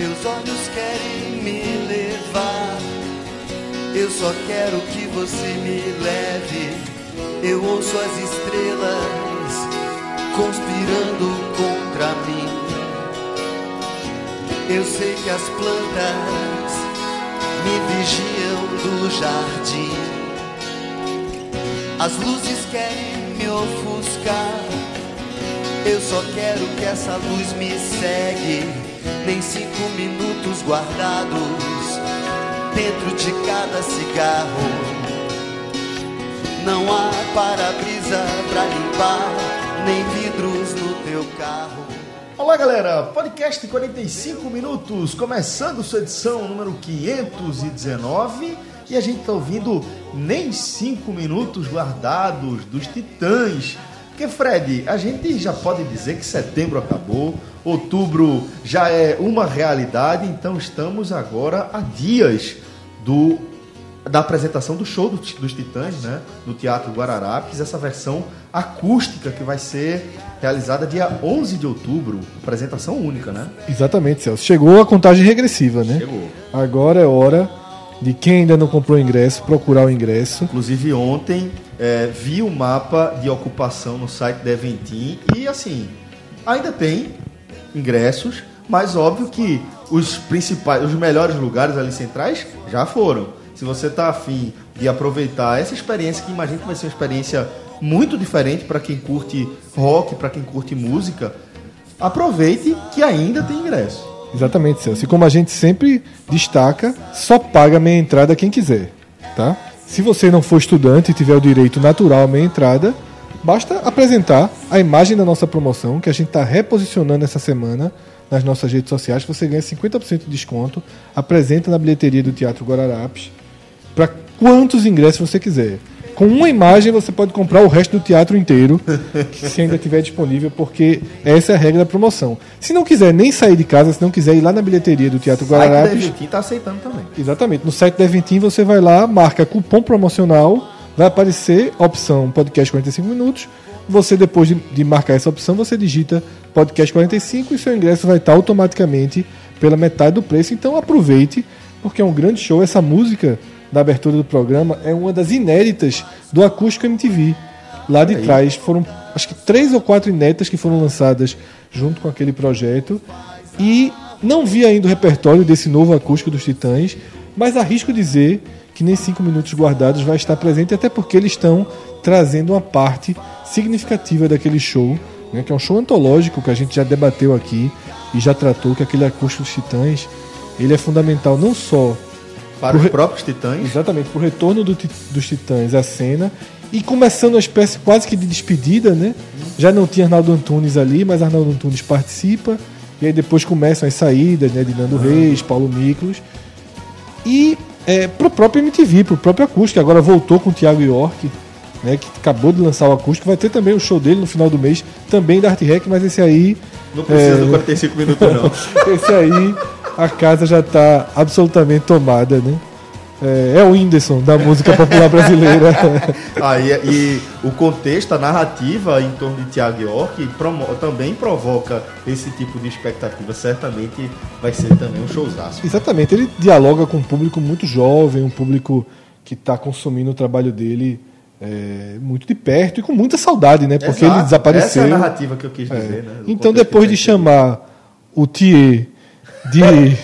Teus olhos querem me levar. Eu só quero que você me leve. Eu ouço as estrelas conspirando contra mim. Eu sei que as plantas me vigiam do jardim. As luzes querem me ofuscar. Eu só quero que essa luz me segue. Nem cinco minutos guardados dentro de cada cigarro. Não há para-brisa pra limpar, nem vidros no teu carro. Olá, galera! Podcast 45 minutos, começando sua edição número 519 e a gente tá ouvindo nem 5 minutos guardados dos Titãs. Porque, Fred, a gente já pode dizer que setembro acabou, outubro já é uma realidade, então estamos agora a dias do da apresentação do show dos, Titãs, né, no Teatro Guararapes, essa versão acústica que vai ser realizada dia 11 de outubro, apresentação única, né? Exatamente, Celso. Chegou a contagem regressiva, né? Chegou. Agora é hora de quem ainda não comprou o ingresso, procurar o ingresso. Inclusive ontem é, vi o mapa de ocupação no site da Eventim e assim, ainda tem ingressos, mas óbvio que os principais, os melhores lugares ali centrais já foram. Se você está afim de aproveitar essa experiência, que imagino que vai ser uma experiência muito diferente para quem curte rock, para quem curte música, aproveite que ainda tem ingresso. Exatamente, Celso. E como a gente sempre destaca, só paga meia entrada quem quiser, tá? Se você não for estudante e tiver o direito natural à meia entrada, basta apresentar a imagem da nossa promoção, que a gente está reposicionando essa semana nas nossas redes sociais, você ganha 50% de desconto, apresenta na bilheteria do Teatro Guararapes, para quantos ingressos você quiser. Com uma imagem você pode comprar o resto do teatro inteiro, se ainda tiver disponível, porque essa é a regra da promoção. Se não quiser nem sair de casa, se não quiser ir lá na bilheteria do Teatro O site da Guararapes, Eventim está aceitando também. Exatamente. No site da Eventim você vai lá, marca cupom promocional, vai aparecer a opção podcast 45 minutos. Você, depois de, de marcar essa opção, você digita podcast 45 e seu ingresso vai estar automaticamente pela metade do preço. Então aproveite, porque é um grande show. Essa música da abertura do programa é uma das inéditas do Acústico MTV. Lá de Aí. trás foram acho que três ou quatro inéditas que foram lançadas junto com aquele projeto. E não vi ainda o repertório desse novo acústico dos Titãs, mas arrisco dizer que nem cinco minutos guardados vai estar presente, até porque eles estão trazendo uma parte significativa daquele show, né, que é um show antológico que a gente já debateu aqui e já tratou que aquele acústico dos Titãs ele é fundamental não só Para os re- próprios Titãs, Exatamente, pro retorno do dos Titãs à cena. E começando uma espécie quase que de despedida, né? Já não tinha Arnaldo Antunes ali, mas Arnaldo Antunes participa. E aí depois começam as saídas, né? De Nando Reis, Paulo Miklos. E é, pro próprio MTV, pro próprio acústico. Agora voltou com o Thiago York, né? Que acabou de lançar o acústico. Vai ter também o show dele no final do mês, também da Art Rec, mas esse aí não precisa É. do 45 minutos não. esse aí, a casa já está absolutamente tomada, né? É, é o Whindersson da música popular brasileira. Aí, e o contexto, a narrativa em torno de Thiago York promo- também provoca esse tipo de expectativa. Certamente vai ser também um showzaço. Exatamente, ele dialoga com um público muito jovem, um público que está consumindo o trabalho dele é, muito de perto e com muita saudade, né? Porque Exato. ele desapareceu. Essa é a narrativa que eu quis É. dizer, né? do Então, depois de chamar o Thier de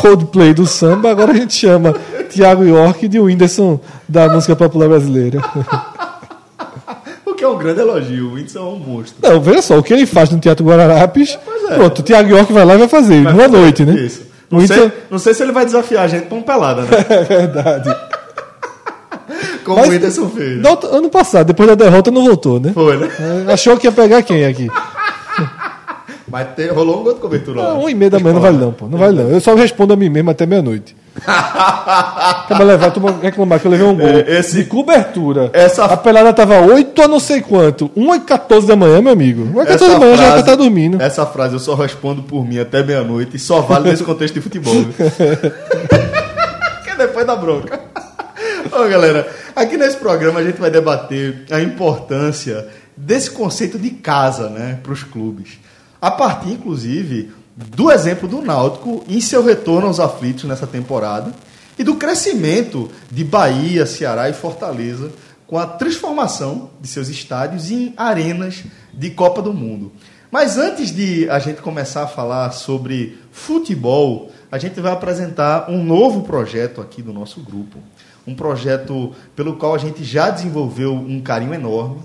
Coldplay do samba, agora a gente chama Thiago York de Whindersson da música popular brasileira. O que é um grande elogio. O Whindersson é um monstro. Não, veja só, o que ele faz no Teatro Guararapes, Pois é. pronto, o Thiago York vai lá e vai fazer, Vai numa fazer noite, né? Isso. Não, Whindersson- sei, não sei se ele vai desafiar a gente pra um pelada, né? É verdade. Como Mas- o Whindersson fez. Ano passado, depois da derrota, não voltou, né? Foi, né? É, Achou que ia pegar quem aqui? Mas te- rolou um gol de cobertura lá. Não, um e meia da manhã não vale não, pô. Não vale não. Eu só respondo a mim mesmo até meia-noite. Acaba levar, tu reclamar que eu levei um gol É, esse- de cobertura. Essa- A pelada tava 8 a não sei quanto. 1 e 14 da manhã, meu amigo. 1 e 14 da manhã já vai estar dormindo. Essa frase eu só respondo por mim até meia-noite e só vale nesse contexto de futebol. que é depois da bronca. Ô, galera, aqui nesse programa a gente vai debater a importância desse conceito de casa, né, para os clubes. A partir, inclusive, do exemplo do Náutico em seu retorno aos aflitos nessa temporada e do crescimento de Bahia, Ceará e Fortaleza com a transformação de seus estádios em arenas de Copa do Mundo. Mas antes de a gente começar a falar sobre futebol, a gente vai apresentar um novo projeto aqui do nosso grupo. Um projeto pelo qual a gente já desenvolveu um carinho enorme,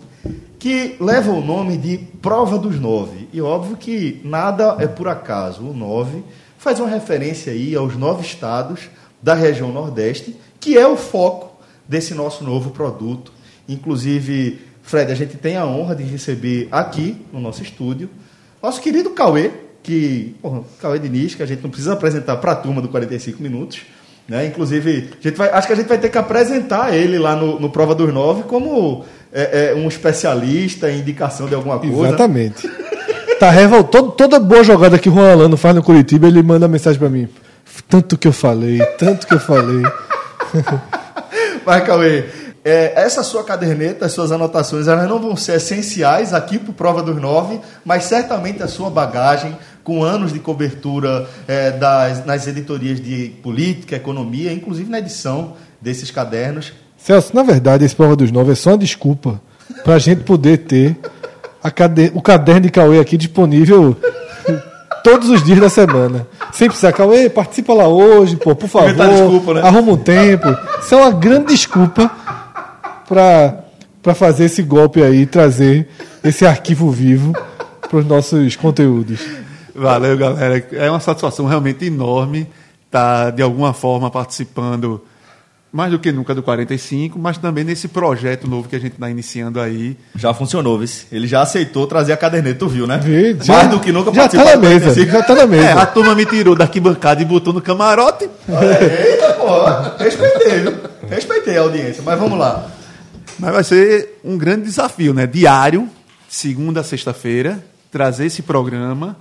que leva o nome de Prova dos Nove. E óbvio que nada é por acaso. O nove faz uma referência aí aos nove estados da região Nordeste, que é o foco desse nosso novo produto. Inclusive, Fred, a gente tem a honra de receber aqui no nosso estúdio nosso querido Cauê, que, porra, Cauê Diniz, que a gente não precisa apresentar para a turma do 45 minutos. Né? Inclusive, a gente vai, acho que a gente vai ter que apresentar ele lá no, no Prova dos Nove como é, é, um especialista em indicação de alguma coisa. Exatamente. tá revoltado. Toda boa jogada que o Juan Alano faz no Curitiba, ele manda mensagem para mim. Tanto que eu falei, tanto que eu falei. Vai, Cauê. É, essa sua caderneta, as suas anotações, elas não vão ser essenciais aqui para Prova dos Nove, mas certamente a sua bagagem, com anos de cobertura é, das, nas editorias de política, economia, inclusive na edição desses cadernos. Celso, na verdade, esse Prova dos Nove é só uma desculpa para a gente poder ter cade... o caderno de Cauê aqui disponível todos os dias da semana. Sem precisar, Cauê, participa lá hoje, pô, por favor. Desculpa, né? Arruma um tempo. Isso é uma grande desculpa para fazer esse golpe aí, trazer esse arquivo vivo para os nossos conteúdos. Valeu, galera. É uma satisfação realmente enorme estar, de alguma forma, participando mais do que nunca do 45, mas também nesse projeto novo que a gente está iniciando aí. Já funcionou, viu? Ele já aceitou trazer a caderneta, tu viu, né? Vi, já, mais do que nunca já está na mesa, já está na mesa. É, a turma me tirou da arquibancada e botou no camarote. Eita, pô, respeitei, viu? Respeitei a audiência, mas vamos lá. Mas vai ser um grande desafio, né? Diário, segunda a sexta-feira, trazer esse programa,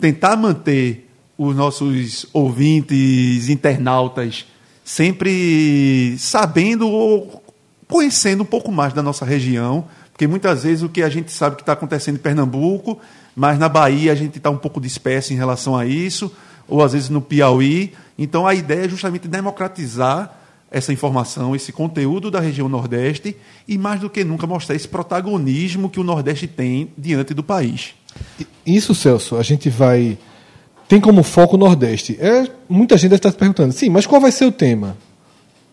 tentar manter os nossos ouvintes, internautas, sempre sabendo ou conhecendo um pouco mais da nossa região, porque muitas vezes o que a gente sabe que está acontecendo em Pernambuco, mas na Bahia a gente está um pouco disperso em relação a isso, ou às vezes no Piauí. Então a ideia é justamente democratizar essa informação, esse conteúdo da região Nordeste e, mais do que nunca, mostrar esse protagonismo que o Nordeste tem diante do país. Isso, Celso, a gente vai. Tem como foco o Nordeste. É, muita gente deve estar se perguntando, sim, mas qual vai ser o tema?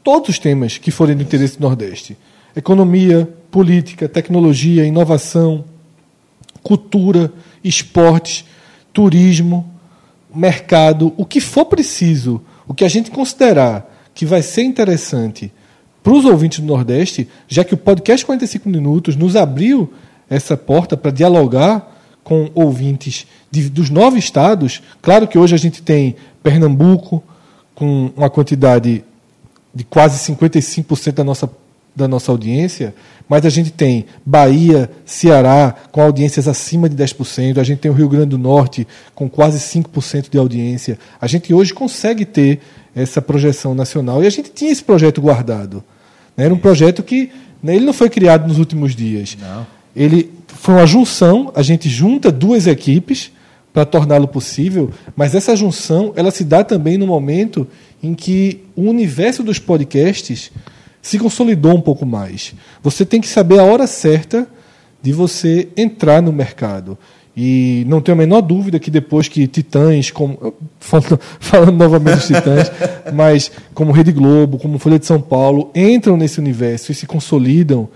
Todos os temas que forem do interesse do Nordeste: economia, política, tecnologia, inovação, cultura, esportes, turismo, mercado, o que for preciso, o que a gente considerar que vai ser interessante para os ouvintes do Nordeste, já que o podcast 45 Minutos nos abriu essa porta para dialogar com ouvintes de, dos nove estados. Claro que hoje a gente tem Pernambuco, com uma quantidade de quase 55% da nossa, da nossa audiência, mas a gente tem Bahia, Ceará, com audiências acima de 10%, a gente tem o Rio Grande do Norte, com quase 5% de audiência. A gente hoje consegue ter essa projeção nacional. E a gente tinha esse projeto guardado. Né? Era um projeto que né, ele não foi criado nos últimos dias. Não. Ele foi uma junção, a gente junta duas equipes para torná-lo possível, mas essa junção ela se dá também no momento em que o universo dos podcasts se consolidou um pouco mais. Você tem que saber a hora certa de você entrar no mercado. E não tenho a menor dúvida que depois que Titãs, como, falando, falando novamente dos Titãs, mas como Rede Globo, como Folha de São Paulo, entram nesse universo e se consolidam,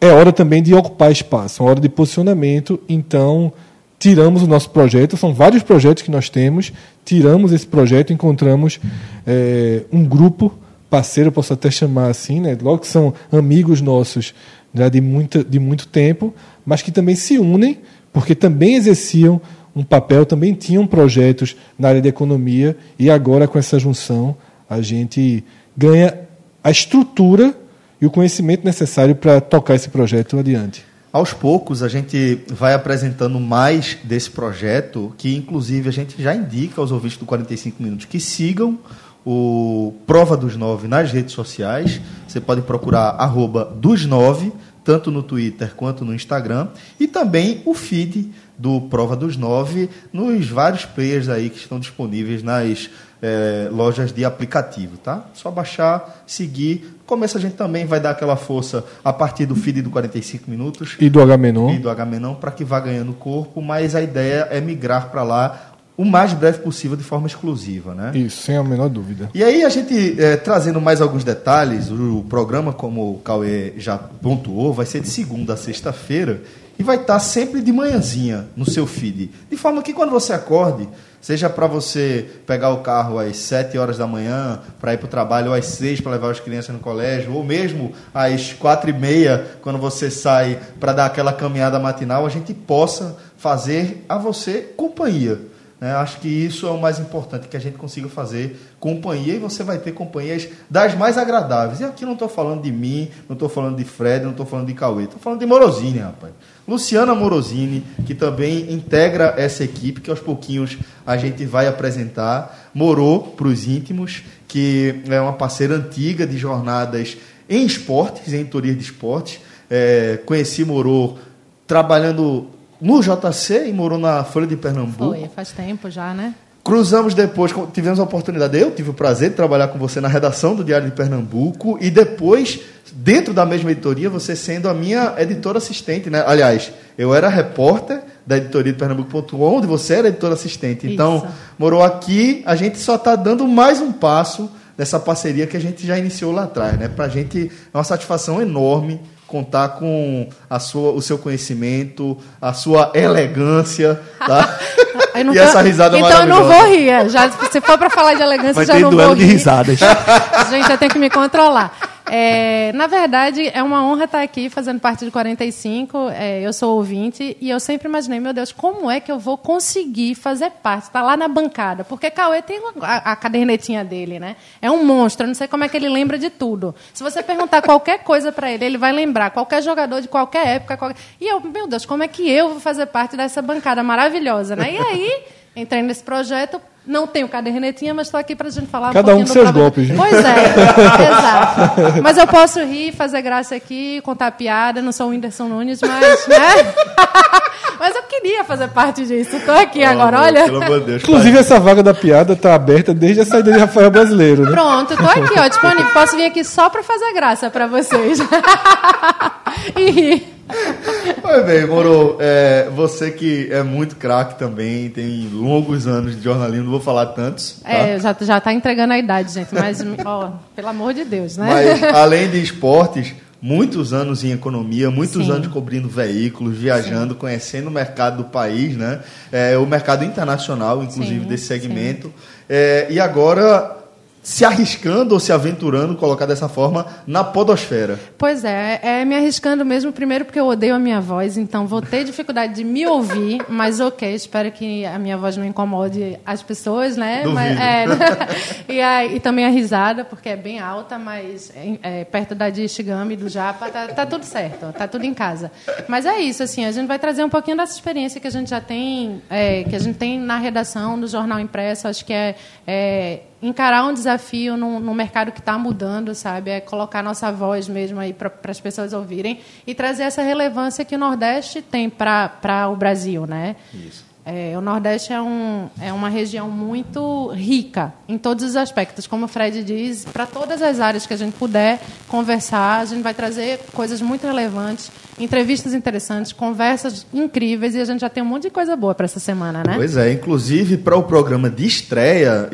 é hora também de ocupar espaço, é hora de posicionamento. Então, tiramos o nosso projeto, são vários projetos que nós temos, tiramos esse projeto, encontramos é, um grupo parceiro, posso até chamar assim, né? logo que são amigos nossos já de, muita, de muito tempo, mas que também se unem porque também exerciam um papel, também tinham projetos na área de economia e agora com essa junção a gente ganha a estrutura e o conhecimento necessário para tocar esse projeto adiante. Aos poucos a gente vai apresentando mais desse projeto, que inclusive a gente já indica aos ouvintes do 45 minutos que sigam o Prova dos Nove nas redes sociais. Você pode procurar arroba dos nove tanto no Twitter quanto no Instagram, e também o feed do Prova dos Nove nos vários players aí que estão disponíveis nas é, lojas de aplicativo, tá? Só baixar, seguir. Começa a gente também vai dar aquela força a partir do feed do 45 minutos E do H-Menon. e do H-Menon para que vá ganhando corpo, mas a ideia é migrar para lá o mais breve possível de forma exclusiva, né? Isso, sem a menor dúvida. E aí a gente, eh, trazendo mais alguns detalhes, o programa, como o Cauê já pontuou, vai ser de segunda a sexta-feira e vai estar sempre de manhãzinha no seu feed. De forma que quando você acorde, seja para você pegar o carro às 7 horas da manhã, para ir para o trabalho ou às 6 para levar as crianças no colégio, ou mesmo às 4 e meia, quando você sai para dar aquela caminhada matinal, a gente possa fazer a você companhia. Né? Acho que isso é o mais importante, que a gente consiga fazer companhia e você vai ter companhias das mais agradáveis. E aqui não estou falando de mim, não estou falando de Fred, não estou falando de Cauê, estou falando de Morosini, rapaz. Luciana Morosini, que também integra essa equipe, que aos pouquinhos a gente vai apresentar. Morou para os íntimos, que é uma parceira antiga de jornadas em esportes, em teoria de esportes. É, conheci Morou trabalhando no JC e morou na Folha de Pernambuco. Foi, faz tempo já, né? Cruzamos depois, tivemos a oportunidade, eu tive o prazer de trabalhar com você na redação do Diário de Pernambuco e depois, dentro da mesma editoria, você sendo a minha editora assistente, né? Aliás, eu era repórter da editoria de Pernambuco.com, onde você era editora assistente. Então, Isso. morou aqui, a gente só está dando mais um passo nessa parceria que a gente já iniciou lá atrás, né? Para a gente é uma satisfação enorme contar com a sua, o seu conhecimento, a sua elegância, tá? E essa risada Então eu não maravilhosa. vou rir. é. Já, se for para falar de elegância, Vai já ter não duelo vou de rir. risadas. Gente, eu tenho que me controlar. É, na verdade, é uma honra estar aqui fazendo parte de 45. É, eu sou ouvinte e eu sempre imaginei, meu Deus, como é que eu vou conseguir fazer parte? Está lá na bancada. Porque Cauê tem a, a cadernetinha dele, né? É um monstro. Eu não sei como é que ele lembra de tudo. Se você perguntar qualquer coisa para ele, ele vai lembrar. Qualquer jogador de qualquer época. qualquer- E eu, meu Deus, como é que eu vou fazer parte dessa bancada maravilhosa, né? E aí, entrei nesse projeto. Não tenho cadernetinha, mas estou aqui para a gente falar Cada um um pouquinho com do seus problema. golpes, né? Pois é, exato. Mas eu posso rir, fazer graça aqui, contar piada. Não sou o Whindersson Nunes, mas, né? Mas eu queria fazer parte disso. Estou aqui agora, olha. Pelo amor de Deus. Inclusive, essa vaga da piada tá aberta desde a saída de Rafael Brasileiro, né? Pronto, estou aqui, ó, disponível. Posso vir aqui só para fazer graça para vocês. e rir. Pois bem, Moro, é, você que é muito craque também, tem longos anos de jornalismo, não vou falar tantos. tá? É, já, já tá entregando a idade, gente. Mas, ó, pelo amor de Deus, né? Mas além de esportes, muitos anos em economia, muitos Sim. anos cobrindo veículos, viajando, conhecendo o mercado do país, né? É, o mercado internacional, inclusive, Sim, desse segmento. É, e agora se arriscando ou se aventurando, colocar dessa forma, na podosfera. Pois é, é me arriscando mesmo, primeiro porque eu odeio a minha voz, então vou ter dificuldade de me ouvir, mas ok, espero que a minha voz não incomode as pessoas, né? Mas, é, e, aí- e também a risada, porque é bem alta, mas é, perto da de Shigami, do Japa, tá, tá tudo certo, tá tudo em casa. Mas é isso, assim, a gente vai trazer um pouquinho dessa experiência que a gente já tem, é, que a gente tem na redação do jornal impresso, acho que é, é encarar um desafio num, num mercado que está mudando, sabe? É colocar nossa voz mesmo aí para as pessoas ouvirem e trazer essa relevância que o Nordeste tem para o Brasil, né? Isso. É, o Nordeste é, um, é uma região muito rica em todos os aspectos. Como o Fred diz, para todas as áreas que a gente puder conversar, a gente vai trazer coisas muito relevantes, entrevistas interessantes, conversas incríveis e a gente já tem um monte de coisa boa para essa semana, né? Pois é, inclusive para o programa de estreia,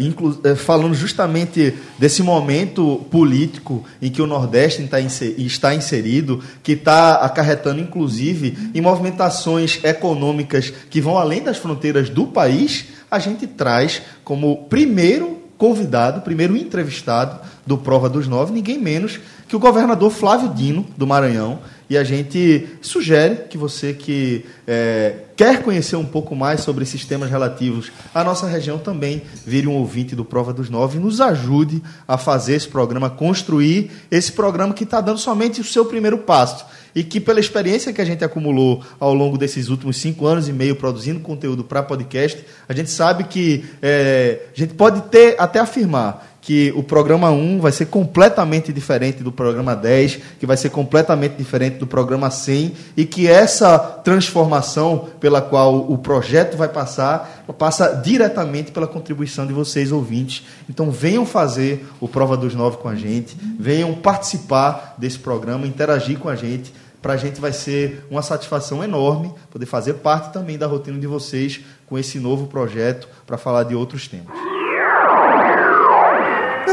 eh, falando justamente desse momento político em que o Nordeste está inse- está inserido, que está acarretando inclusive em movimentações econômicas que vão além das fronteiras do país, a gente traz como primeiro convidado, primeiro entrevistado do Prova dos Nove, ninguém menos que o governador Flávio Dino, do Maranhão. E a gente sugere que você que eh, quer conhecer um pouco mais sobre esses temas relativos à nossa região também vire um ouvinte do Prova dos Nove e nos ajude a fazer esse programa, construir esse programa que está dando somente o seu primeiro passo. E que, pela experiência que a gente acumulou ao longo desses últimos cinco anos e meio produzindo conteúdo para podcast, a gente sabe que eh, a gente pode ter até afirmar que o programa 1 vai ser completamente diferente do programa 10, que vai ser completamente diferente do programa 100 e que essa transformação pela qual o projeto vai passar passa diretamente pela contribuição de vocês ouvintes. Então venham fazer o Prova dos Nove com a gente, venham participar desse programa, interagir com a gente. Para a gente vai ser uma satisfação enorme poder fazer parte também da rotina de vocês com esse novo projeto para falar de outros temas.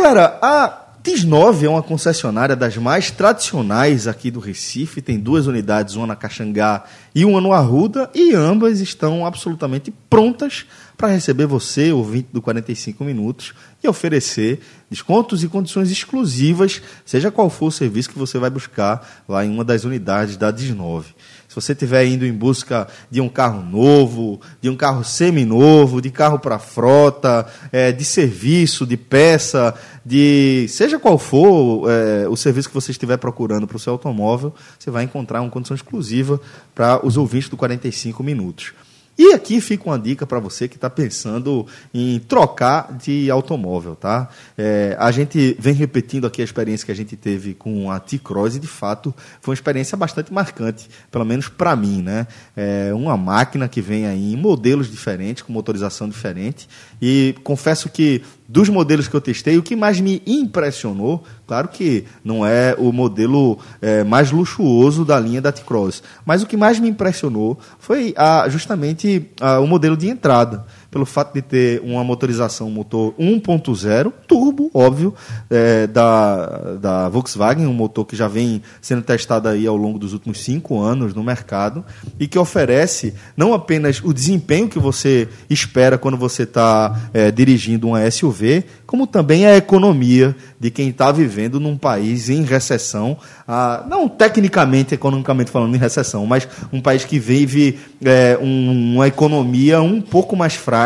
Galera, a TIS9 é uma concessionária das mais tradicionais aqui do Recife. Tem duas unidades, uma na Caxangá e uma no Arruda, e ambas estão absolutamente prontas para receber você, ouvinte do 45 Minutos, e oferecer descontos e condições exclusivas, seja qual for o serviço que você vai buscar lá em uma das unidades da TIS9. Se você estiver indo em busca de um carro novo, de um carro seminovo, de carro para frota, é, de serviço, de peça, de seja qual for é, o serviço que você estiver procurando para o seu automóvel, você vai encontrar uma condição exclusiva para os ouvintes do 45 minutos. E aqui fica uma dica para você que está pensando em trocar de automóvel, tá? É, a gente vem repetindo aqui a experiência que a gente teve com a T-Cross e, de fato, foi uma experiência bastante marcante, pelo menos para mim, né? É uma máquina que vem aí em modelos diferentes, com motorização diferente, e confesso que dos modelos que eu testei, o que mais me impressionou, claro que não é o modelo é, mais luxuoso da linha da T-Cross, mas o que mais me impressionou foi a, justamente a, o modelo de entrada pelo fato de ter uma motorização motor 1.0, turbo, óbvio, é, da, da Volkswagen, um motor que já vem sendo testado aí ao longo dos últimos cinco anos no mercado e que oferece não apenas o desempenho que você espera quando você está é, dirigindo uma SUV, como também a economia de quem está vivendo num país em recessão, ah, não tecnicamente, economicamente falando em recessão, mas um país que vive é, um, uma economia um pouco mais frágil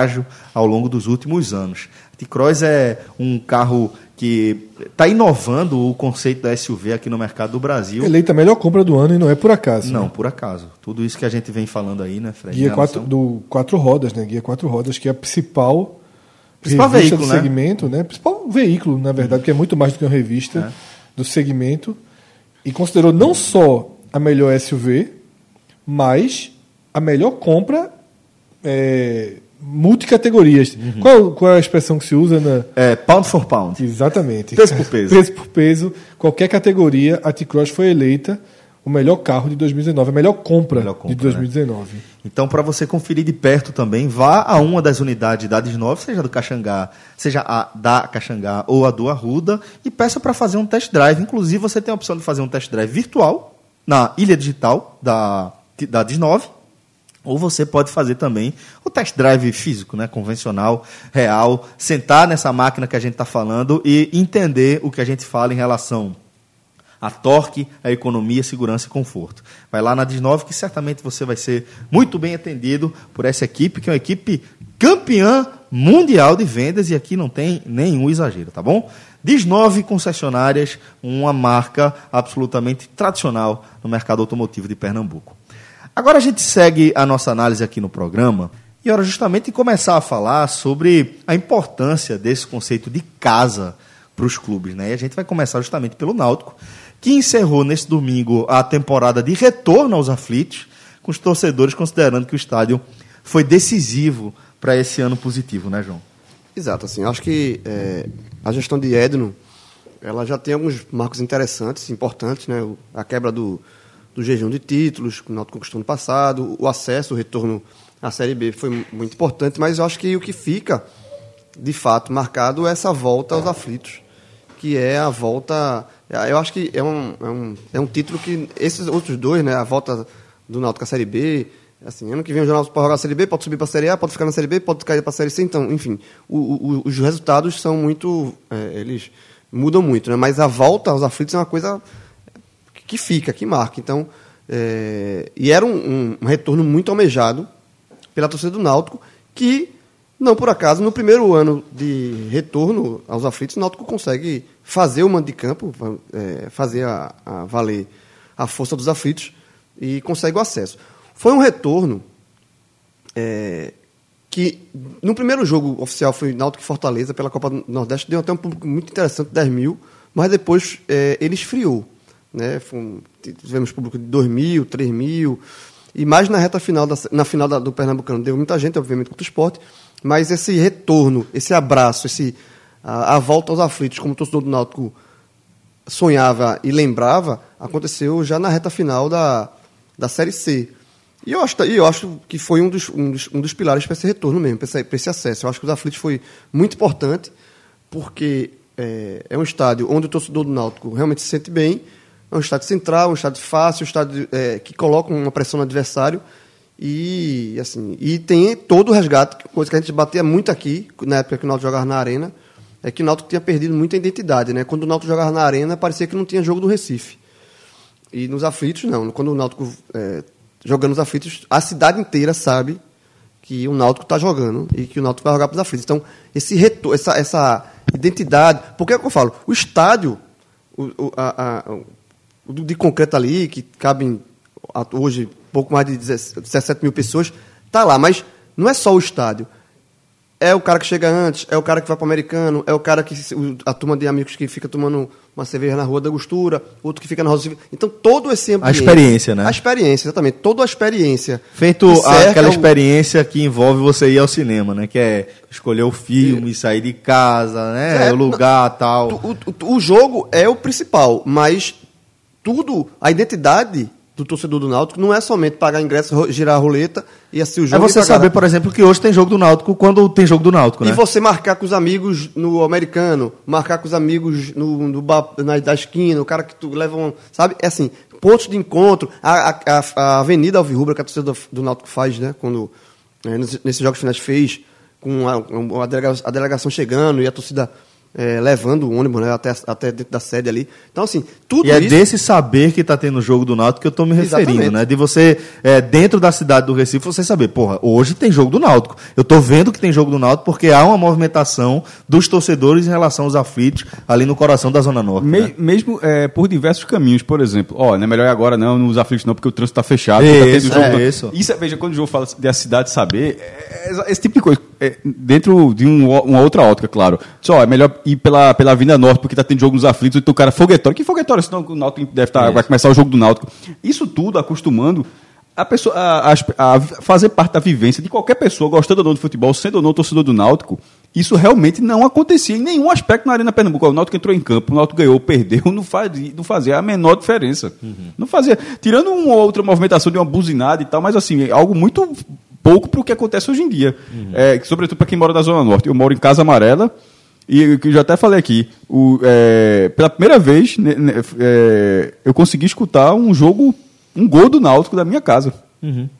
ao longo dos últimos anos. A T-Cross é um carro que está inovando o conceito da SUV aqui no mercado do Brasil. Eleita a melhor compra do ano e não é por acaso. Não, né? por acaso. Tudo isso que a gente vem falando aí, né, Fred? Guia quatro, do quatro rodas, né? Guia quatro rodas, que é a principal Principal revista veículo, do né? segmento, né? Principal veículo, na verdade, que é muito mais do que uma revista É. do segmento. E considerou não só a melhor SUV, mas a melhor compra é, multicategorias. Uhum. Qual, qual é a expressão que se usa na. É, pound for pound. Exatamente. Peso por peso. Peso por peso. Qualquer categoria, a T-Cross foi eleita o melhor carro de 2019, a melhor compra, Melhor compra, de 2019. Então, para você conferir de perto também, vá a uma das unidades da DIS9, seja do Caxangá, seja a da Caxangá ou a do Arruda, e peça para fazer um test drive. Inclusive, você tem a opção de fazer um test drive virtual na ilha digital da, da DIS9, ou você pode fazer também o test drive físico, né, convencional, real, sentar nessa máquina que a gente está falando e entender o que a gente fala em relação a torque, a economia, segurança e conforto. Vai lá na Dis9 que certamente você vai ser muito bem atendido por essa equipe, que é uma equipe campeã mundial de vendas e aqui não tem nenhum exagero, tá bom? Dis9 concessionárias, uma marca absolutamente tradicional no mercado automotivo de Pernambuco. Agora a gente segue a nossa análise aqui no programa e hora justamente começar a falar sobre a importância desse conceito de casa para os clubes, né? E a gente vai começar justamente pelo Náutico, que encerrou nesse domingo a temporada de retorno aos aflitos, com os torcedores considerando que o estádio foi decisivo para esse ano positivo, né, João? Exato, assim, acho que é, a gestão de Edno, ela já tem alguns marcos interessantes, importantes, né? A quebra do, do jejum de títulos, que o Náutico conquistou no passado, o acesso, o retorno à Série B foi mu- muito importante, mas eu acho que o que fica, de fato, marcado é essa volta aos aflitos, que é a volta... Eu acho que é um, é um, é um título que esses outros dois, né? A volta do Náutico à Série B, Assim, ano que vem o Jornal pode jogar a Série B, pode subir para a Série A, pode ficar na Série B, pode cair para a Série C. Então, enfim, o- o- os resultados são muito. é, eles mudam muito, né? Mas a volta aos aflitos é uma coisa que fica, que marca. Então, é, e era um, um- retorno muito almejado pela torcida do Náutico, que, não por acaso, no primeiro ano de retorno aos aflitos, o Náutico consegue fazer o mando de campo, é, fazer a, a valer a força dos aflitos e consegue o acesso. Foi um retorno é, que no primeiro jogo oficial foi Náutico e Fortaleza pela Copa do Nordeste, deu até um público muito interessante, 10 mil, mas depois é, ele esfriou. Né? Tivemos público de 2 mil, 3 mil, e mais na reta final, da, na final da- do Pernambucano deu muita gente, obviamente, contra o esporte, mas esse retorno, esse abraço, esse, a, a volta aos aflitos, como o torcedor do Náutico sonhava e lembrava, aconteceu já na reta final da, da Série C. E eu acho, e eu acho que foi um dos, um dos, um dos pilares para esse retorno mesmo, para esse, esse acesso. Eu acho que os aflitos foi muito importante, porque é, é um estádio onde o torcedor do Náutico realmente se sente bem, é um estádio central, um estádio fácil, um estádio é, que coloca uma pressão no adversário e assim e tem todo o resgate, coisa que a gente batia muito aqui, na época que o Náutico jogava na Arena, é que o Náutico tinha perdido muita identidade, né? Quando o Náutico jogava na Arena, parecia que não tinha jogo do Recife. E nos aflitos, não. Quando o Náutico é, jogando nos aflitos, a cidade inteira sabe que o Náutico está jogando e que o Náutico vai jogar para os aflitos. Então, esse retor essa, essa identidade. Porque é que eu falo, o estádio, o, a, a, de concreto ali, que cabem a- hoje pouco mais de 17 mil pessoas, tá lá. Mas não é só o estádio. É o cara que chega antes, é o cara que vai para o americano, é o cara que. A turma de amigos que fica tomando uma cerveja na rua da Gostura, outro que fica na Rosa Civil. Então, todo esse ambiente. experiência, né? A experiência, exatamente. Toda a experiência. Feito aquela o- experiência que envolve você ir ao cinema, né? Que é escolher o filme, sair de casa, né? É, o lugar tal. O, o- o jogo é o principal, mas tudo, a identidade do torcedor do Náutico não é somente pagar ingresso, girar a roleta e assistir o É jogo. e você saber, por exemplo, que hoje tem jogo do Náutico quando tem jogo do Náutico, E né? você marcar com os amigos no americano, marcar com os amigos no, no bar- na, da esquina, o cara que tu leva um. Sabe? É assim, pontos de encontro. A, a, a- Avenida Alvirrubra, que a torcida do, do Náutico faz, né? Quando. nesse- nesses jogos finais fez, com a, a a delegação chegando e a torcida eh, levando o ônibus né, até, até dentro da sede ali. Então, assim, tudo E é isso. desse saber que tá tendo o jogo do Náutico que eu tô me referindo, Exatamente. né? De você, é, dentro da cidade do Recife, você saber, porra, hoje tem jogo do Náutico. Eu tô vendo que tem jogo do Náutico porque há uma movimentação dos torcedores em relação aos aflitos ali no coração da Zona Norte. Me- né? Mesmo é, por diversos caminhos, por exemplo. Ó, não é melhor ir agora não, nos aflitos não, porque o trânsito está fechado. Isso, tá tendo jogo é, do- isso. Isso, é- veja, quando o João fala de a cidade saber, é, é esse tipo de coisa. É, dentro de um uma outra ótica, claro. Só, é melhor ir pela, pela Avenida Norte, porque tá tendo jogo nos aflitos, então o cara foguetório. Que foguetório? Senão o Náutico deve estar, vai começar o jogo do Náutico. Isso tudo acostumando a pessoa a, a- a fazer parte da vivência de qualquer pessoa, gostando ou não de futebol, sendo ou não torcedor do Náutico, isso realmente não acontecia em nenhum aspecto na Arena Pernambuco. O Náutico entrou em campo, o Náutico ganhou, perdeu, não fazia, não fazia a menor diferença. Não fazia. Tirando uma outra movimentação de uma buzinada e tal, mas assim, é algo muito pouco para o que acontece hoje em dia. É, sobretudo para quem mora na Zona Norte. Eu moro em Casa Amarela. E que eu já até falei aqui, o, é, pela primeira vez né, né, é, eu consegui escutar um jogo, um gol do Náutico da minha casa.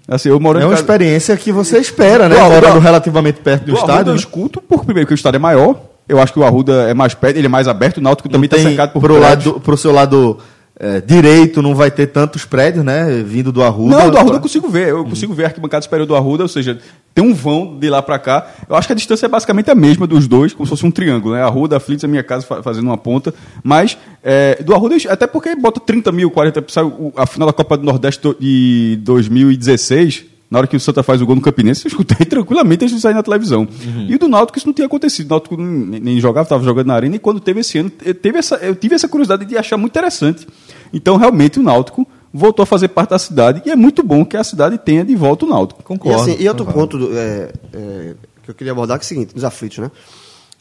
Assim, eu moro É uma casa- experiência que você espera, né? Do Arruda- Morando relativamente perto do, do Arruda estádio. eu né? escuto, porque primeiro que o estádio é maior, eu acho que o Arruda é mais perto, ele é mais aberto, o Náutico também está cercado por pro, lado, pro seu lado é, direito não vai ter tantos prédios, né? Vindo do Arruda. Não, do Arruda eu consigo ver. Eu consigo ver a arquibancada superior do Arruda, ou seja, tem um vão de lá pra cá. Eu acho que a distância é basicamente a mesma dos dois, como se fosse um triângulo, né? Arruda, Aflitos, a minha casa fa- fazendo uma ponta. Mas é, do Arruda, até porque bota 30 mil, 40 mil. A final da Copa do Nordeste de 2016, na hora que o Santa faz o gol no Campinense, eu escutei tranquilamente antes de sair na televisão. E o do Náutico isso não tinha acontecido. O Náutico nem, jogava, estava jogando na arena, e quando teve esse ano, eu, teve essa, eu tive essa curiosidade de achar muito interessante. Então, realmente, o Náutico voltou a fazer parte da cidade, e é muito bom que a cidade tenha de volta o Náutico. E, Concordo. assim, e outro concordo. ponto do- é, é, que eu queria abordar que é o seguinte, nos aflitos, né?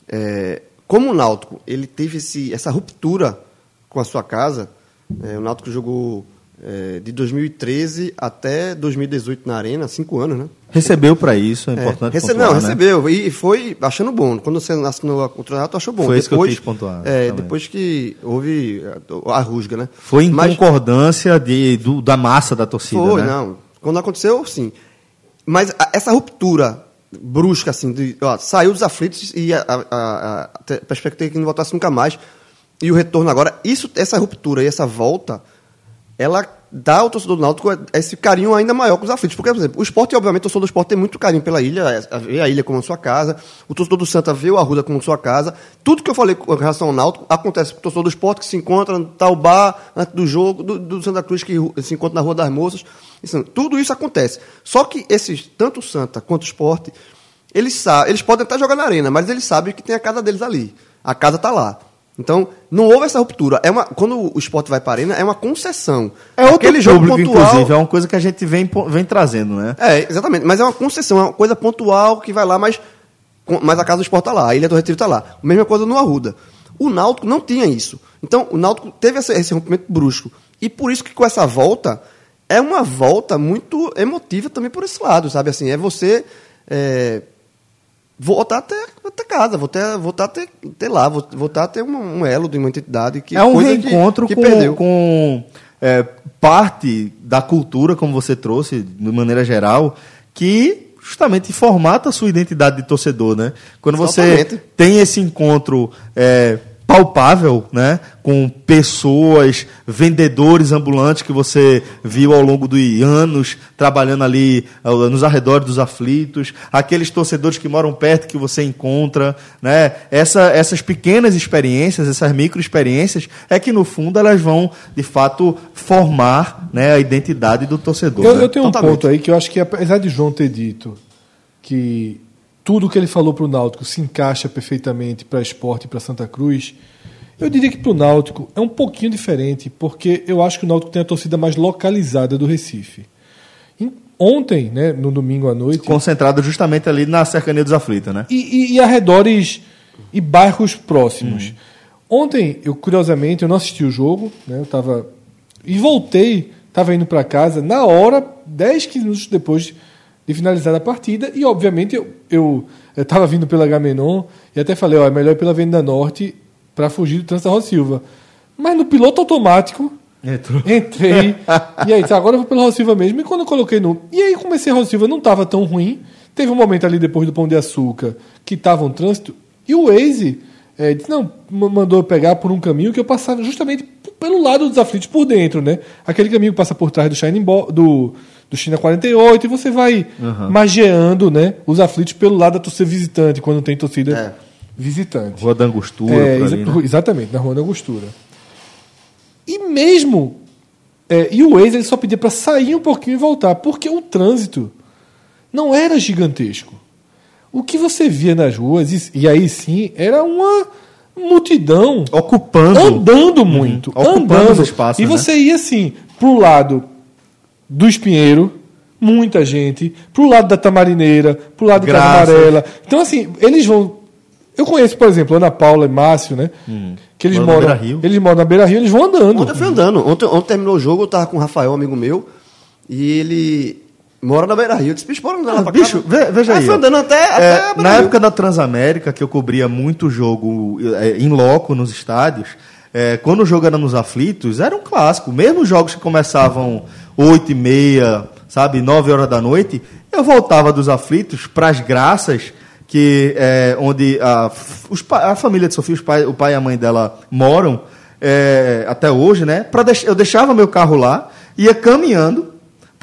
É, como o Náutico ele teve esse, essa ruptura com a sua casa, é, o Náutico jogou é, de 2013 até 2018 na Arena, cinco anos, né? Recebeu para isso, é É, importante. rece- pontuar, não, né? recebeu e foi achando bom. Quando você assinou a contrato, achou bom. Foi isso que eu depois, quis pontuar, É, também. depois que houve a, a rusga, né? Foi em Mas- concordância de, do- da massa da torcida, Foi, né? não. Quando aconteceu, sim. Mas a- essa ruptura brusca, assim, de, ó, saiu dos aflitos e a, a- a- perspectiva que não voltasse nunca mais. E o retorno agora, isso, essa ruptura e essa volta, ela dá ao torcedor do Náutico esse carinho ainda maior com os aflitos. Porque, por exemplo, o esporte, obviamente, o torcedor do esporte tem muito carinho pela ilha, é, vê a ilha como sua casa, o torcedor do Santa vê o Arruda como sua casa. Tudo que eu falei com relação ao Náutico acontece com o torcedor do esporte que se encontra no tal bar antes do jogo, do, do Santa Cruz que se encontra na Rua das Moças. Isso, tudo isso acontece. Só que esses, tanto o Santa quanto o esporte, eles, sa eles podem até jogar na arena, mas eles sabem que tem a casa deles ali. A casa tá lá. Então, não houve essa ruptura. É uma, quando o esporte vai para a arena, é uma concessão. É outro Aquele jogo público, pontual, inclusive, é uma coisa que a gente vem, vem trazendo, né? É, exatamente. Mas é uma concessão, é uma coisa pontual que vai lá, mas, mas a casa do esporte tá lá, a Ilha do Retiro tá lá. Mesma coisa no Arruda. O Náutico não tinha isso. Então, o Náutico teve esse, esse rompimento brusco. E por isso que com essa volta, é uma volta muito emotiva também por esse lado, sabe? Assim, é você é, voltar até, até casa, voltar, voltar até, até lá, voltar a ter um, um elo de uma entidade que é um coisa que- reencontro que, com, perdeu. com é, parte da cultura, como você trouxe, de maneira geral, que justamente formata a sua identidade de torcedor, né? Quando você Totalmente. tem esse encontro é, palpável, né? Com pessoas, vendedores ambulantes que você viu ao longo dos anos trabalhando ali ah, nos arredores dos aflitos, aqueles torcedores que moram perto que você encontra, né? Essa, essas pequenas experiências, essas micro experiências, é que no fundo elas vão de fato formar, né, a identidade do torcedor. Eu, né? eu tenho um Totalmente. ponto aí que eu acho que, apesar de João ter dito que tudo que ele falou para o Náutico se encaixa perfeitamente para esporte e para Santa Cruz, eu diria que para o Náutico é um pouquinho diferente, porque eu acho que o Náutico tem a torcida mais localizada do Recife. Em- Ontem, né, no domingo à noite, concentrado justamente ali na cercania dos aflitos, né? e, e, e arredores e bairros próximos. Ontem, eu curiosamente, eu não assisti o jogo, né? Eu tava e voltei, estava indo para casa na hora, 10, 15 minutos depois de finalizar a partida e obviamente eu eu estava vindo pela Gamenon e até falei, ó, é melhor ir pela Avenida Norte para fugir do trânsito da Rosa Silva. Mas no piloto automático Entrou. Entrei. e aí, tá, agora eu vou pelo Rosa Silva mesmo. E quando eu coloquei no. E aí comecei a Rosa Silva, não tava tão ruim. Teve um momento ali depois do Pão de Açúcar que tava um trânsito. E o Waze é, disse, não, ma- mandou eu pegar por um caminho que eu passava justamente pelo lado dos aflitos, por dentro, né? Aquele caminho que passa por trás do Shining Bo do, do China 48, e você vai magiando, né? Os aflitos pelo lado da torcida visitante, quando tem torcida É. visitante. Rua da Angostura, É, exa- ali, né? Exatamente, na Rua da Angostura. E mesmo. é, e o Waze ele só pedia para sair um pouquinho e voltar, porque o trânsito não era gigantesco. O que você via nas ruas, e, e aí sim, era uma multidão Ocupando. andando muito, ocupando andando. os espaços, e né? você ia assim, pro lado do Espinheiro, muita gente, pro lado da Tamarineira, pro lado de Casa Graças. Amarela. Então, assim, eles vão. Eu conheço, por exemplo, Ana Paula e Márcio, né? Que eles Moram. Beira-Rio. Eles moram na Beira Rio, eles vão andando. Ontem eu fui andando. Ontem, ontem terminou o jogo, eu tava com o Rafael, amigo meu, e ele mora na Beira Rio. Eu disse, bicho, bora andar lá Ah, pra bicho, veja Aí aí. andando até, É, até na Rio. época da Transamérica, que eu cobria muito jogo é, em loco nos estádios, é, quando o jogo era nos aflitos, era um clássico. Mesmo os jogos que começavam 8 e meia, sabe, 9 horas da noite, eu voltava dos aflitos para as graças, que é, onde a, os a família de Sofia, os pai- o pai e a mãe dela moram é, até hoje, né? Pra deix- eu deixava meu carro lá, ia caminhando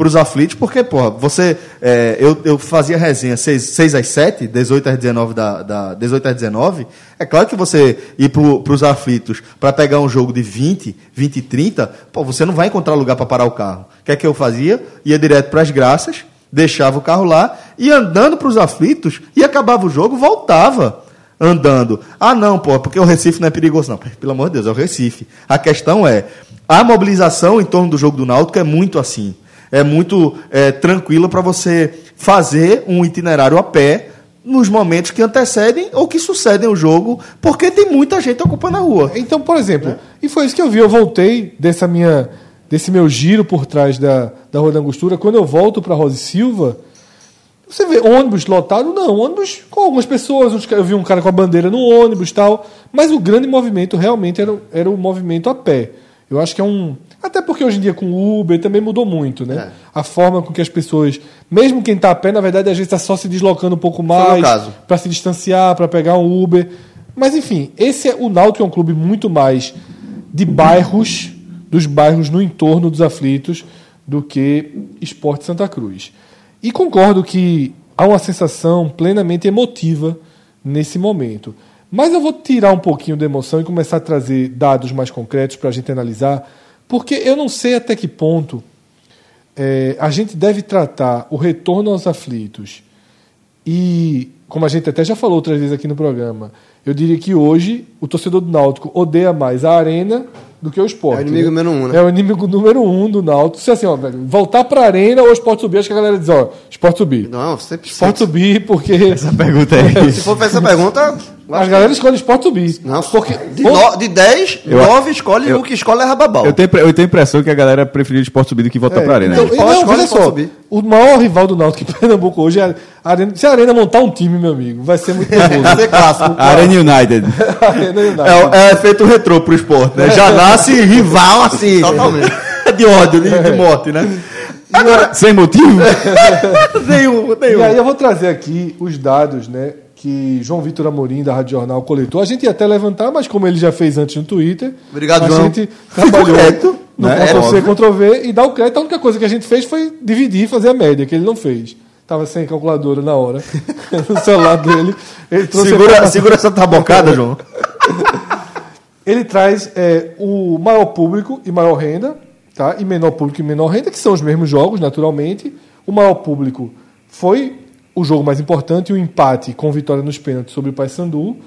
para os aflitos, porque, porra, você. é, eu, eu fazia resenha 6, às 7, 18 às 19 da, da 18 às 19. É claro que você ir para os aflitos para pegar um jogo de 20, 20 e 30, pô, você não vai encontrar lugar para parar o carro. O que é que eu fazia? Ia direto para as graças, deixava o carro lá, ia andando para os aflitos e acabava o jogo, voltava andando. Ah, não, pô, porque o Recife não é perigoso. Não, pelo amor de Deus, é o Recife. A questão é, a mobilização em torno do jogo do Náutico é muito assim. É muito é, tranquila para você fazer um itinerário a pé nos momentos que antecedem ou que sucedem o jogo, porque tem muita gente ocupando a rua. Então, por exemplo, e foi isso que eu vi. Eu voltei dessa minha, desse meu giro por trás da, da Rua da Angostura. Quando eu volto para Rosa e Silva, você vê ônibus lotado? Não, ônibus com algumas pessoas. Eu vi um cara com a bandeira no ônibus tal. Mas o grande movimento realmente era, era o movimento a pé. Eu acho que é um. Até porque hoje em dia com o Uber também mudou muito, né? A forma com que as pessoas. Mesmo quem está a pé, na verdade, às vezes está só se deslocando um pouco mais para se distanciar, para pegar um Uber. Mas enfim, esse é o Náutico é um clube muito mais de bairros, dos bairros no entorno dos aflitos, do que Esporte Santa Cruz. E concordo que há uma sensação plenamente emotiva nesse momento. Mas eu vou tirar um pouquinho da emoção e começar a trazer dados mais concretos para a gente analisar, porque eu não sei até que ponto eh, a gente deve tratar o retorno aos aflitos E, como a gente até já falou outras vezes aqui no programa, eu diria que hoje o torcedor do Náutico odeia mais a arena do que o esporte. É o inimigo número um, né? É o inimigo número um do Náutico. Se assim, ó, velho, voltar pra arena ou o esporte subir, acho que a galera diz, ó, esporte subir. Não, sempre. Esporte subir, porque. Essa pergunta aí. Se for pra essa pergunta. A galera escolhe esporte subir. Não, porque. de, no, de 10, 9 escolhe eu- o que escolhe é Rababal. Eu tenho, eu tenho a impressão que a galera preferiu o esporte subir do que voltar É, pra arena. então, não, escolhe, veja pode só, subir. o maior rival do Náutico em Pernambuco hoje é a Arena. Se a Arena montar um time, meu amigo, vai ser muito nervoso. Vai ser clássico. Arena United. A Arena United. É, o- é efeito retrô pro esporte, né? Já nasce rival assim. Totalmente. de ódio, de, de morte, né? Sem motivo? nenhum, nenhum. E aí eu vou trazer aqui os dados, né? Que João Vitor Amorim, da Rádio Jornal, coletou. A gente ia até levantar, mas como ele já fez antes no Twitter, Obrigado, a João. gente trabalhou Correto, no né? Ctrl C, Óbvio. Ctrl V e dar o crédito. A única coisa que a gente fez foi dividir e fazer a média, que ele não fez. Tava sem calculadora na hora, no celular dele. A Segura, informação. segura essa tabocada, João. Ele traz é, o maior público e maior renda, tá? e menor público e menor renda, que são os mesmos jogos, naturalmente. O maior público foi o jogo mais importante, o empate com vitória nos pênaltis sobre o Paysandu,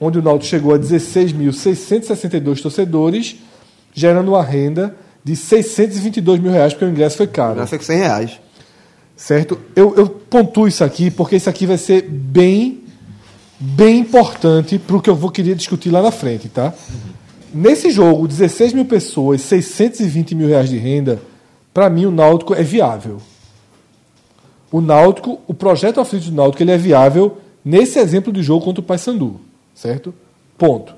onde o Náutico chegou a 16.662 torcedores, gerando uma renda de 622 mil reais, porque o ingresso foi caro Já foi com 100 reais. certo? Eu, eu pontuo isso aqui porque isso aqui vai ser bem, bem importante para o que eu vou querer discutir lá na frente, tá? Nesse jogo, 16 mil pessoas, 620 mil reais de renda, para mim o Náutico é viável. O Náutico, o projeto aflito do Náutico, ele é viável nesse exemplo de jogo contra o Paysandu, certo? Ponto.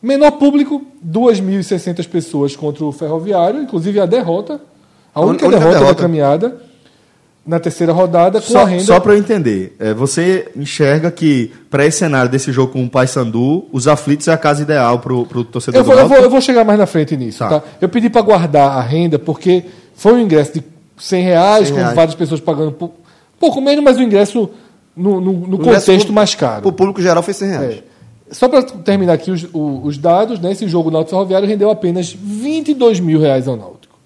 Menor público, 2.600 pessoas contra o Ferroviário, inclusive a derrota, a A única, única derrota, da derrota. caminhada na terceira rodada com Só, a renda. só para eu entender, é, você enxerga que para esse cenário desse jogo com o Paysandu, os aflitos é a casa ideal pro, pro torcedor eu, vou, do eu, vou, eu vou chegar mais na frente nisso. Tá. Tá. Eu pedi para guardar a renda porque foi um ingresso de 100 reais, 100 com reais. várias pessoas pagando pou- pouco menos, mas o ingresso no, no- no O ingresso contexto pro- mais caro. Pro público geral foi 100 reais. É. Só para terminar aqui os, o- os dados, né, esse jogo Náutico Ferroviário rendeu apenas 22 mil reais ao Náutico.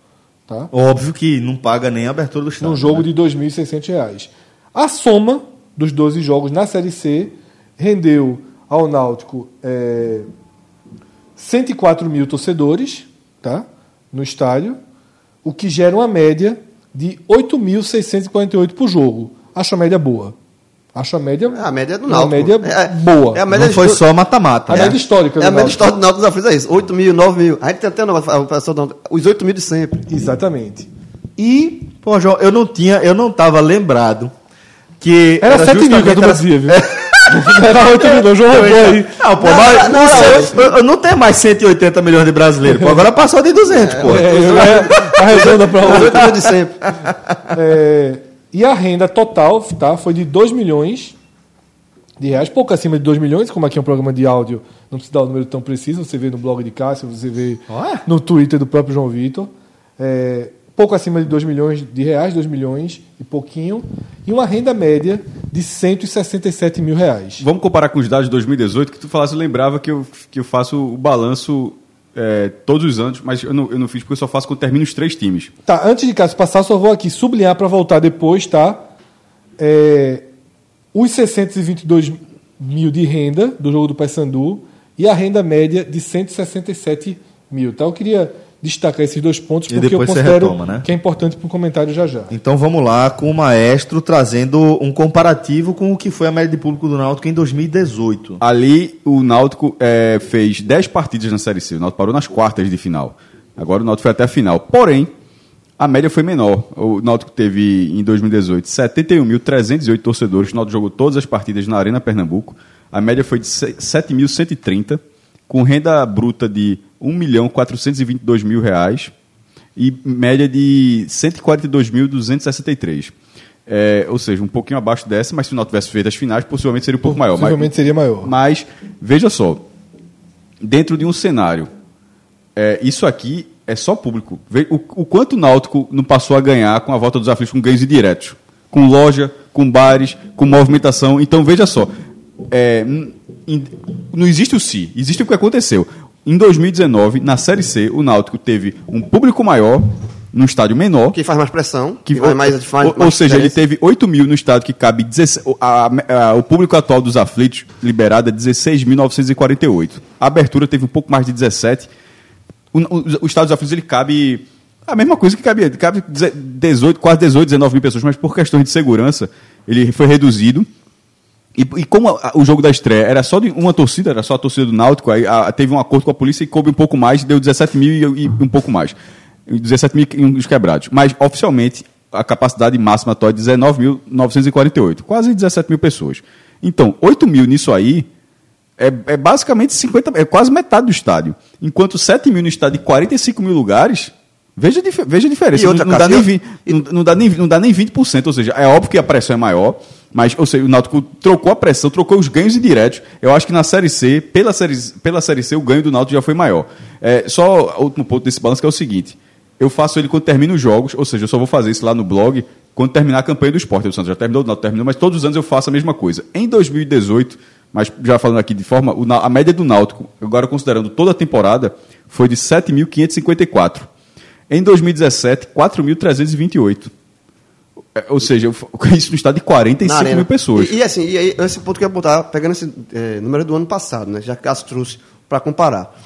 Tá? Óbvio que não paga nem a abertura do estádio. num jogo né? de 2.600 reais. A soma dos 12 jogos na Série C rendeu ao Náutico é, 104 mil torcedores tá, no estádio, o que gera uma média de 8.648 por jogo. Acho a média boa. Acho a média. É a média do Náutico. média É- boa. É a média Não foi do- só mata-mata. A né? média histórica É do a média histórica do Náutico dos aflitos, é isso. 8 mil, 9 mil. A gente tem até a os 8 mil de sempre. Exatamente. E Pô, João, eu não tinha, eu não tava lembrado que. era 7 mil que a justamente- turma dizia, viu? Era 8 mil, não, João roubou aí. Não, pô, Não, mas não, não, não, não tenho mais 180 milhões de brasileiros, pô. Agora passou de 200, pô. É, é, arredonda para Os 8. 8 mil de sempre. É, e a renda total tá, foi de 2 milhões de reais, pouco acima de 2 milhões, como aqui é um programa de áudio, não precisa dar o número tão preciso, você vê no blog de Cássio, você vê Olha. no Twitter do próprio João Vitor. É, pouco acima de 2 milhões de reais, 2 milhões e pouquinho, e uma renda média de 167 mil reais. Vamos comparar com os dados de 2018, que tu falasse, eu lembrava que eu, que eu faço o balanço é, todos os anos, mas eu não, eu não fiz porque eu só faço quando termino os três times. Tá, antes de Cássio passar, só vou aqui sublinhar para voltar depois, tá? É, os 622 mil de renda do jogo do Paysandu e a renda média de 167 mil, tá? Eu queria destacar esses dois pontos porque eu considero retoma, né? que é importante para o comentário já já. Então vamos lá com o maestro trazendo um comparativo com o que foi a média de público do Náutico em 2018. Ali, o Náutico é, fez 10 partidas na Série C. O Náutico parou nas quartas de final. Agora o Náutico foi até a final. Porém, a média foi menor. O Náutico teve, em 2018, 71.308 torcedores. O Náutico jogou todas as partidas na Arena Pernambuco. A média foi de se- 7.130, com renda bruta de 1.422.000 mil reais e média de 142.263. É, ou seja, um pouquinho abaixo dessa, mas se o Náutico tivesse feito as finais, possivelmente seria um pouco maior. Mas- Possivelmente seria maior. mas, veja só, dentro de um cenário, é, isso aqui é só público. O, o quanto o Náutico não passou a ganhar com a volta dos aflitos com ganhos indiretos? Com loja, com bares, com movimentação. Então, veja só, é, não existe o si, existe o que aconteceu. Em 2019, na Série C, o Náutico teve um público maior num estádio menor. Que faz mais pressão, Que, que faz mais, faz ou, ou mais seja, ele teve 8 mil no estádio que cabe 16, o- a- a- o público atual dos aflitos liberado é 16.948. A abertura teve um pouco mais de 17. O, o, o estádio dos aflitos ele cabe a mesma coisa que cabia, cabe 18, quase 18, 19 mil pessoas, mas por questões de segurança ele foi reduzido. E, e como a- o jogo da estreia era só de uma torcida, era só a torcida do Náutico, aí a- teve um acordo com a polícia e coube um pouco mais, deu 17 mil e, e um pouco mais. 17 mil e uns quebrados. Mas, oficialmente, a capacidade máxima atual é 19.948, quase 17 mil pessoas. Então, 8 mil nisso aí é, é basicamente 50, é quase metade do estádio. Enquanto 7 mil no estádio de 45 mil lugares, veja, veja a diferença. E outra, não, não dá nem, vi- não, não dá nem, não dá nem 20%, ou seja, é óbvio que a pressão é maior, mas ou seja, o Náutico trocou a pressão, trocou os ganhos indiretos. Eu acho que na Série C, pela Série, pela série C, o ganho do Náutico já foi maior. É, só o último ponto desse balanço que é o seguinte: eu faço ele quando termino os jogos, ou seja, eu só vou fazer isso lá no blog quando terminar a campanha do esporte. O Santos já terminou, o Náutico terminou, mas todos os anos eu faço a mesma coisa. Em 2018, mas já falando aqui de forma, a média do Náutico, agora considerando toda a temporada, foi de 7.554. Em 2017, 4.328. É, Ou seja, isso no estado de 45 Na arena. mil pessoas. E, e assim, e aí, esse ponto que eu ia botar, pegando esse é, número do ano passado, né? Já que Cássio trouxe para comparar.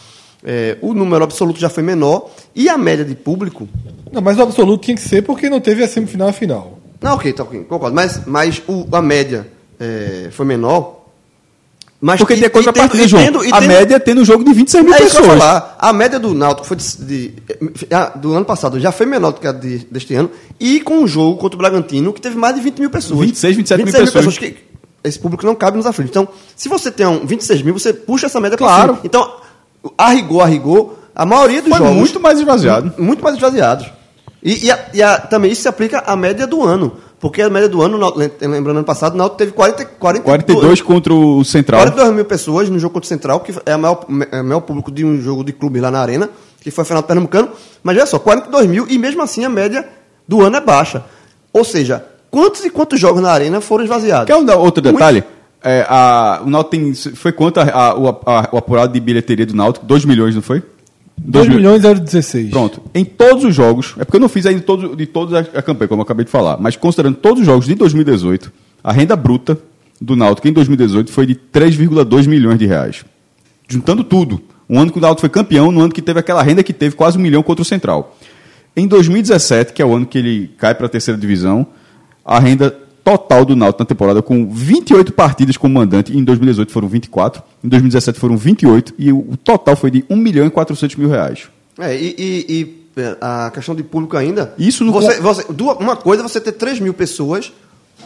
É, o número absoluto já foi menor e a média de público. Não, mas o absoluto tinha que ser porque não teve a semifinal e a final. Não, ok, tá ok, concordo. Mas, mas o, a média é, foi menor. Mas Porque tem a contrapartida, tendo- João. tendo- a tendo- média tem no jogo de 26 mil É isso que eu pessoas. falar. A média do Náutico foi de, de- do ano passado já foi menor do que a de- deste ano. E com o jogo contra o Bragantino, que teve mais de 20 mil pessoas. 26, 27 mil pessoas. que esse público não cabe nos aflitos. Então, se você tem um 26 mil, você puxa essa média Claro. pra cima. Então, a rigor, a rigor, a maioria dos Foi jogos... muito mais esvaziado. Muito mais esvaziados. E, e a- e a- também isso se aplica à média do ano. Porque a média do ano, lembrando ano passado, o Náutico teve 40, 42, 42 contra o Central. 42 mil pessoas no jogo contra o Central, que é o maior, é maior público de um jogo de clube lá na Arena, que foi a final do Pernambucano. Mas olha só, 42 mil e mesmo assim a média do ano é baixa. Ou seja, quantos e quantos jogos na Arena foram esvaziados? Quer um outro Muito. detalhe? É, a, o Náutico tem, foi quanto a- a- o, a- o apurado de bilheteria do Náutico? 2 milhões, não foi? 2 mil- milhões e 16. Pronto. Em todos os jogos, é porque eu não fiz ainda todos, de todos a, a campanha, como eu acabei de falar, mas considerando todos os jogos de 2018, a renda bruta do Náutico em 2018 foi de 3,2 milhões de reais. Juntando tudo. Um ano que o Náutico foi campeão, no ano que teve aquela renda que teve quase um milhão contra o Central. Em 2017, que é o ano que ele cai para a terceira divisão, a renda total do Náutico na temporada com 28 partidas como mandante, em 2018 foram 24, em 2017 foram 28 e o, o total foi de 1 milhão e 400 mil reais. É, e, e- e, é, a questão de público ainda. Isso no você, você- Uma coisa é você ter 3 mil pessoas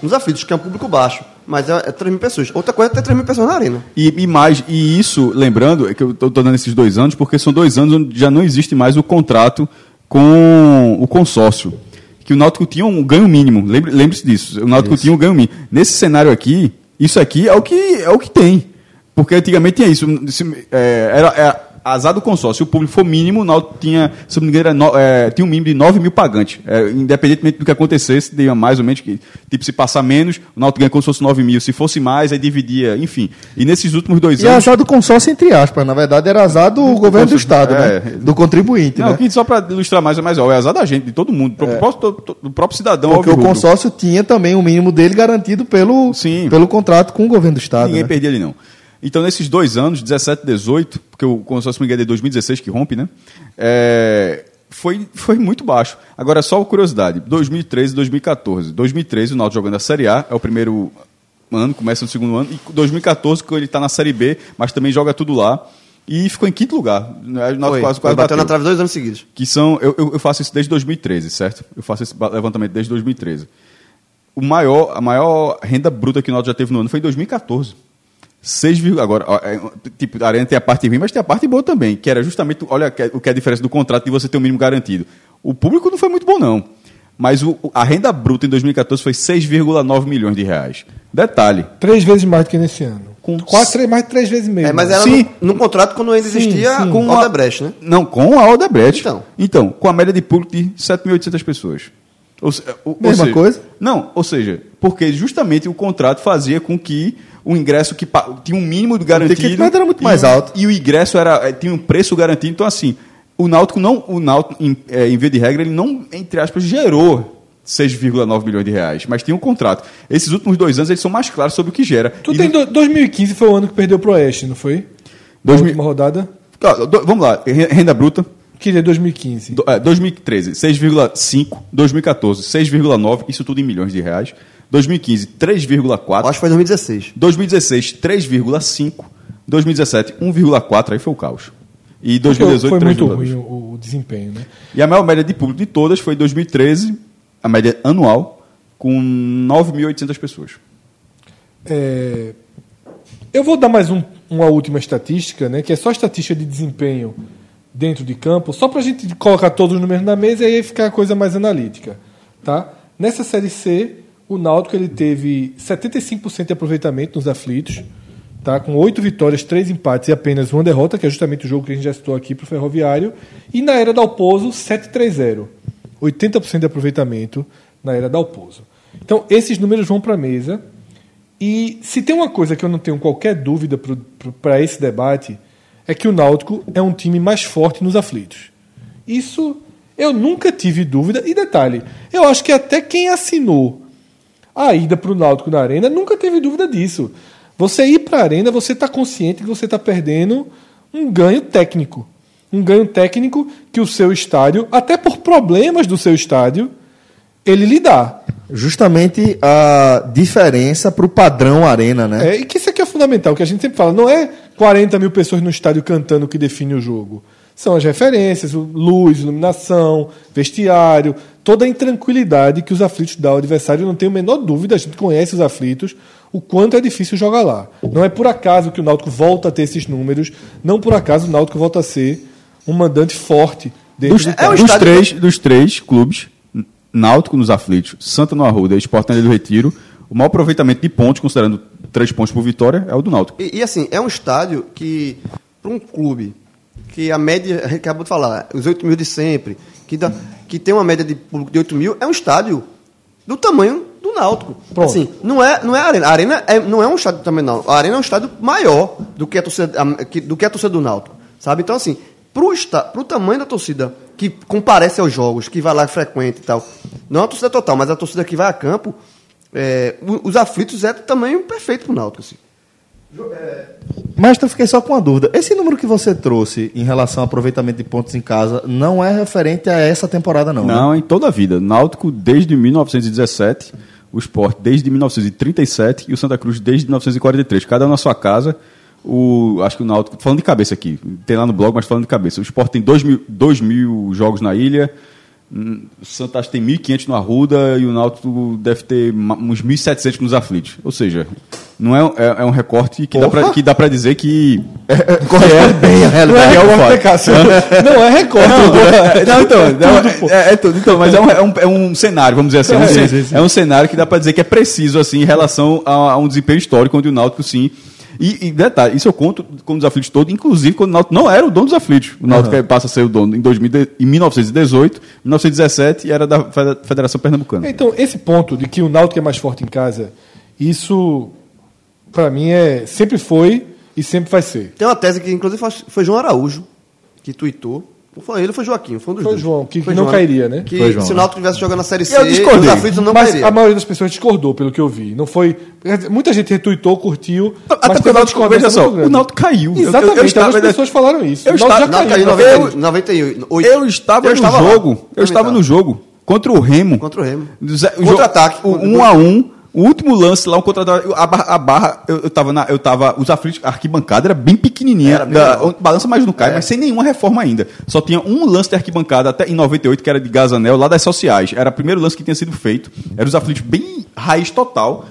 nos aflitos, que é um público baixo. Mas é, é 3 mil pessoas. Outra coisa é ter 3 mil pessoas na arena. E, e mais, e isso, lembrando, é que eu estou dando esses dois anos, porque são dois anos onde já não existe mais o contrato com o consórcio. Que o Náutico tinha um ganho mínimo. Lembre- Lembre-se disso. O Náutico tinha um ganho mínimo. Nesse cenário aqui, isso aqui é o que, é o que tem. Porque antigamente tinha isso. Se- é, era, é, azar do consórcio. Se o público for mínimo, o Náutico tinha, se não me engano, era no- é, tinha um mínimo de 9 mil pagantes. É, independentemente do que acontecesse, tinha mais ou menos que, tipo, se passar menos, o Náutico ganha como se fosse 9 mil. Se fosse mais, aí dividia, enfim. E nesses últimos dois E é anos. azar do consórcio, entre aspas. Na verdade, era azar do, governo do Estado, é. né? Do contribuinte, Não, né? que só para ilustrar mais, é mais ó, é azar da gente, de todo mundo, do próprio, do- do próprio cidadão. Porque o consórcio tinha também o mínimo dele garantido pelo, Sim. pelo contrato com o governo do Estado. Ninguém né? perdia ali, não. Então, nesses dois anos, 17 e 18, porque o consórcio Miguel é de 2016 que rompe, né? É, foi, foi muito baixo. Agora, só curiosidade: 2013 e 2014. 2013, o Náutico jogando a Série A, é o primeiro ano, começa no segundo ano, e 2014, quando ele está na Série B, mas também joga tudo lá. E ficou em quinto lugar. O Náutico Foi, quase, quase bateu na bateu. trave dois anos seguidos. que são eu, eu faço isso desde 2013, certo? Eu faço esse levantamento desde 2013. O maior, a maior renda bruta que o Náutico já teve no ano foi em 2014. 6, vírgula- agora, é, tipo, a arena tem a parte ruim, mas tem a parte boa também, que era justamente, olha que- o que é a diferença do contrato de você ter o mínimo garantido. O público não foi muito bom não, mas o- a renda bruta em 2014 foi 6,9 milhões de reais. Detalhe, Três vezes mais do que nesse ano. Com- Quase três, mais de três vezes meio. É, mas era Sim. no, no contrato quando ainda Sim, existia sim. com o Odebrecht, né? Não, com a Odebrecht. Então. Então, com a média de público de 7.800 pessoas. Ou, se- ou- ou Mesma seja- coisa? Não, ou seja, porque justamente o contrato fazia com que o ingresso que tinha um mínimo de garantido. ticket médio era muito mais o- alto. E o ingresso era, eh, tinha um preço garantido. Então, assim, o Náutico não, o Náutico, em, é, em via de regra, ele não, entre aspas, gerou 6,9 milhões de reais, mas tem um contrato. Esses últimos dois anos eles são mais claros sobre o que gera. Tu E tem do- 2015 foi o ano que perdeu pro Oeste, não foi? 2000 última rodada. Ah, do- vamos lá, re- renda bruta, Queria 2015. do- é, 2013, 6,5, 2014, 6,9, isso tudo em milhões de reais. 2015, 3,4. Acho que foi 2016. 2016, 3,5. 2017, 1,4, aí foi o caos. E Porque 2018, foi muito 3,2. ruim o, o desempenho, né? E a maior média de público de todas foi 2013, a média anual, com 9.800 pessoas. É, Eu vou dar mais um- uma última estatística, né, que é só estatística de desempenho dentro de campo, só para a gente colocar todos os números na mesa e aí ficar a coisa mais analítica. Tá? Nessa Série C, o Náutico ele teve 75% de aproveitamento nos aflitos, tá? com oito vitórias, três empates e apenas uma derrota, que é justamente o jogo que a gente já citou aqui para o Ferroviário. E na Era Dalpozo, 7-3-0. 80% de aproveitamento na Era Dalpozo. Então, esses números vão para a mesa. E se tem uma coisa que eu não tenho qualquer dúvida para esse debate, é que o Náutico é um time mais forte nos aflitos. Isso eu nunca tive dúvida. E detalhe, eu acho que até quem assinou a ida para o Náutico na Arena nunca teve dúvida disso. Você ir para a Arena, você está consciente que você está perdendo um ganho técnico. Um ganho técnico que o seu estádio, até por problemas do seu estádio, ele lhe dá. Justamente a diferença para o padrão arena, né? É, e que isso aqui é fundamental, que a gente sempre fala, não é 40 mil pessoas no estádio cantando que define o jogo. São as referências, luz, iluminação, vestiário, toda a intranquilidade que os aflitos dão ao adversário. Eu não tenho a menor dúvida, a gente conhece os aflitos, o quanto é difícil jogar lá. Não é por acaso que o Náutico volta a ter esses números, não por acaso o Náutico volta a ser um mandante forte dentro Dos, de é, dos, três, dos três clubes, Náutico nos aflitos, Santa no Arruda e Sport do Retiro, o maior aproveitamento de pontos, considerando três pontos por vitória, é o do Náutico. E, e, assim, é um estádio que, para um clube, que a média, a gente acabou de falar, os 8 mil de sempre, que, dá, que tem uma média de público de 8 mil, é um estádio do tamanho do Náutico. Pronto. Assim, não é, não é a arena. A arena é- não é um estádio também, não. A arena é um estádio maior do que a torcida, do, que a torcida do Náutico. Sabe? Então, assim, pro, esta, pro tamanho da torcida que comparece aos jogos, que vai lá frequente e tal, não é a torcida total, mas a torcida que vai a campo, é, os aflitos é do tamanho perfeito pro Náutico. Assim. Mas eu fiquei só com uma dúvida. Esse número que você trouxe em relação ao aproveitamento de pontos em casa não é referente a essa temporada, não. né? Não, em toda a vida. Náutico desde 1917, o Sport desde 1937 e o Santa Cruz desde 1943. Cada um na sua casa. O, acho que o Náutico, falando de cabeça aqui, tem lá no blog, mas falando de cabeça. O Sport tem 2 mil, dois mil jogos na ilha, o que tem 1.500 no Arruda e o Náutico deve ter uns 1.700 nos aflitos. Ou seja, não é, é, é um recorte que dá, pra, que dá pra dizer que. Corresponde bem à Não é realidade. recorte, né, Cássio? Não é recorte. É, Não, então, não, é, é tudo, então, mas é um, é, um, é um cenário, vamos dizer assim. É um, é um cenário que dá para dizer que é preciso, assim, em relação a, a um desempenho histórico, onde o Náutico, sim. E, e detalhe, isso eu conto como os aflitos todos, inclusive quando o Náutico não era o dono dos aflitos. O Náutico passa a ser o dono em, 2000, de- em 1918, 1917 e era da Federação Pernambucana. Então, esse ponto de que o Náutico é mais forte em casa, isso, para mim, é sempre foi e sempre vai ser. Tem uma tese que, inclusive, foi- foi João Araújo que tweetou. Não foi ele foi Joaquim? Foi um dos Foi dois. João, que Foi não João, cairia, né? Que Foi João, se o né? Náutico tivesse jogando na Série C, Eu discordei. os aflitos não Mas cairia. a maioria das pessoas discordou, pelo que eu vi. Não foi. Muita gente retuitou, curtiu. Até mas porque teve o uma Náutico, discordância veja só, muito grande. o Náutico caiu. Eu- eu- Exatamente, eu estava- algumas pessoas falaram isso. eu o Náutico estava- já Não, caiu caiu. em na 90, verdade. 98. Eu estava Eu no jogo. Eu estava no jogo contra o Remo. Contra o Remo. Contra-ataque. Um a um. O último lance lá, um contra-ataque. A barra, a barra eu, eu tava na. Eu tava. Os aflitos, a arquibancada era bem pequenininha. Era da- balança mais não cai, É. mas sem nenhuma reforma ainda. Só tinha um lance de arquibancada até em 98, que era de Gazanel, lá das sociais. Era o primeiro lance que tinha sido feito. Era os aflitos bem raiz total.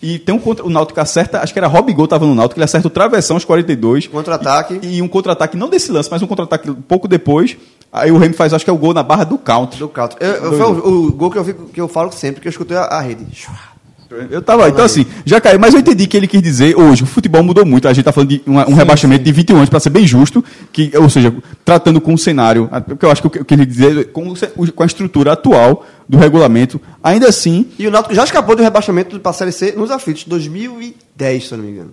E tem um contra. O Náutico acerta, acho que era Robigol tava no Náutico, ele acerta o travessão aos 42. Contra-ataque. E, e um contra-ataque, não desse lance, mas um contra-ataque pouco depois. Aí o Remy faz, acho que é o gol na barra do counter. Do Calto. Eu- eu- Foi o, o gol que eu, vi- que eu falo sempre, que eu escutei a, a rede. Eu tava, então assim, já caiu, mas eu entendi que ele quis dizer hoje, o futebol mudou muito, a gente tá falando de uma- um rebaixamento de 21 anos para ser bem justo, que, ou seja, tratando com o cenário, porque eu acho que o que eu queria dizer com, o ce- com a estrutura atual do regulamento, ainda assim, E o Náutico já escapou do rebaixamento para a Série C nos aflitos, 2010, se eu não me engano.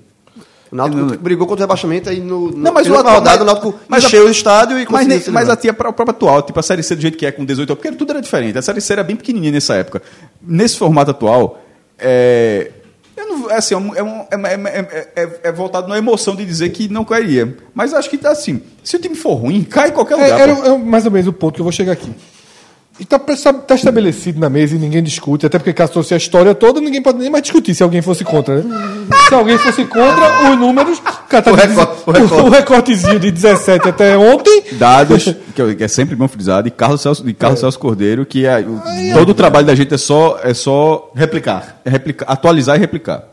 O Náutico brigou contra o rebaixamento aí no, Não, mas o atual- rodada o Náutico mas a- encheu o estádio e Mas, nem, mas a tia pró- própria atual, tipo a Série C do jeito que é com 18 porque tudo era diferente. A Série C era bem pequenininha nessa época. Nesse formato atual, é, não, é assim, é, um- é, é- é- é- voltado na emoção de dizer que não cairia. Mas acho que tá assim, se o time for ruim, cai em qualquer lugar. era é mais ou menos o ponto que eu vou chegar aqui. Está tá estabelecido na mesa e ninguém discute, até porque caso trouxe a história toda, ninguém pode nem mais discutir se alguém fosse contra. Né? Se alguém fosse contra, os números. cara, tá O de- recorte- o recorte. o recortezinho de 17 até ontem. Dados, que é- é sempre bom frisar, de Carlos Celso, de É. Carlos Celso Cordeiro, que é, o- todo o trabalho da gente é só, é só Replicar. replicar, atualizar e replicar.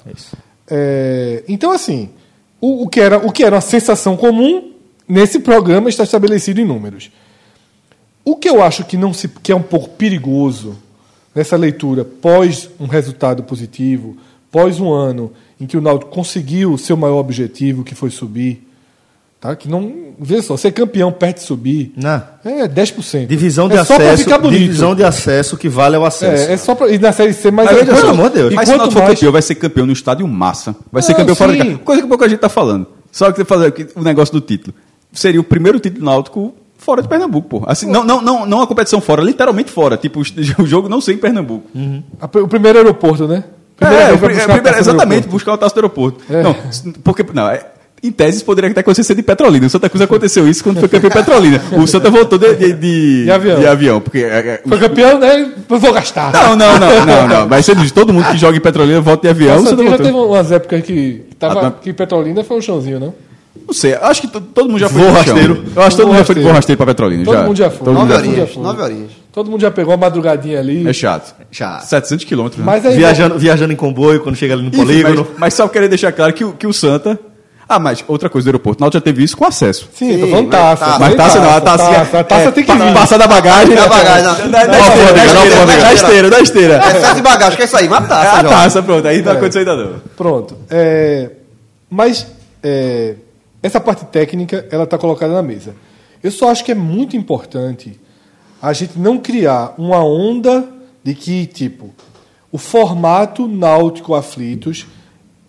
É, então, assim, o, o que era, o que era uma sensação comum nesse programa está estabelecido em números. O que eu acho que, não se, que é um pouco perigoso nessa leitura, pós um resultado positivo, pós um ano em que o Náutico conseguiu o seu maior objetivo, que foi subir, tá? que não. Veja só, ser campeão perto de subir Não. é 10%. Divisão de é acesso. ficar bonito. Divisão de acesso que vale é o acesso. É, é só pra, e na Série C, mas, Mas, é, pelo amor de Deus. e Mas se o quanto Náutico for mais, campeão, vai ser campeão no estádio massa. Vai ser Não, campeão fora de sim. casa. Coisa que pouca gente tá falando. Só que você fazer o negócio do título. Seria o primeiro título do Náutico fora de Pernambuco, pô. Assim, não, não, não, não a competição fora, literalmente fora. Tipo, o jogo não ser em Pernambuco. a- o primeiro aeroporto, né? Primeira É, o buscar é, a primeiro- exatamente, buscar o taça do aeroporto. É. Não, porque, não, é, em tese poderia até acontecer de Petrolina. O Santa Cruz aconteceu isso quando foi campeão Petrolina. O Santa voltou de, de, de, De avião. porque, é, é, Foi campeão, né? Eu vou gastar. não, não, não, não, não. Mas você diz, todo mundo que joga em Petrolina volta de avião. o Nossa, Santa já voltou. teve umas épocas que, tava, Ah, tá. que Petrolina foi um chãozinho, não? Não sei, acho que to- todo mundo já foi rasteiro. Eu acho que todo mundo já foi de rasteiro. pra Petrolina. Todo já. mundo já foi. Nove já Todo mundo horinhas, já foi. nove horinhas. Todo mundo já pegou a madrugadinha ali. É chato. Chato. 700 quilômetros. né? Mas aí, Viajando, viajando em comboio quando chega ali no polígono. mas, mas só querer deixar claro que, o- que o Santa. Ah, mas outra coisa do aeroporto. O Náutico já teve isso com acesso. Sim, tô Sim, falando mas taça. taça. Mas taça não, a taça, taça, a taça tem que vir. Passar da bagagem. Da bagagem, Da, não. da, esteira, da esteira, alfândega. da esteira, da esteira. Excesso de bagagem, que é isso aí? Uma É taça, a taça, pronto. Aí não aconteceu ainda não. Pronto. É, mas é, essa parte técnica ela está colocada na mesa. Eu só acho que é muito importante a gente não criar uma onda de que, tipo, o formato náutico aflitos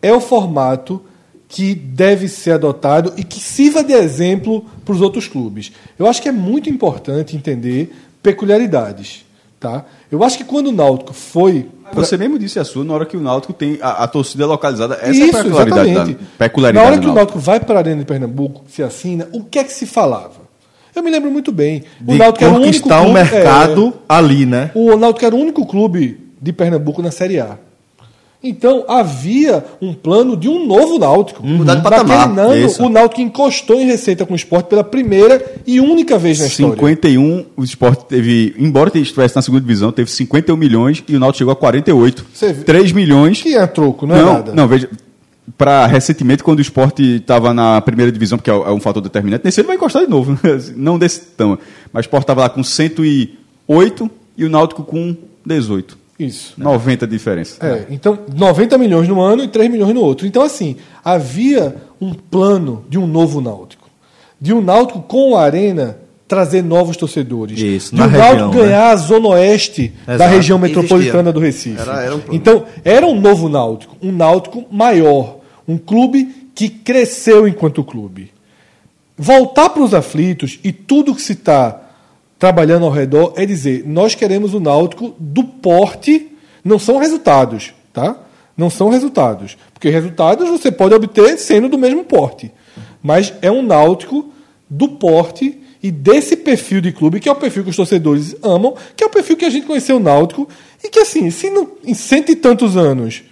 é o formato que deve ser adotado e que sirva de exemplo para os outros clubes. Eu acho que é muito importante entender peculiaridades. Tá? Eu acho que quando o Náutico foi Você mesmo disse a sua na hora que o Náutico tem a, a torcida localizada. Essa é a Isso, peculiaridade. exatamente. Da, peculiaridade Na hora que o Náutico. Vai para a Arena de Pernambuco, se assina, o que é que se falava? Eu me lembro muito bem. O De Náutico era o único conquistar o clube, mercado ali, né? é, o Náutico era o único clube de Pernambuco na Série A. Então havia um plano de um novo Náutico. Mudar de Naquele patamar. ano, o Náutico encostou em receita com o esporte pela primeira e única vez na história. 51, o esporte teve, embora estivesse na segunda divisão, teve 51 milhões e o Náutico chegou a 48. Você vê. 3 milhões. Que é troco, não é não, nada. não, veja. Para recentemente, quando o esporte estava na primeira divisão, porque é é um fator determinante, nesse ele vai encostar de novo. não desse tão. Mas o esporte estava lá com 108 e o Náutico com 18. Isso. 90 de diferença. É, então 90 milhões no ano e 3 milhões no outro. Então, assim, havia um plano de um novo Náutico. De um Náutico com a Arena trazer novos torcedores. Isso, de na um Náutico né? ganhar a zona oeste da Exato. região metropolitana Existia. do Recife. Era- era um então, era um novo Náutico. Um Náutico maior. Um clube que cresceu enquanto clube. Voltar para os aflitos e tudo que se está trabalhando ao redor é dizer: nós queremos o Náutico do porte, não são resultados, tá? Não são resultados. Porque resultados você pode obter sendo do mesmo porte. Mas é um Náutico do porte e desse perfil de clube, que é o perfil que os torcedores amam, que é o perfil que a gente conheceu o Náutico, e que assim, se não, em cento e tantos anos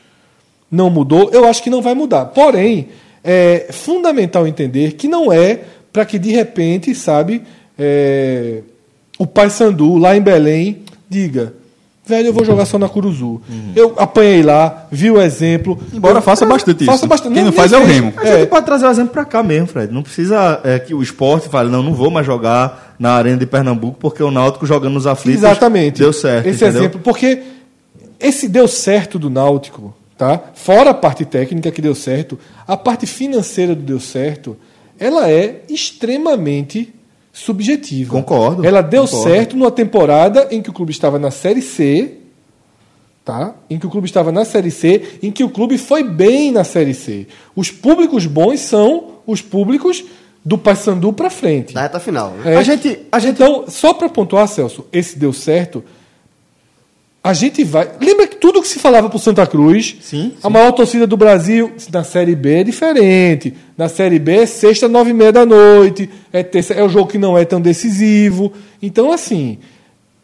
não mudou, eu acho que não vai mudar. Porém, é fundamental entender que não é para que de repente, sabe, é, o Pai Sandu lá em Belém diga. Velho, eu vou jogar só na Curuzu. Eu apanhei lá, vi o exemplo. Embora Eu- faça bastante isso. Faça bastante. Quem não nem faz é o. Remo. A gente pode trazer o exemplo pra cá mesmo, Fred. Não precisa é, que o esporte fale, não, não vou mais jogar na Arena de Pernambuco porque o Náutico jogando nos aflitos Exatamente. deu certo. Esse entendeu? exemplo, porque esse deu certo do Náutico, tá? Fora a parte técnica que deu certo, a parte financeira do deu certo, ela é extremamente subjetiva. Concordo, Ela deu concordo. certo numa temporada em que o clube estava na Série C, tá? Em que o clube estava na Série C, em que o clube foi bem na Série C. Os públicos bons são os públicos do Paysandu para frente. Da reta final. Né? É. A gente, a gente, então, só para pontuar, Celso, esse deu certo. A gente vai. Lembra que tudo que se falava pro Santa Cruz, Sim, a maior torcida do Brasil, na Série B é diferente. Na Série B é sexta, nove e meia da noite. É, terça, é o jogo que não é tão decisivo. Então, assim,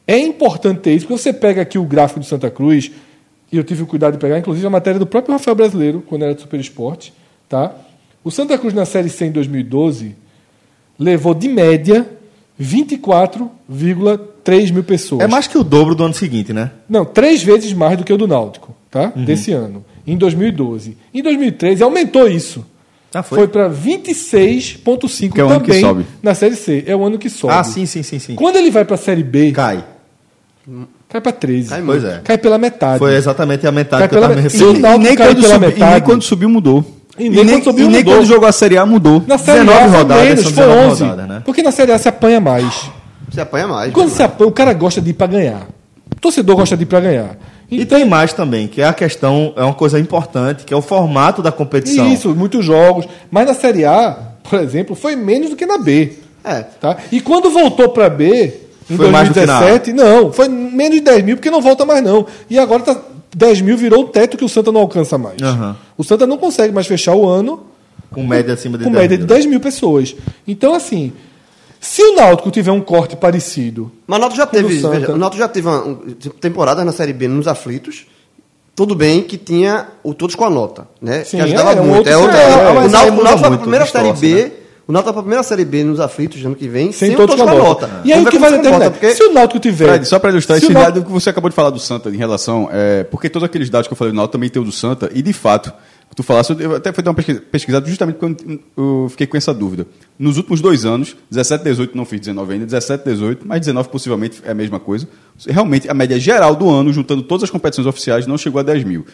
é importante ter isso, porque você pega aqui o gráfico do Santa Cruz, e eu tive o cuidado de pegar, inclusive, a matéria do próprio Rafael Brasileiro, quando era do Super Esporte, tá? O Santa Cruz na Série C em 2012 levou de média 24,3 mil pessoas. É mais que o dobro do ano seguinte, né? Não, três vezes mais do que o do Náutico, tá? Desse ano, em 2012. Em 2013 aumentou isso. Ah, Foi, para 26,5 Que é o ano que também sobe. na Série C. É o ano que sobe. Ah, sim, sim, sim, sim. Quando ele vai para a Série B, Cai. cai para 13. Cai Pois é. Cai pela metade. Foi exatamente a metade Cai que eu pela tava me metade. referindo. E nem, caiu quando pela subiu, e metade. nem quando subiu mudou. E nem quando subiu, e nem mudou. quando jogou a Série A mudou. Na Série 19 A rodadas, menos, são foi 19 11. rodadas, né? Porque na Série A se apanha mais. Você apanha mais. Quando se apanha, o cara gosta de ir para ganhar. O torcedor gosta de ir para ganhar. E tem mais também, que é a questão, é uma coisa importante, que é o formato da competição. Isso, muitos jogos. Mas na Série A, por exemplo, foi menos do que na B. É. Tá? E quando voltou para B, em Foi mais do que na A. 2017, não, foi menos de 10 mil, porque não volta mais não. E agora tá, 10 mil virou o teto que o Santa não alcança mais. Aham. O Santa não consegue mais fechar o ano Com média acima de com 10 média de mil. 10 mil pessoas. Então, assim, se o Náutico tiver um corte parecido, Mas o Náutico já teve, Santa. veja, o Náutico já teve uma, um, temporada na Série B nos aflitos. Tudo bem que tinha o todos com a nota, né? Sim, que ajudava é, um muito. outro É outra, cenário, é, mas o Náutico, o Náutico pra muito, primeira Série B. O Náutico vai pra primeira Série B nos aflitos ano que vem, sem sem, todos com a nota. E aí o que vai determinar? porque Se o Náutico tiver... Fred, só para ilustrar se esse o Náutico- dado que você acabou de falar do Santa em relação. É, porque todos aqueles dados que eu falei do Náutico também tem o do Santa, e de fato, tu falasse, eu até fui dar uma pesquisa- pesquisada justamente porque eu, eu fiquei com essa dúvida. Nos últimos dois anos, 17, 18, não fiz 19 ainda, 17, 18, mas 19 possivelmente é a mesma coisa. Realmente, a média geral do ano, juntando todas as competições oficiais, não chegou a 10 mil.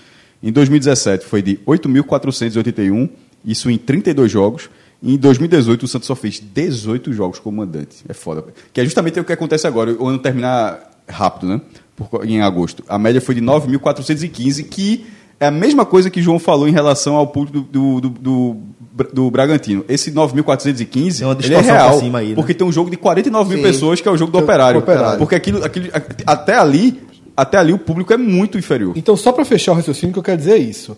Em 2017 foi de 8.481, isso em 32 jogos. E em 2018 o Santos só fez 18 jogos como mandante. É foda. Que é justamente o que acontece agora. O ano termina rápido, né? Por- em agosto. A média foi de 9.415, que é a mesma coisa que o João falou em relação ao público do, do, do, do, do Bragantino. Esse 9.415 Tem uma ele é real, cima aí, né? porque tem um jogo de 49 mil pessoas, que é o jogo do Operário. Operário. Porque aquilo, aquilo, até ali, até ali o público é muito inferior. Então, só para fechar o raciocínio, o que eu quero dizer é isso.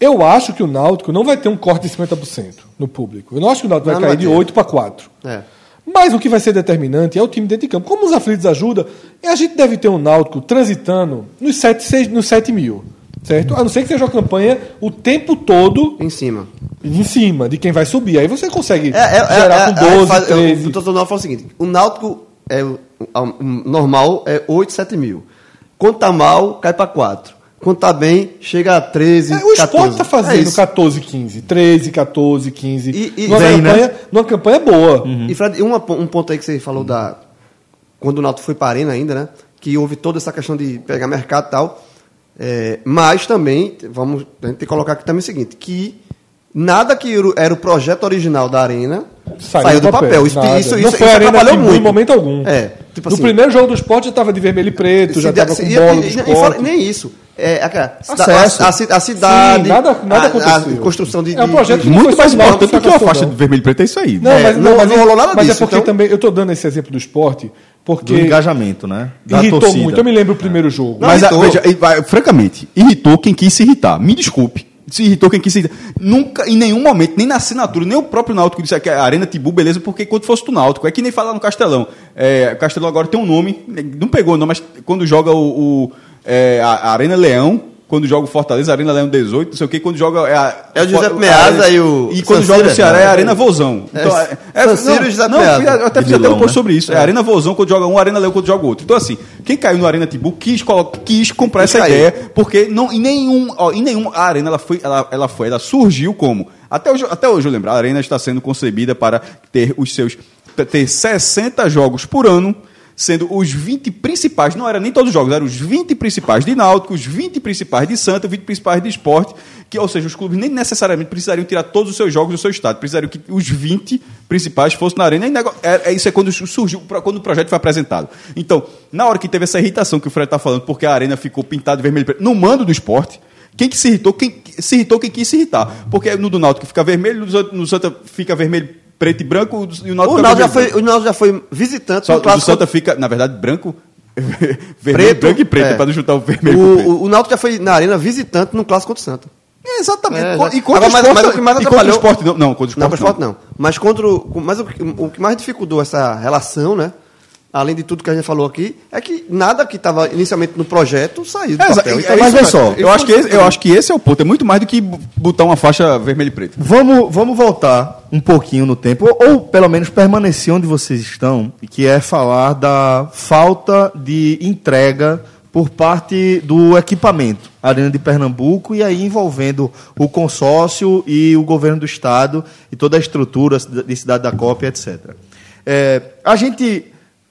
Eu acho que o Náutico não vai ter um corte de 50% no público. Eu não acho que o Náutico vai Não, cair não de vai ter. 8 para 4. É. Mas o que vai ser determinante é o time dentro de campo. Como os aflitos ajudam, a gente deve ter um Náutico transitando nos 7, seis- nos 7 mil. Certo? A não ser que seja uma campanha o tempo todo Em cima. em cima de quem vai subir. Aí você consegue É, é, é, gerar é, com 12, faz- eu- 13. O torcedor do Náutico fala o seguinte: o Náutico é o, o normal é 8, 7 mil. Quando tá mal, cai para 4. Quando tá bem, chega a 13, É, o 14. esporte está É fazendo isso. 14, 15, 13, 14, 15. E- e numa, vem, né? campanha, numa campanha boa. E Fred, uma um ponto aí que você falou da. Quando o Náutico foi para a Arena ainda, né? Que houve toda essa questão de pegar mercado e tal. É, mas também, vamos, a gente tem que colocar aqui também o seguinte, que nada que era o- projeto original da Arena saiu, do papel. Isso, nada. isso, não isso, foi isso arena atrapalhou muito. em momento algum. É, tipo no assim, primeiro jogo do esporte já estava de vermelho e preto, já estava com bola e- e- e nem isso. É. A, a ci- a cidade. Sim, nada- nada a- a, aconteceu. construção de. É um de- projeto de- Muito mais importante do que a faixa do vermelho e preto, é isso aí. Não, É, mas, não- mas não rolou nada mas disso, é porque então- também eu estou dando esse exemplo do esporte porque Do engajamento, né? Da irritou torcida. muito. Eu me lembro o primeiro jogo. Não, Mas, a- irritou. veja, vai- francamente, irritou quem quis se irritar. Me desculpe. Se irritou quem quis se irritar. Nunca, em nenhum momento, nem na assinatura, nem o próprio Náutico disse que é Arena Tibu, beleza, porque quando fosse do Náutico. É que nem falar no Castelão. É, o Castelão agora tem um nome, não pegou não, mas quando joga o, o, é, a Arena Leão, quando joga o Fortaleza, Arena Leão 18, não sei o que, quando joga. É, a, É o Giuseppe a- Meazza e o E quando joga Siro, Ceará é a Arena Vozão. Então, É, é, San Siro não, não, eu até fiz até um post né? sobre isso. É. Arena Vozão quando joga um, Arena Leão quando joga outro. Então, assim, quem caiu no Arena Tibu quis, quis comprar essa cair. ideia, porque não, em nenhum, ó, em nenhum a arena ela foi, ela, ela foi, ela surgiu como até hoje, até hoje eu lembro, a arena está sendo concebida para ter os seus ter 60 jogos por ano, sendo os 20 principais, não era nem todos os jogos, eram os 20 principais de Náutico, os 20 principais de Santa, os 20 principais de esporte, que, ou seja, os clubes nem necessariamente precisariam tirar todos os seus jogos do seu estado, precisariam que os 20 principais fossem na arena. É, é- isso é quando surgiu, quando o projeto foi apresentado. Então, na hora que teve essa irritação que o Fred está falando, porque a arena ficou pintada de vermelho no mando do esporte, quem que se irritou? Quem se irritou quem quis se irritar. Porque no do Náutico fica vermelho, no no Santa fica vermelho, preto e branco, e o o Náutico O fica Náutico já foi, o Náutico já foi visitante Só no o clássico. Santa fica, na verdade, branco, vermelho, Preto, branco e preto, é. para não chutar o vermelho. O, o preto. o, o Náutico já foi na arena visitante no clássico contra o Santa. É, exatamente. É, e contra Agora, mas- o esporte, mas o que mais contra o atrapalhou- esporte não. Não, contra o Não, esporte esporte não. Mas, contra o, mas o, o que mais dificultou essa relação, né? Além de tudo que a gente falou aqui, é que nada que estava inicialmente no projeto saiu do É, papel. Então, é mas cara. só. Eu acho, que esse, eu acho que esse é o ponto. É muito mais do que botar uma faixa vermelha e preta. Vamos, vamos voltar um pouquinho no tempo, ou, ou pelo menos permanecer onde vocês estão, que é falar da falta de entrega por parte do equipamento, Arena de Pernambuco, e aí envolvendo o consórcio e o governo do estado e toda a estrutura de Cidade da Cópia, etc. É, a gente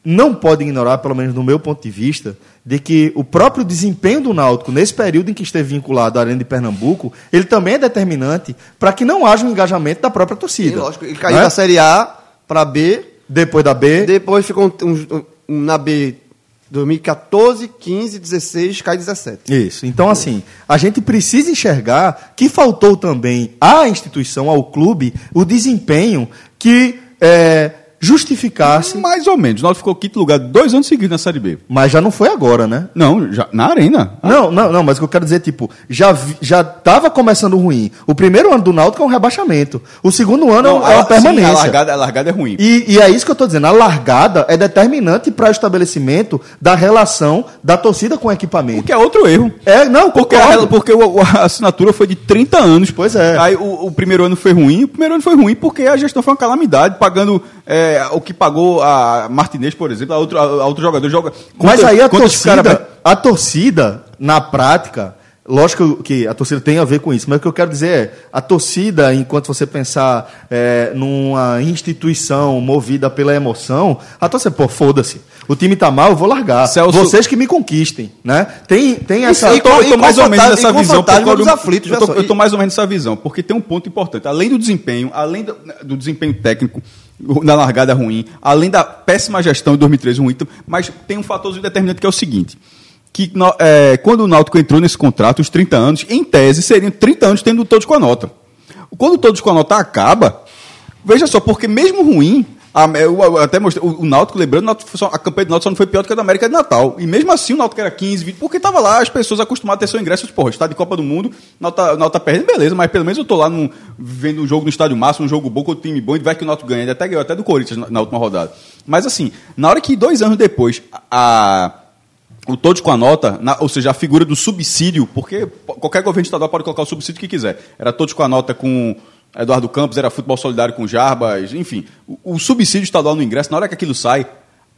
não pode ignorar, pelo menos no meu ponto de vista, de que o próprio desempenho do Náutico nesse período em que esteve vinculado à Arena de Pernambuco, ele também é determinante para que não haja um engajamento da própria Sim, torcida. lógico. Ele caiu Né? da Série A para B, Depois da B, depois ficou um- um- na B 2014, 15, 16, cai 17. Isso. Então, assim, a gente precisa enxergar que faltou também à instituição, ao clube, o desempenho que é, justificasse. Mais ou menos. O Náutico ficou quinto lugar dois anos seguidos na Série B. Mas já não foi agora, né? Não, já, na arena. Não, não, não, mas o que eu quero dizer, tipo, já, vi- já tava começando ruim. O primeiro ano do Náutico é um rebaixamento. O segundo ano Não, é uma a- permanência. sim, a, largada, a largada é ruim. E, e é isso que eu estou dizendo. A largada é determinante para o estabelecimento da relação da torcida com o equipamento. O que é outro erro. É, não, Porque, a, porque a assinatura foi de 30 anos. Pois é. Aí o, o primeiro ano foi ruim. O primeiro ano foi ruim porque a gestão foi uma calamidade, pagando é, o que pagou a Martinez, por exemplo, a outro, a, outro jogador. Joga, Mas aí a torcida, cara- a torcida, na prática, lógico que a torcida tem a ver com isso, mas o que eu quero dizer é, a torcida, enquanto você pensar é, numa instituição movida pela emoção, a torcida, pô, foda-se. O time tá mal, eu vou largar. Celso- Vocês que me conquistem, né? Tem, tem essa... eu tô, eu tô mais ou menos nessa visão. porque eu- aflitos, eu, tô, eu tô mais ou menos nessa visão, porque tem um ponto importante. Além do desempenho, além do, do desempenho técnico, da largada ruim, além da péssima gestão de 2013 ruim, mas tem um fator determinante que é o seguinte. Que é, quando o Náutico entrou nesse contrato, os 30 anos, em tese, seriam 30 anos tendo todos com a nota. Quando todos com a nota acaba, veja só, porque mesmo ruim, a- eu, até mostrei, o, Náutico, lembrando, a campanha do Náutico só não foi pior do que a da América de Natal. E mesmo assim o Náutico era 15, 20, porque estava lá as pessoas acostumadas a ter seu ingresso, porra, está de Copa do Mundo, o Náutico tá- o tá perdendo, beleza, mas pelo menos eu tô lá num, vendo um jogo no estádio máximo, um jogo bom com o time bom, e vai que o Náutico ganha, ele até ganhou até do Corinthians na, na última rodada. Mas assim, na hora que dois anos depois, a o todos com a nota, na- ou seja, a figura do subsídio, porque po- qualquer governo estadual pode colocar o subsídio que quiser. Era todos com a nota com Eduardo Campos, era futebol solidário com Jarbas, enfim. O, o subsídio estadual no ingresso, na hora que aquilo sai,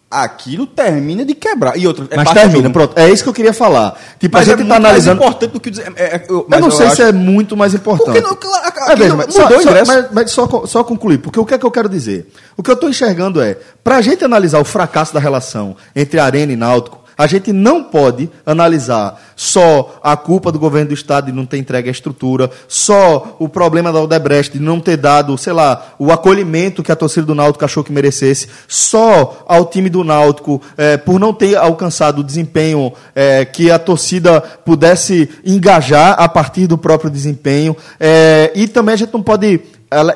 aquilo termina de quebrar. E outra, é Mas termina, pronto. É isso que eu queria falar. Tipo, Mas a é gente muito tá analisando... mais importante do que dese- é- é- eu, Eu não sei acho- se é muito mais importante. Porque não, É, veja, mas só. Só, mas, mas só, só concluir, porque o que é que eu quero dizer? O que eu estou enxergando é, para a gente analisar o fracasso da relação entre Arena e Náutico, a gente não pode analisar só a culpa do governo do Estado de não ter entregue a estrutura, só o problema da Odebrecht de não ter dado, sei lá, o acolhimento que a torcida do Náutico achou que merecesse, só ao time do Náutico eh, por não ter alcançado o desempenho eh, que a torcida pudesse engajar a partir do próprio desempenho. Eh, e também a gente não pode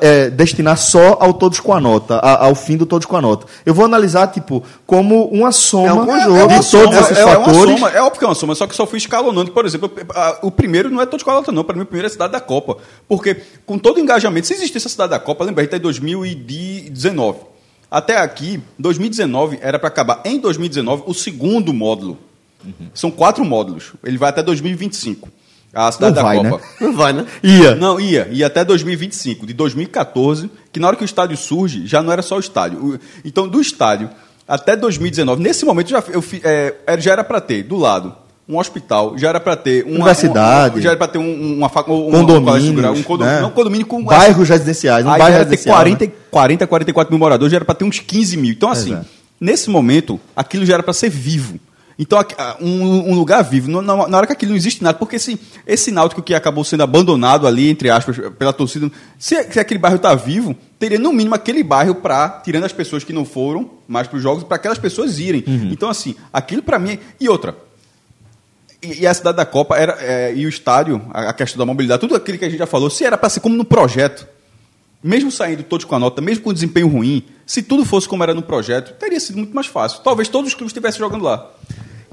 é, destinar só ao todos com a nota, a- ao fim do todos com a nota. Eu vou analisar, tipo, como uma soma É um de É uma todos soma, esses é, é fatores. soma, é óbvio que é uma soma, só que só fui escalonando. Por exemplo, a- o primeiro não é todo escalonado, não. Para mim, o primeiro é a Cidade da Copa. Porque, com todo o engajamento, se existisse a Cidade da Copa, lembra, a gente tá em 2019. Até aqui, 2019 era para acabar em 2019 o segundo módulo. São quatro módulos. Ele vai até 2025. A Cidade Não da vai, Copa. Não vai, né? Ia. Não, ia. Ia até 2025. De 2014, que na hora que o estádio surge, já não era só o estádio. Então, do estádio até 2019, nesse momento já, eu, é, era- já era para ter, do lado, um hospital, já era para ter uma... Universidade. uma- já era para ter um, uma, fac- um, Condomínios, um condomínio, né? não, um condomínio com... Bairros residenciais, um bairro já era ter residencial, 40, né? 40, 44 mil moradores, já era para ter uns 15 mil. Então, assim, Exato. Nesse momento, aquilo já era para ser vivo. Então, ah, um, um lugar vivo. Na, hora que aquilo não existe nada, porque esse, esse náutico que acabou sendo abandonado ali, entre aspas, pela torcida, se, se aquele bairro está vivo, teria no mínimo aquele bairro para, tirando as pessoas que não foram mais para os jogos, para aquelas pessoas irem. Então, assim, aquilo para mim. E outra, e, a cidade da Copa era, é, e o estádio, a, questão da mobilidade, tudo aquilo que a gente já falou, se era para ser como no projeto, mesmo saindo todos com a nota, mesmo com desempenho ruim, se tudo fosse como era no projeto, teria sido muito mais fácil. Talvez todos os clubes estivessem jogando lá.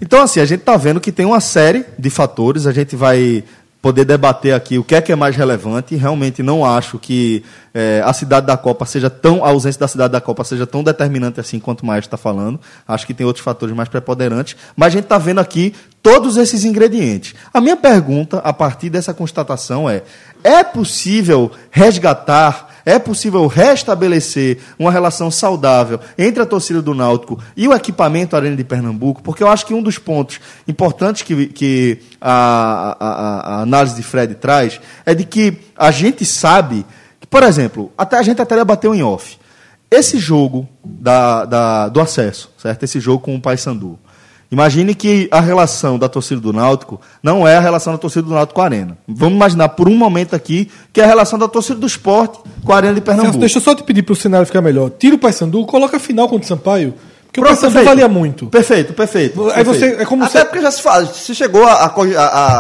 Então, assim, a gente está vendo que tem uma série de fatores, a gente vai poder debater aqui o que é que é mais relevante. Realmente não acho que eh, a cidade da Copa seja tão, a ausência da cidade da Copa seja tão determinante assim quanto o Maestro está falando. Acho que tem outros fatores mais preponderantes. Mas a gente está vendo aqui todos esses ingredientes. A minha pergunta, a partir dessa constatação, é: é possível resgatar é possível restabelecer uma relação saudável entre a torcida do Náutico e o equipamento Arena de Pernambuco? Porque eu acho que um dos pontos importantes que, que a, a- a- análise de Fred traz é de que a gente sabe, que, por exemplo, até a gente até debateu em off, esse jogo da, da- do acesso, certo? Esse jogo com o Paysandu. Imagine que a relação da torcida do Náutico não é a relação da torcida do Náutico com a Arena. Vamos imaginar por um momento aqui que é a relação da torcida do esporte com a Arena de Pernambuco. Celso, deixa eu só te pedir para o cenário ficar melhor. Tira o Paysandu, coloca a final contra o Sampaio, porque Pronto, o Paysandu valia muito. Perfeito, perfeito. Aí você, é como Até você... porque já se fala, se chegou a, a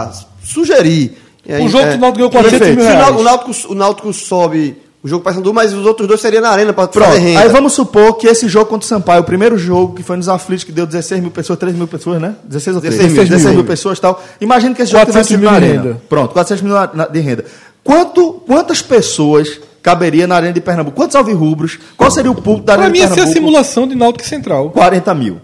a- sugerir. é, O jogo que o Náutico ganhou 400 Perfeito. mil reais. O Náutico, o Náutico sobe o jogo passando, mas os outros dois seriam na arena para fazer renda. aí vamos supor que esse jogo contra o Sampaio, o primeiro jogo que foi nos aflitos, que deu 16 mil pessoas, 13 mil pessoas, né? 16 ou 13? 16 mil. 16 mil pessoas e tal. Imagina que esse jogo 400 tivesse sido mil na de arena. renda. Pronto, 400 mil de renda. Quanto, quantas pessoas caberia na arena de Pernambuco? Quantos alvirrubros? Qual seria o público da Pra arena mim de ia ser a Pernambuco? simulação de Náutico Central. 40 mil.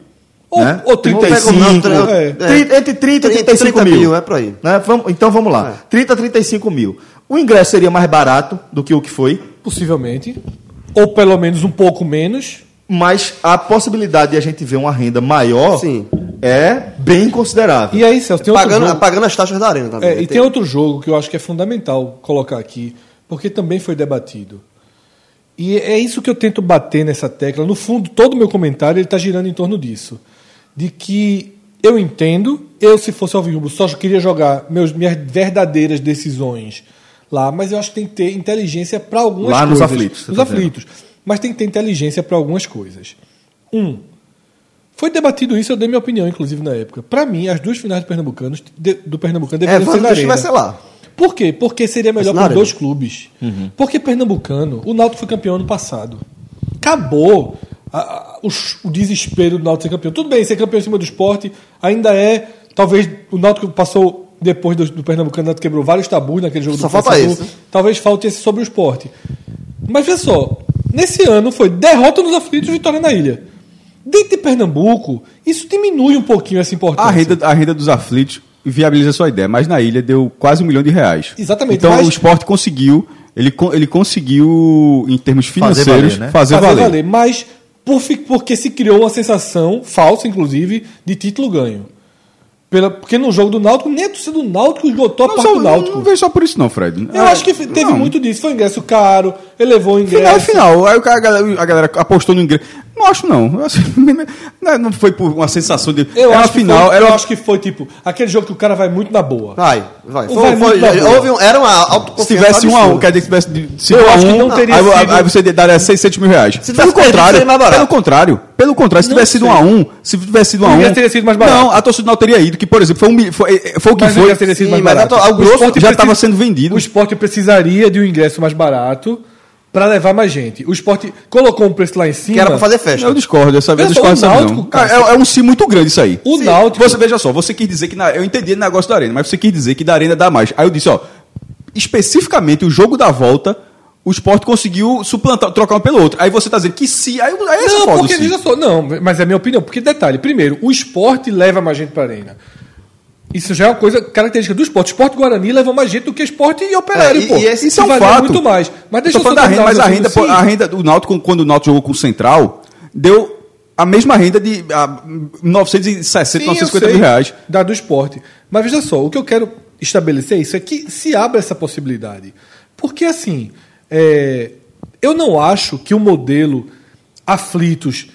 Ou, né? ou 35. Não, é. é. Entre 30 e 30, 35 30 mil. mil, é por aí. Né? Vamos- então vamos lá. 30 a 35 mil. O ingresso seria mais barato do que o que foi, Possivelmente. Ou pelo menos um pouco menos. mas a possibilidade de a gente ver uma renda maior Sim. é bem considerável. E aí, Celso, tem outro Pagando, jogo... pagando as taxas da arena também. É, e tem outro jogo que eu acho que é fundamental colocar aqui, porque também foi debatido. E é isso que eu tento bater nessa tecla. No fundo, todo o meu comentário está girando em torno disso. De que eu entendo, eu, se fosse Alvirrubro, só queria jogar meus, minhas verdadeiras decisões lá, mas eu acho que tem que ter inteligência para algumas Lá nos coisas. aflitos, você Nos tá aflitos. Mas tem que ter inteligência para algumas coisas. Um, foi debatido isso, eu dei minha opinião, inclusive, na época. Para mim, as duas finais do Pernambucano, de- do Pernambucano É, deveriam ser vamos na arena. vai ser lá. Por quê? Porque seria melhor para dois clubes. Uhum. Porque Pernambucano, o Náutico foi campeão ano passado. Acabou a- a- o, o desespero do Náutico ser campeão. Tudo bem, ser campeão em cima do esporte ainda é. Talvez o Náutico passou depois do, do Pernambucano, quebrou vários tabus naquele jogo Só do falta esse, né? Talvez falte esse sobre o esporte. Mas veja só, nesse ano foi derrota nos aflitos, vitória na ilha. Dentro de Pernambuco, isso diminui um pouquinho essa importância. A renda, a renda dos aflitos viabiliza a sua ideia, mas na ilha deu quase um milhão de reais. Exatamente, Então mas- o esporte conseguiu, ele, ele conseguiu, em termos financeiros, fazer valer, valer. né? Mas por fi- porque se criou uma sensação falsa, inclusive, de título ganho. Pela, porque no jogo do Náutico, nem a torcida do Náutico esgotou a Não, parte só, do não, Náutico. não vejo só por isso não, Fred. Eu acho que teve Não. muito disso. Foi um ingresso caro, elevou o ingresso. Final é final. Aí o cara- a galera, a galera apostou no ingresso. Não acho, não. Acho- não. Foi por uma sensação de. Eu, era acho que final. foi, era eu acho que foi tipo aquele jogo que o cara vai muito na boa. Vai, vai. Vai Foi, muito foi, boa. houve um, era uma Se autoconfiança tivesse um a um, quer dizer que tivesse de Eu 5 a acho que 1, não teria aí, sido- aí você daria 600 mil reais. Se pelo tivesse perdido, contrário, pelo contrário, pelo contrário, se Não tivesse sido sei. um a um, se tivesse sido um O a um, ingresso teria sido mais barato. Não, a torcida não teria ido, que por exemplo foi, um, foi, foi o que Mas o foi. ingresso teria sido sim, mais mas barato. o grosso já estava sendo vendido. O esporte precisaria de um ingresso mais barato para levar mais gente. O esporte colocou um preço lá em cima. Que era pra fazer festa. Eu discordo, dessa vez eu só, discordo o dessa Náutico, cara, É, é um sim muito grande isso aí. O Sim. Náutico- Você veja só, você quis dizer que. Na, eu entendi o negócio da Arena, mas você quis dizer que da Arena dá mais. Aí eu disse, ó, especificamente o jogo da volta, o esporte conseguiu suplantar, trocar um pelo outro. Aí você tá dizendo que se. Aí, aí Não, foda, porque veja só, não, mas é a minha opinião. Porque detalhe, primeiro, o esporte leva mais gente para arena. Isso já é uma coisa característica do esporte. O esporte Guarani leva mais gente do que esporte e operário, É, e- pô. e esse- Isso é um fato. muito mais. Mas deixa Tô eu só da renda, mas o a renda, pô, Sim. a renda do Náutico, quando o Náutico jogou com o Central, deu a mesma renda de ah, 960, Sim, eu 950 sei, mil reais. Da do esporte. Mas veja só, o que eu quero estabelecer isso é que se abra essa possibilidade. Porque assim, é, eu não acho que o modelo aflitos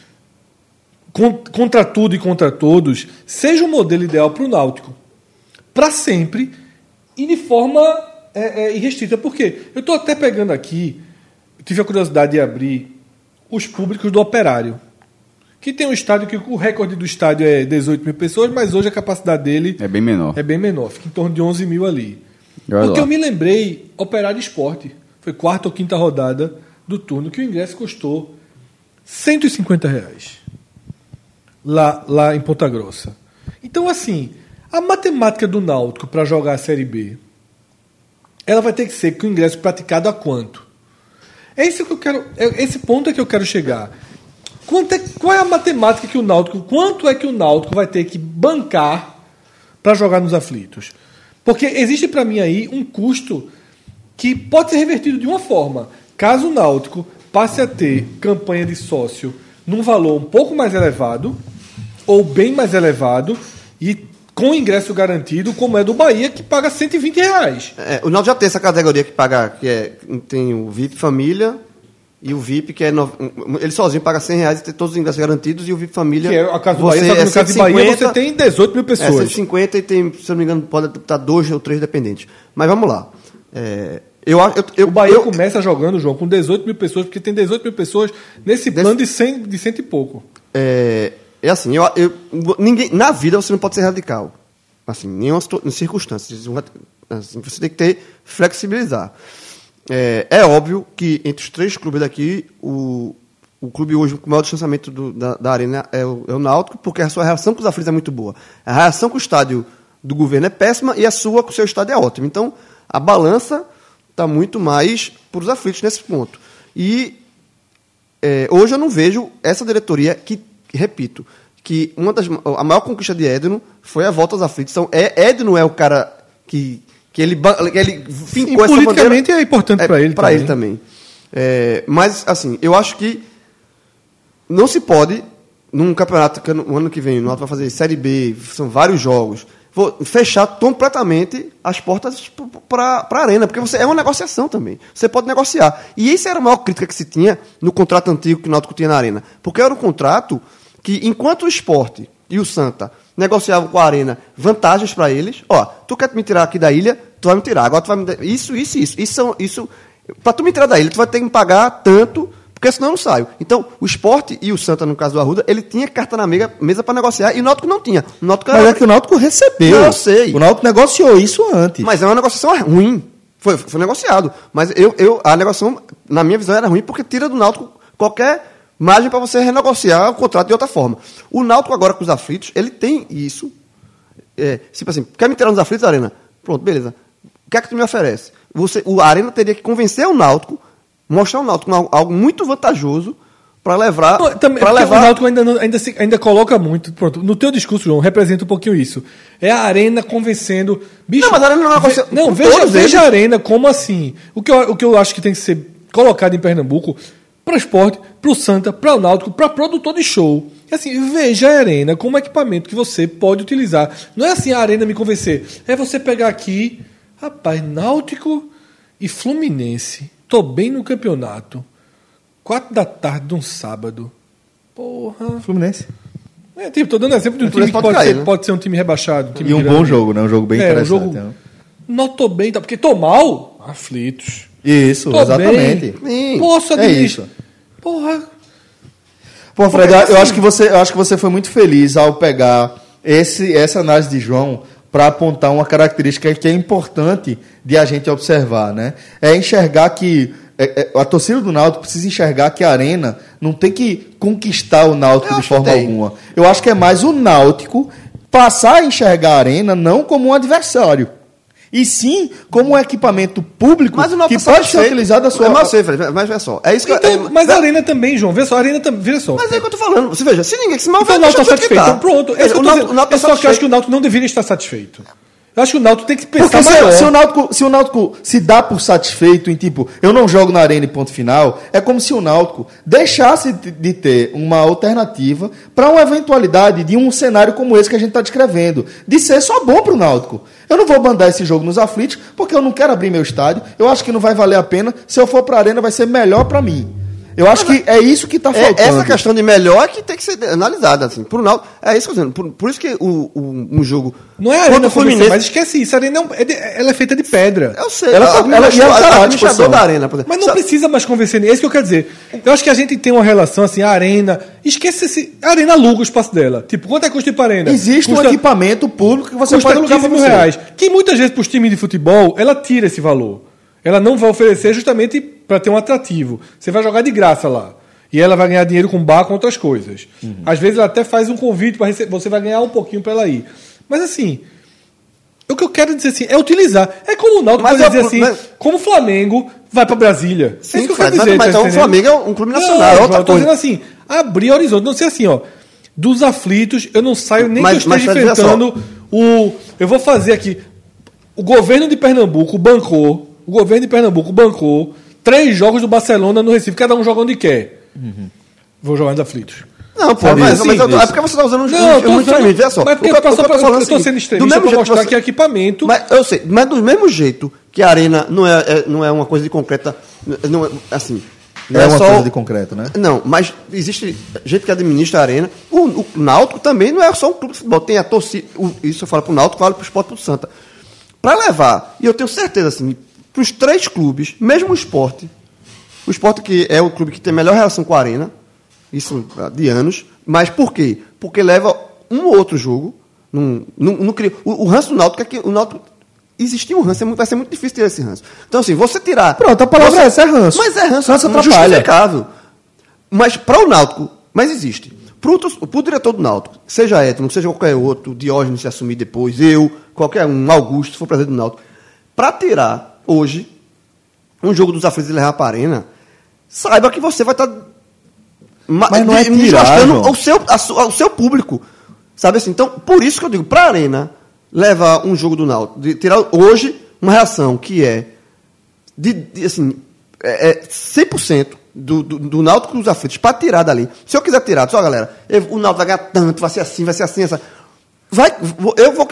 con- contra tudo e contra todos, seja o modelo ideal para o Náutico. Para sempre e de forma é, é, irrestrita. Por quê? Eu estou até pegando aqui, tive a curiosidade de abrir os públicos do Operário. Que tem um estádio que o recorde do estádio é 18 mil pessoas, mas hoje a capacidade dele É bem menor. é bem menor, fica em torno de 11 mil ali. Porque eu me lembrei, Operário Esporte, foi quarta ou quinta rodada do turno, que o ingresso custou 150 reais. Lá, lá em Ponta Grossa. Então, assim, a matemática do Náutico para jogar a Série B, ela vai ter que ser com o ingresso praticado a quanto? É isso que eu quero, é esse ponto é que eu quero chegar. Quanto é, qual é a matemática que o Náutico, quanto é que o Náutico vai ter que bancar para jogar nos aflitos? Porque existe para mim aí um custo que pode ser revertido de uma forma. Caso o Náutico passe a ter campanha de sócio num valor um pouco mais elevado, ou bem mais elevado, e com ingresso garantido, como é do Bahia, que paga 120 reais. É, o Náutico já tem essa categoria que paga, que é, tem o VIP família e o VIP que é no, ele sozinho paga 100 reais e tem todos os ingressos garantidos e o VIP família Que é a casa do você Bahia, só que é no caso de Bahia 150, você tem 18 mil é, pessoas. 150 e tem, se não me engano, pode estar dois ou três dependentes. Mas vamos lá. É, eu, eu, eu, o Bahia eu, começa jogando, João, com 18 mil pessoas, porque tem 18 mil pessoas nesse Desse- plano de 100, de cento e pouco. É, é assim, eu, eu- ninguém, na vida você não pode ser radical. Assim, em nenhuma circunstância. Assim, você tem que ter flexibilizar. É, é óbvio que entre os três clubes daqui, o, o clube hoje com o maior distanciamento do- da, da arena é o, é o Náutico, porque a sua relação com os aflitos é muito boa. A relação com o estádio do governo é péssima e a sua com o seu estádio é ótima. Então, a balança está muito mais para os aflitos nesse ponto. E é, hoje eu não vejo essa diretoria que, repito, que uma das, a maior conquista de Edno foi a volta aos aflitos. Então, é, Edno é o cara que, que, ele, que ele fincou essa politicamente bandeira. é importante ele Para também. ele também. É, mas, assim, eu acho que não se pode, num campeonato que no ano que vem o Náutico vai fazer Série B, são vários jogos, fechar completamente as portas para a arena, porque você é uma negociação também. Você pode negociar. E isso era a maior crítica que se tinha no contrato antigo que o Náutico tinha na arena. Porque era um contrato que, enquanto o esporte e o Santa negociavam com a arena vantagens para eles, ó, tu quer me tirar aqui da ilha, tu vai me tirar. Agora tu vai me isso, isso, isso. Isso, isso para tu me tirar da ilha, tu vai ter que me pagar tanto porque senão eu não saio. Então, o esporte e o Santa, no caso do Arruda, ele tinha carta na mega- mesa para negociar e o Náutico não tinha. O Náutico Mas era- é que o Náutico recebeu. Não, eu sei. O Náutico negociou isso antes. Mas é uma negociação ruim. Foi, foi negociado. Mas eu, eu, a negociação, na minha visão, era ruim porque tira do Náutico qualquer margem para você renegociar o contrato de outra forma. O Náutico agora com os aflitos, ele tem isso. É, tipo assim, quer me tirar nos aflitos, Arena? Pronto, beleza. O que é que tu me oferece? Você, o Arena teria que convencer o Náutico, mostrar ao Náutico algo- algo muito vantajoso para levar. Porque levar O Náutico ainda, não- ainda, se- ainda coloca muito. Pronto, no teu discurso, João, representa um pouquinho isso. É a arena convencendo. Bicho, Não, mas a Arena não é uma ve- Não, veja, veja a arena como assim. O que, eu, o que eu acho que tem que ser colocado em Pernambuco para esporte, para o Santa, para o Náutico, para produtor de show. É assim, veja a arena como equipamento que você pode utilizar. Não é assim a arena me convencer. É você pegar aqui, rapaz, Náutico e Fluminense. Tô bem no campeonato. Quatro da tarde de um sábado. Porra. Fluminense. É, tipo, tô dando exemplo de um time que pode, pode cair, ser, né? pode ser um time rebaixado. um time E um grande. bom jogo, né? Um jogo bem é, um interessante. jogo. né? Não tô bem, tá? Porque tô mal, aflitos. Isso, Tô exatamente. bem. Posso É isso. Porra. Pô, Fred, eu assim- acho que você, eu acho que você foi muito feliz ao pegar esse, essa análise de João para apontar uma característica que é importante de a gente observar, né? É enxergar que é, é, a torcida do Náutico precisa enxergar que a arena não tem que conquistar o Náutico Eu de forma alguma. Eu acho que é mais o Náutico passar a enxergar a arena não como um adversário. E sim como um equipamento público que pode ser utilizado a sua. É, mas, eu sei, Fred, mas olha só. É isso que Então, é, mas a arena também, João. Vê só, a arena também. Vê só. Mas é o que eu tô falando. Você veja, se ninguém se mal Então o Náutico está satisfeito. tá. Então, pronto. É eu o Náutico, o Náutico É tá só que eu acho que o Náutico não deveria estar satisfeito. Eu acho que o Náutico tem que pensar Porque se, maior. se o Náutico, se o Náutico se dá por satisfeito em tipo, eu não jogo na arena e ponto final, é como se o Náutico deixasse de de ter uma alternativa para uma eventualidade de um cenário como esse que a gente está descrevendo, de ser só bom para o Náutico. Eu não vou mandar esse jogo nos aflitos, porque eu não quero abrir meu estádio, eu acho que não vai valer a pena, se eu for para a arena vai ser melhor para mim. Eu acho que é isso que tá É, faltando. essa questão de melhor é que tem que ser analisada. Assim. Pro Náutico, é isso que eu dizendo. Por, por isso que o, o, um jogo. Não é a arena Fluminense, mas esquece isso. A arena é um- é de- ela é feita de pedra. Eu sei, Ela a- tá- a- ela- ela tá lá à administrador da arena, por exemplo. Mas não Sabe- precisa mais convencer ninguém. É isso que eu quero dizer. Eu acho que a gente tem uma relação assim, a arena. Esquece esse. A arena aluga o espaço dela. Tipo, quanto é que custa ir pra arena? Existe custa, um equipamento público que você custa pode alugar 15 pra mil reais. Que muitas vezes para os times de futebol, ela tira esse valor. Ela não vai oferecer justamente para ter um atrativo. Você vai jogar de graça lá. E ela vai ganhar dinheiro com bar com outras coisas. Uhum. Às vezes ela até faz um convite para você vai ganhar um pouquinho para ela ir. Mas assim, o que eu quero dizer assim, é utilizar. É como o Náutico pode é dizer assim, mas- como o Flamengo vai para Brasília. Sim, é isso que eu quero dizer. mas- tá então o? Flamengo é um clube nacional, Não, é outra eu tô coisa. dizendo assim, abrir horizonte. Não sei assim, ó. Dos aflitos, eu não saio nem Mas- que eu esteja enfrentando o. Eu vou fazer aqui. O governo de Pernambuco bancou. O governo de Pernambuco bancou três jogos do Barcelona no Recife, cada um joga onde quer. Vou jogar nos aflitos. Não, pô, Sabe, mas, mas eu é porque você está usando um, Não, um, um usando- veja só. mas porque O que eu o eu é o sendo do extremista jeito que mostrar você- que é equipamento. Mas eu sei, mas do mesmo jeito que a arena não é, é- não é uma coisa de concreta, não é, assim. não É uma só- coisa de concreto, né? Não, mas existe gente que administra a arena. O, o Náutico também não é só um clube de futebol, tem a torcida. o- isso eu falo pro Náutico, falo pro Esporte pro Santa. Para levar, e eu tenho certeza assim, pros três clubes, mesmo o Esporte, o Esporte que é o clube que tem melhor relação com a arena, isso há de anos, mas por quê? Porque leva um ou outro jogo, não, não cria, o, o ranço do Náutico é que o Náutico existia um ranço, é vai ser muito difícil ter esse ranço. Então assim, você tirar... Pronto, a palavra você- é essa, é ranço. Mas é ranço, Ranço atrapalha. justificável. Mas para o Náutico, mas existe. Para o diretor do Náutico, seja Edno, seja qualquer outro, Diógenes se assumir depois, eu, qualquer um, Augusto, se for presidente do Náutico, para tirar hoje um jogo dos aflitos e levar para a arena, saiba que você vai estar Mas não é tirar, o seu, a o seu público. Sabe assim? Então, por isso que eu digo, para a arena, levar um jogo do Náutico, de tirar hoje uma reação que é de, de, assim, é, é 100% do, do, do Náutico dos aflitos para tirar dali. Se eu quiser tirar, só galera, eu- o Náutico vai ganhar tanto, vai ser assim, vai ser assim, essa. Vai, eu vou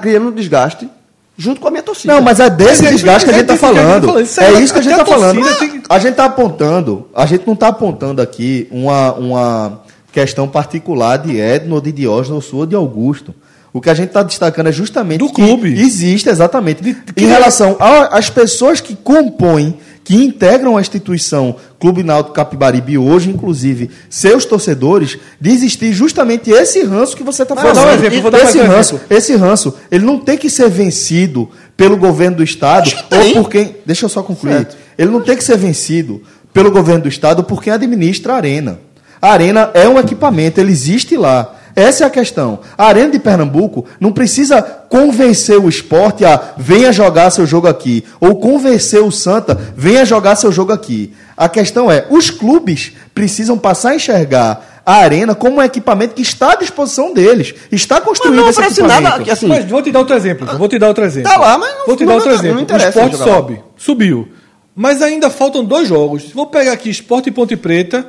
criando um desgaste junto com a minha torcida. Não, mas é desse Mas é desgaste que a isso gente está que a gente tá falando. Isso É é- isso que a gente está falando. tem A gente está apontando, a gente não está apontando aqui uma, uma questão particular de Edno, de Diógenes ou sua de Augusto. O que a gente está destacando é justamente Do que clube. existe, exatamente. De- em relação às pessoas que compõem, que integram a instituição Clube Náutico Capibaribe hoje, inclusive seus torcedores, de existir justamente esse ranço que você está Vou falando. dar um exemplo, vou dar esse um ranço, esse ranço, ele não tem que ser vencido pelo governo do estado ou por quem. Deixa eu só concluir. Certo. Ele não tem que ser vencido pelo governo do estado por quem administra a arena. A arena é um equipamento, ele existe lá. Essa é a questão. A Arena de Pernambuco não precisa convencer o esporte a venha jogar seu jogo aqui. Ou convencer o Santa, venha jogar seu jogo aqui. A questão é, os clubes precisam passar a enxergar a arena como um equipamento que está à disposição deles. Está construído Mas não esse equipamento. nada assim, Mas vou te dar outro exemplo. Vou te dar outro exemplo. Tá lá, mas não- Vou te não- dar outro não- exemplo. não o esporte lá. sobe. Subiu. Mas ainda faltam dois jogos. Vou pegar aqui Esporte e Ponte Preta.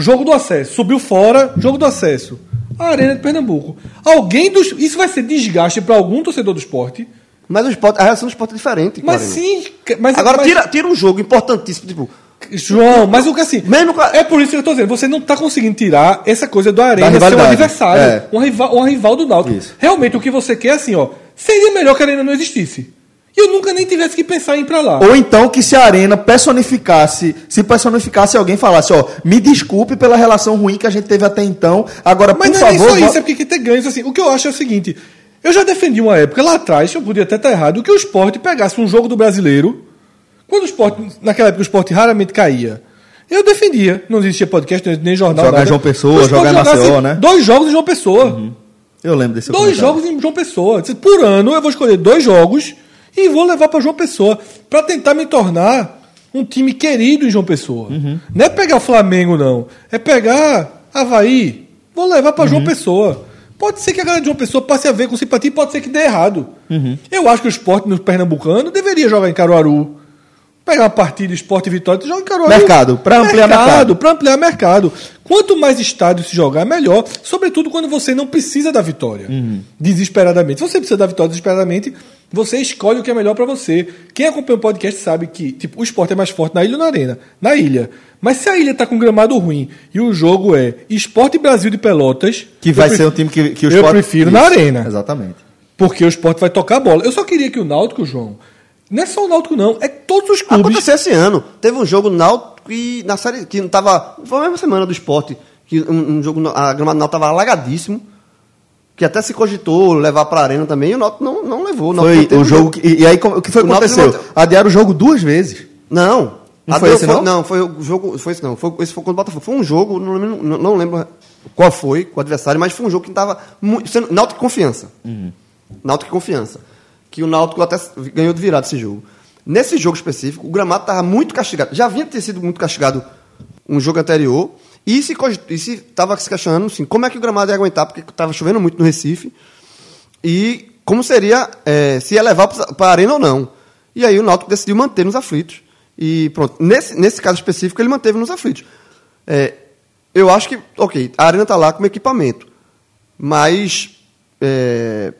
Jogo do acesso. Subiu fora, jogo do acesso. A Arena de Pernambuco. Alguém dos. Isso vai ser desgaste para algum torcedor do esporte. Mas o esporte, a reação do esporte é diferente. Mas sim. Mas, Agora, mas- tira, tira um jogo importantíssimo, tipo. João, mas o que assim. Mesmo É por isso que eu tô dizendo, você não tá conseguindo tirar essa coisa do Arena ser um adversário, É. um, rival, um rival do Náutico. Isso. Realmente o que você quer é assim, ó. Seria melhor que a Arena não existisse. E eu nunca nem tivesse que pensar em ir pra lá. Ou então que se a arena personificasse, se personificasse alguém falasse, ó, me desculpe pela relação ruim que a gente teve até então, agora Mas por não é favor, só vo- isso, é porque quer ter ganhos. Assim, o que eu acho é o seguinte: eu já defendi uma época lá atrás, eu podia até estar errado, que o esporte pegasse um jogo do brasileiro. Quando o esporte, naquela época, o esporte raramente caía. Eu defendia. Não existia podcast, nem jornal. Jogar em nada. João Pessoa, jogar Maceió, né? Dois jogos em João Pessoa. Eu lembro desse Dois comentário. jogos em João Pessoa. Por ano eu vou escolher dois jogos e vou levar para João Pessoa para tentar me tornar um time querido em João Pessoa. Não é pegar o Flamengo não, é pegar Havaí. Vou levar para João Pessoa. Pode ser que a galera de João Pessoa passe a ver com simpatia, pode ser que dê errado. Eu acho que o esporte no Pernambucano deveria jogar em Caruaru. Pegar uma partida esporte e vitória, joga em Caruaru. Mercado, pra ampliar mercado. Para ampliar mercado. Quanto mais estádio se jogar, melhor. Sobretudo quando você não precisa da vitória. Desesperadamente. Se você precisa da vitória desesperadamente, você escolhe o que é melhor para você. Quem acompanha o podcast sabe que tipo, o esporte é mais forte na ilha ou na arena? Na ilha. Mas se a ilha tá com gramado ruim e o jogo é Esporte Brasil de Pelotas, Que vai eu ser um time que, que o Eu Sport- prefiro na Isso, arena. Exatamente. Porque o esporte vai tocar a bola. Eu só queria que o Náutico, João, não é só o Náutico, não, é todos os clubes. Aconteceu esse ano. Teve um jogo Náutico e na série que não tava. Foi a mesma semana do esporte. Que um, um jogo. A grama do Náutico tava alagadíssimo. Que até se cogitou levar pra arena também. E o Náutico não, não levou. O Foi o jogo. que- E, aí, como- o que foi que O aconteceu? manteve- Adiaram o jogo duas vezes. Não. Não A foi esse, não? Não, foi o jogo. Foi esse não. Foi, esse foi contra o Botafogo. Foi um jogo, não lembro, não, não lembro qual foi, com o adversário, mas foi um jogo que estava Náutico confiança. Uhum. Náutico confiança. Que o Náutico até ganhou de virada esse jogo. Nesse jogo específico, o gramado estava muito castigado. Já vinha ter sido muito castigado um jogo anterior. E se cogit- e se estava se questionando assim, como é que o gramado ia aguentar, porque estava chovendo muito no Recife. E como seria, é, se ia levar para a arena ou não. E aí o Náutico decidiu manter nos aflitos. E pronto, nesse, nesse caso específico ele manteve nos aflitos. É, eu acho que, ok, a arena está lá como equipamento. Mas é,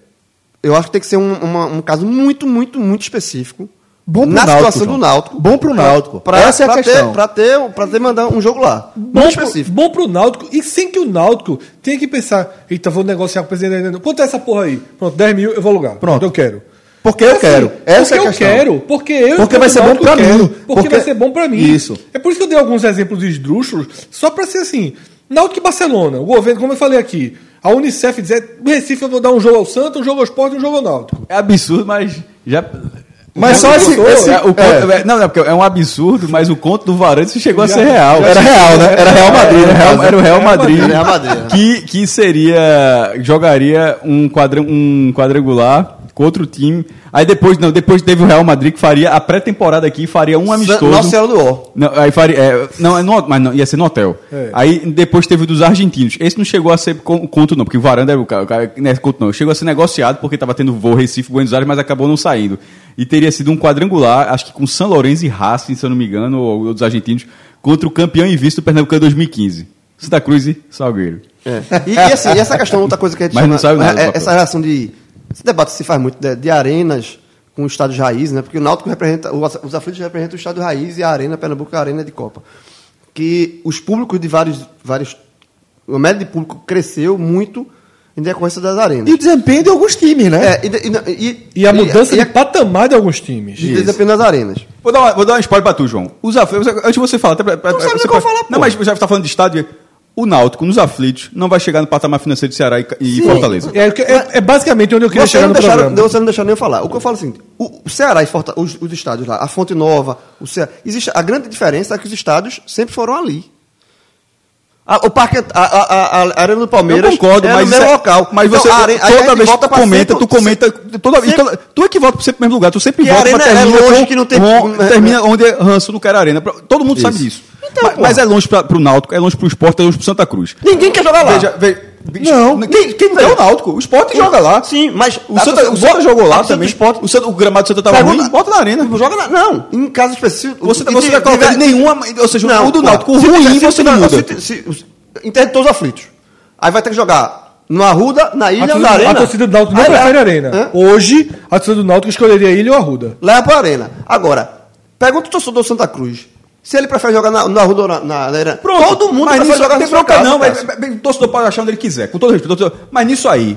eu acho que tem que ser um, uma- um caso muito, muito, muito específico. Bom pro na Náutico, situação João. do Náutico. Bom pro Náutico. Pra, Essa é a pra questão. Ter, pra, ter, pra ter mandar um jogo lá. Bom muito pro, específico. bom pro Náutico, e sem que o Náutico tenha que pensar, eita, vou negociar com o presidente. da- Quanto é essa porra aí? Pronto, 10 mil, eu vou alugar. Pronto. eu quero. Porque eu Assim, quero. Essa porque é a eu questão. quero. Porque eu, Porque vai ser bom quero. mim. Porque, Porque- vai ser bom pra mim. Isso. É por isso que eu dei alguns exemplos esdrúxulos, só pra ser assim. Náutico e Barcelona, o governo, como eu falei aqui, a Unicef dizer, no Recife eu vou dar um jogo ao Santos, um jogo ao Sport e um jogo ao Náutico. É absurdo, mas já. Mas Já só esse- esse- é, o conto- é. é, não, não, porque é um absurdo, mas o conto do Varandas chegou Já- a ser real. Era real, né? Era Real Madrid, Era, né? Real- era o Real Madrid. Real Madrid. Que, que seria. Jogaria um, quadra, um quadrangular com outro time. Aí depois, não, depois teve o Real Madrid que faria a pré-temporada aqui, faria um amistoso. Nossa Senhora do Ó. Não, aí faria, é, não, é no, mas não, ia ser no hotel. É. Aí depois teve o dos argentinos. Esse não chegou a ser con- conto, não, porque o Varanda era o cara, o cara não é conto, não. Chegou a ser negociado porque estava tendo voo Recife, Buenos Aires, mas acabou não saindo. E teria sido um quadrangular, acho que com São Lourenço e Racing, se eu não me engano, ou, dos argentinos, contra o campeão e vice do Pernambucano 2015. Santa Cruz e Salgueiro. É. E, e assim, essa questão, outra coisa que a gente Mas não sabe nada é- é- papel. essa relação de. Esse debate se faz muito de, de arenas com o estádio de raiz, né? Porque o Náutico representa. o- Os aflitos representam o estádio raiz e a Arena Pernambuco é a Arena de Copa. Que os públicos de vários. vários a média de público cresceu muito em decorrência das arenas. E o desempenho de alguns times, né? É, e, e, e, E a mudança e, de a, patamar de alguns times. de desempenho das arenas. Vou dar, uma, vou dar um spoiler pra tu, João. Os aflitos, antes de você falar, até pra, pra, Não sabe você nem o que eu pode- vou falar, pô. Não, mas já tá falando de estádio. O Náutico, nos aflitos, não vai chegar no patamar financeiro de Ceará e, e Sim. Fortaleza. É, é- é basicamente onde eu queria Você chegar não, no deixaram, programa. você não deixou nem eu falar. O que eu falo é o seguinte: o, o Ceará e Forta, os, os estádios lá, a Fonte Nova, o Ceará, existe a grande diferença é que os estádios sempre foram ali. A- o parque, a, a, a, Arena do Palmeiras Eu concordo, é mas no mesmo isso é- local. Mas Então, você, a are- aí a toda vez que tu comenta, sempre- tu comenta. Toda, e sempre- toda- tu é que volta sempre pro mesmo lugar, tu sempre volta arena pra é termina longe, com- que não tem- com- termina onde é ranço não quer arena. Todo mundo sabe disso. Então, mas, mas é longe pra, pro Náutico, é longe pro esporte, é longe pro Santa Cruz. Ninguém quer jogar lá. Veja, veja, Não. Quem, quem é o Náutico? O esporte joga lá. Sim, mas. O Santa, o Santa jogou lá também. Esporte, O, Santa- o gramado do Santa tava ruim, bota na arena. Joga lá. Não, em caso específico. Você, você de- vai colocar de- nenhuma. Ou seja, Não, o do Náutico, ruim você não muda. Entende todos os aflitos. Aí vai ter que jogar no Arruda, na A ilha, torcida, na arena. a torcida do Náutico não Aí prefere leva- arena. Hã? Hoje, a torcida do Náutico escolheria a Ilha ou Arruda. Leva pra arena. Agora, pergunta o torcedor do Santa Cruz. Se ele prefere jogar na, na ou na, na arena. Todo mundo mas prefere nisso, jogar tem na bronca casa, não, mas, o torcedor pode achar onde ele quiser, com todo respeito. Mas nisso aí,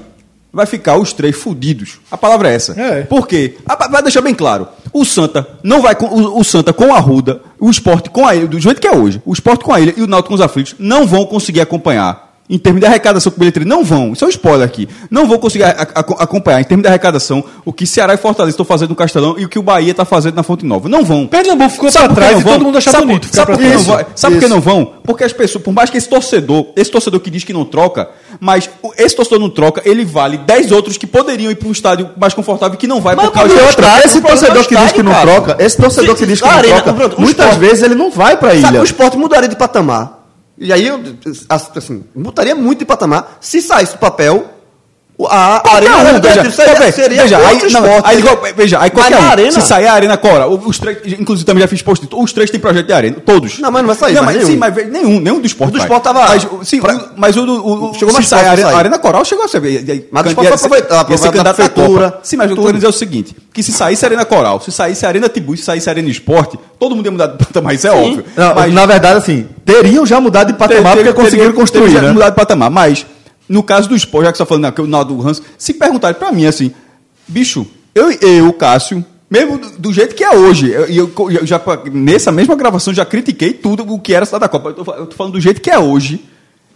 vai ficar os três fudidos. A palavra é essa. É. Por quê? Vai deixar bem claro. O Santa não vai com o, o Santa com a Ruda, o esporte com a ilha, do jeito que é hoje, o esporte com a ilha e o Náutico com os aflitos não vão conseguir acompanhar. Em termos de arrecadação com bilheteria, não vão. Isso é um spoiler aqui. Não vão conseguir a- a- acompanhar, em termos de arrecadação, o que Ceará e Fortaleza estão fazendo no Castelão e o que o Bahia está fazendo na Fonte Nova. Não vão. Pernambuco ficou que trás e todo mundo acha sabe, bonito Sabe por que não? Sabe por que não vão? Porque as pessoas, por mais que esse torcedor, esse torcedor que diz que não troca, mas o- esse torcedor não troca, ele vale 10 outros que poderiam ir para um estádio mais confortável que não vai Mas por causa e de outra, esse o torcedor é o que diz que não troca, esse torcedor que diz que a não troca, o muitas vezes ele não vai pra Sabe, ilha. o esporte mudaria de patamar. E aí, eu, assim, mudaria muito de patamar se saísse do papel A arena divertido, seria, veja, seria veja, aí, não, aí, seria- igual- veja, aí qualquer um, arena, se sair a arena Cora, os três, inclusive também já fiz post os três têm projeto de arena, todos. Não, mas não vai sair, Não, mas nenhum. sim, mas nenhum, nenhum do esporte. O do vai. esporte tava- Mas, o- sim, pra- mas o, do- o, o Chegou mais sai a arena, a arena Coral chegou a ser. Mas o esporte foi aproveitar, aproveitar candidato a à Copa. prefeitura, Sim, mas eu tô querendo dizer o seguinte: que se saísse a Arena Coral, se saísse a Arena Tibu, se saísse a Arena Esporte, todo mundo ia mudar de patamar, isso é óbvio. Não, mas, na verdade, assim, teriam já mudado de patamar porque conseguiram construir, né? mudado de patamar. Mas, no caso do esporte, já que você está falando aqui, o Naldo Hans, se perguntarem para mim assim, bicho, eu, eu Cássio, mesmo do, do jeito que é hoje, eu, eu, eu já, nessa mesma gravação, já critiquei tudo o que era essa da Copa. Eu tô falando do jeito que é hoje.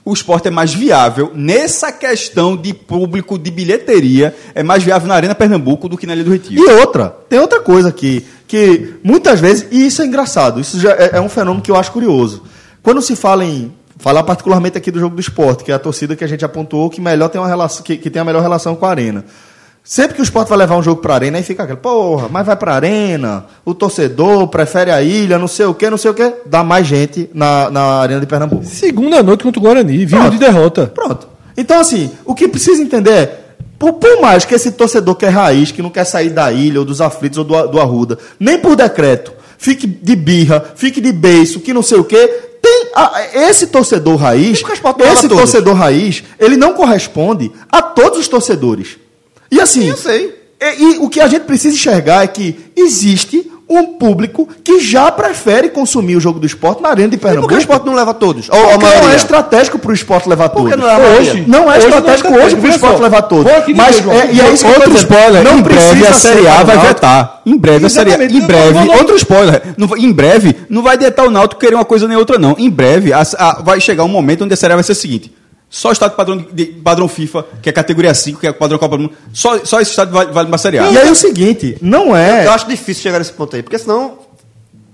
O esporte é mais viável nessa questão de público, de bilheteria, é mais viável na Arena Pernambuco do que na Ilha do Retiro. E outra, tem outra coisa aqui, que muitas vezes, e isso é engraçado, isso já é, é um fenômeno que eu acho curioso. Quando se fala em. Falar particularmente aqui do jogo do esporte, que é a torcida que a gente apontou que melhor tem uma relação, que, que tem a melhor relação com a arena. Sempre que o esporte vai levar um jogo pra arena, aí fica aquele, porra, mas vai pra arena, o torcedor prefere a ilha, não sei o que, não sei o que, dá mais gente na, na arena de Pernambuco. Segunda noite contra o Guarani, vindo de derrota. Pronto. Então, assim, o que precisa entender é, por, por mais que esse torcedor que é raiz, que não quer sair da ilha, ou dos aflitos, ou do, do Arruda, nem por decreto, fique de birra, fique de beiço, que não sei o quê, a- esse torcedor raiz, esse torcedor raiz, ele não corresponde a todos os torcedores. E assim, Eu sei. e, e o que a gente precisa enxergar é que existe um público que já prefere consumir o jogo do esporte na arena de E por que Pernambuco. o esporte não leva todos? Ou a Porque não é estratégico para o esporte levar Por que todos. não é a maioria? Hoje, Não é estratégico é hoje para o esporte levar todos. Mas é, e é isso que Outro spoiler, não em breve a Série A vai vetar. Em breve a Série A. Em breve, outro spoiler. Em breve, não vai detar o Náutico querer uma coisa nem outra, não. Em breve, a- a- vai chegar um momento onde a Série A vai ser o seguinte. Só estado padrão, de, padrão FIFA, que é categoria 5, que é o padrão Copa do Mundo, só, só esse estado vale, vale uma Série A. E aí o seguinte, não é... Eu acho difícil chegar nesse ponto aí, porque senão.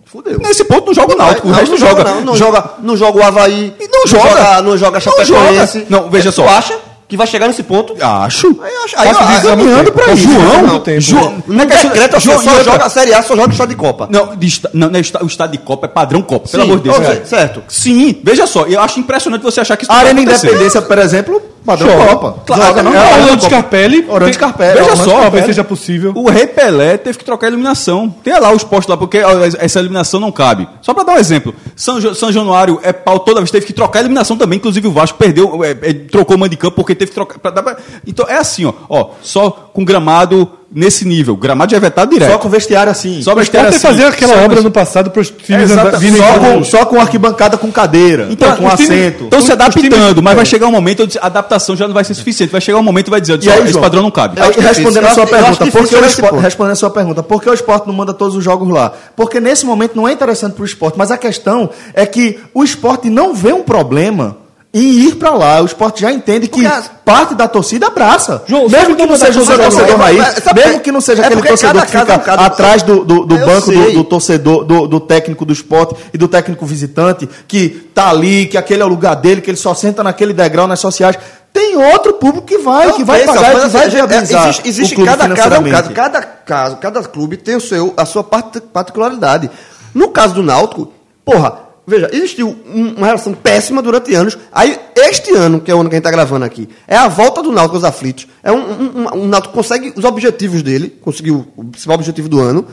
Fudeu. Nesse ponto não joga o Náutico, o Não, resto não joga. Não, não joga, não joga o Havaí. E não joga. Não joga a Não Chapecoense. joga. Não, veja Tu só. acha que vai chegar nesse ponto? Acho. Aí acho. Aí caminhando tempo. pra isso. João, tempo. João, No decreto, assim, João, só outra- joga a Série A, só joga o estado de Copa. Não, de não, não é o estado de Copa é padrão Copa, pelo Sim, amor de Deus. cara. certo. Sim, veja só, eu acho impressionante você achar que isso A Arena. Independência, por exemplo, padrão Joga. Copa. Claro, Joga, não é, É. Orlando Scarpelli. Orlando Scarpelli, Veja Orlando só, talvez seja possível. O Rei Pelé teve que trocar a eliminação. Tem lá os postos lá, porque essa eliminação não cabe. Só pra dar um exemplo. São, São Januário é pau toda vez, teve que trocar a eliminação também. Inclusive o Vasco perdeu, é, é, trocou o mando de campo porque teve que trocar. pra Então é assim, ó, ó. Só com gramado nesse nível. Gramado já é vetado direto. Só com vestiário assim. Só vestiário assim. fazer aquela Só- obra no passado para os times Exata- andar- só, com- só com arquibancada com cadeira. Então, com assento. Estão se Os- adaptando, mas vai é. chegar um momento onde a adaptação já não vai ser suficiente. Vai chegar um momento e vai dizer, E aí, esse João? padrão não cabe. Aí, difícil. respondendo a sua pergunta, por que o esporte, respondendo a sua pergunta, por que o esporte não manda todos os jogos lá? Porque nesse momento não é interessante para o esporte, mas a questão é que o esporte não vê um problema em ir para lá. O esporte já entende que parte da torcida abraça. João, mesmo sabe que não seja o seu pra torcedor raiz, mesmo é- que não seja é aquele torcedor cada que fica é cada- atrás do, do, do banco do, do torcedor, do, do técnico do esporte e do técnico visitante, que tá ali, que aquele é o lugar dele, que ele só senta naquele degrau nas sociais. Tem outro público que vai, Não, que vai pensa, pagar, que vai assim, é- viabilizar Existe, existe o clube cada, cada, um financeiramente. caso, cada caso, cada clube tem o seu, a sua part- particularidade. No caso do Náutico, porra, veja, existiu um- uma relação péssima durante anos. Aí, este ano, que é o ano que a gente está gravando aqui, é a volta do Náutico aos aflitos. É um, um, um, um Náutico consegue os objetivos dele, conseguiu o principal objetivo do ano.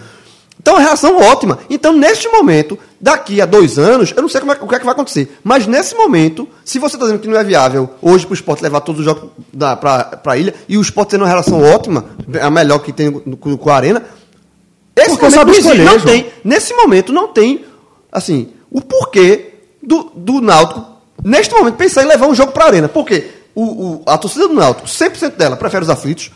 Então, é uma relação ótima. Então, neste momento, daqui a dois anos, eu não sei como é, o que é que vai acontecer. Mas, nesse momento, se você está dizendo que não é viável hoje para o esporte levar todos os jogos para a ilha, e o esporte tendo uma relação ótima, a melhor que tem com, com a Arena, esse Porque momento escolher, não tem. Nesse momento, não tem, assim, o porquê do, do Náutico, neste momento, pensar em levar um jogo para a Arena. Por quê? O, o- a torcida do Náutico, 100% dela, prefere os aflitos.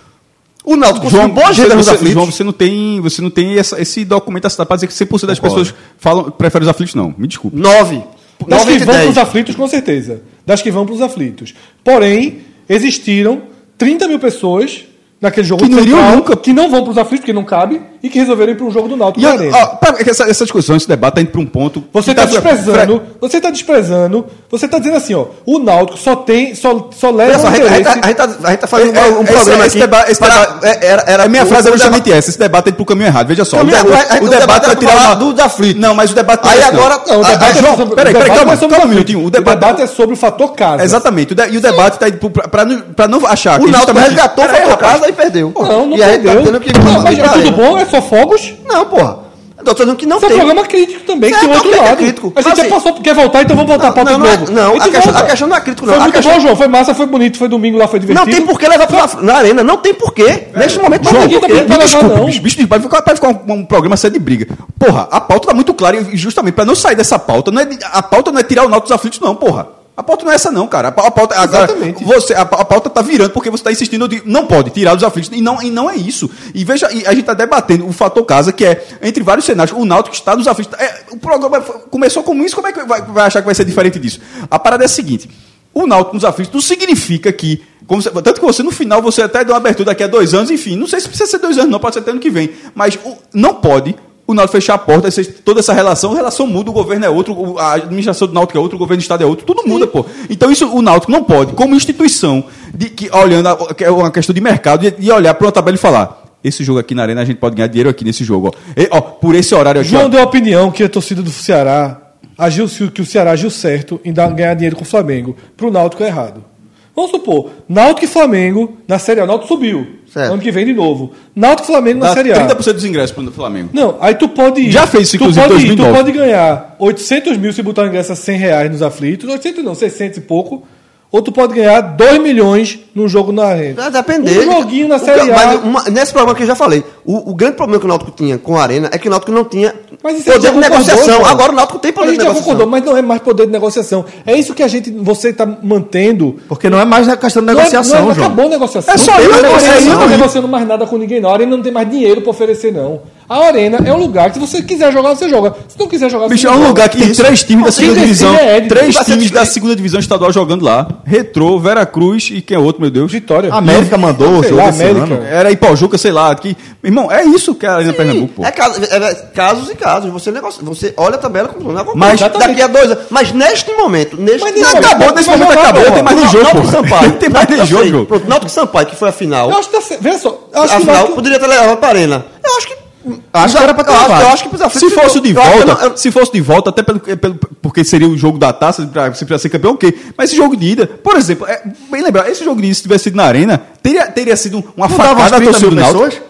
O Náutico conseguiu boa você, agenda nos você, aflitos. João, você não tem, você não tem essa- esse documento assinado para dizer que 100% das pessoas falam, preferem os aflitos, não. Me desculpe. 9. Das 9 que vão para 10. os aflitos, com certeza. Das que vão para os aflitos. Porém, existiram 30 mil pessoas naquele jogo Que não iriam nunca. que não vão para os aflitos, porque não cabe, e que resolveram ir para um jogo do Náutico E ó, pra- essa, essa discussão, esse debate tá indo para um ponto. Você que está tá- desprezando, você tá desprezando, você está dizendo assim, ó, o Náutico só tem, só, só leva o a gente, a gente, interesse... a gente tá, a gente tá fazendo É, um, é, um esse- programa esse aqui. deba- esse para- deba- é, era, era a minha o- frase é o justamente essa. Esse debate tá indo pro caminho errado. Veja só. Caminho o, o- o o debate vai tirar pra falar uma... dos aflitos. Não, mas o debate Aí é agora- Não, o Ah, debate, é sobre, peraí, o peraí, calma, é calma um o minutinho, o O debate- é sobre o fator casa. Exatamente. O, e o debate tá indo pra, pra, não- pra achar O Náutico resgatou, pra rapaz. casa e perdeu. Não, não tá que... é pra tudo bom? É só fogos? Não, porra. Eu tô dizendo que não Isso é um tem. programa crítico também, que tem outro ok, é lado. crítico. A gente Mas já assim- passou, quer voltar, então vamos voltar para Não, pauta não de é- novo. não, a questão- a questão não é crítico, não. Foi A muito questão- bom, João. Foi massa, foi bonito, foi domingo lá, foi divertido. Não tem por que levar pra, na arena. Não tem porquê. Neste momento não João, tem ninguém tá porquê. levar, Desculpa, não. bicho, bicho, vai ficar, vai ficar um, um programa sério de briga. Porra, a pauta tá muito clara e justamente pra não sair dessa pauta, não é, a pauta não é tirar o Náutico dos aflitos, não, porra. A pauta não é essa, não, cara. A pa- a pauta, agora, Exatamente. Você, a, a pauta tá virando porque você tá insistindo de não pode tirar os aflitos. E não, e não é isso. E veja, e a gente tá debatendo o fator casa, que é, entre vários cenários, o Náutico está nos aflitos. É, o programa começou como isso, como é que vai, vai achar que vai ser diferente disso? A parada é a seguinte: o Náutico nos aflitos não significa que. você- tanto que você, no final, você até deu uma abertura daqui a dois anos, enfim. Não sei se precisa ser dois anos, não, pode ser até ano que vem. Mas o- não pode o Náutico fechar a porta, toda essa relação, a relação muda, o governo é outro, o- a administração do Náutico é outro, o governo do Estado é outro, tudo muda, pô. Então isso o Náutico não pode, como instituição, de, que, olhando, a, que é uma questão de mercado, de olhar para uma tabela e falar, esse jogo aqui na arena a gente pode ganhar dinheiro aqui nesse jogo, ó. E, ó, por esse horário aqui, João ó. deu a opinião que a torcida do Ceará agiu, que o Ceará agiu certo em dar, ganhar dinheiro com o Flamengo. Pro Náutico é errado. Vamos supor, Náutico e Flamengo na Série A. Náutico subiu. Certo. Ano que vem de novo. Náutico e Flamengo na Dá Série A. 30% dos ingressos pro Flamengo. Não, aí tu pode ir. Já fez isso, tu inclusive, pode ir, Tu 2009. pode ganhar 800 mil se botar o ingresso a 100 reais nos aflitos. 800 não, 600 e pouco. Ou tu pode ganhar 2 milhões num jogo na arena. Vai depender. Um joguinho na Série A. mas uma- nesse problema que eu já falei, o, o grande problema que o Náutico tinha com a Arena é que o Náutico não tinha Mas isso a gente poder de negociação. Agora o Náutico tem A poder de gente já negociação. concordou, mas não é mais poder de negociação. É isso que a gente, você está mantendo. Porque não é mais na questão de Não é- negociação, não é, João. Acabou a negociação. É só Não é negociação. isso Não negociando mais nada com ninguém. não. A Arena não tem mais dinheiro para oferecer, não. A Arena é um lugar que se você quiser jogar, você joga. Se não quiser jogar, Bicho, você é não um joga. lugar que tem Isso. três times da segunda divisão. é Ed. três times da segunda divisão estadual jogando lá. Retrô, Vera Cruz e quem é outro, meu Deus? Vitória. A América mandou o jogo lá, esse América. ano. Era Ipojuca, sei lá. Que... Irmão, é isso que é a Arena Pernambuco, pô. É, caso- é- é casos e casos. Você, negocia, você olha a tabela como não é Mas- coisa. daqui a dois anos. Mas neste momento, neste Mas momento, nesse acabou, nesse momento jogar, acabou. porra. Tem mais nem jogo, Náutico. Sampaio. Tem mais nem jogo. Pronto, Náutico Sampaio, que foi a final. Eu acho que tá certo. Veja só. Eu acho a final poderia ter levado para a Arena. Eu acho que. Acho que era pra ter levado. eu acho que precisa Se fosse de volta, eu não- eu- se fosse de volta, até pelo, pelo- porque seria o jogo da taça, pra, se precisa ser campeão, ok. Mas esse jogo de ida, por exemplo, é, bem lembrar, esse jogo de ida, se tivesse sido na arena, teria, teria sido uma Não facada da 30 torcida mil do Náutico.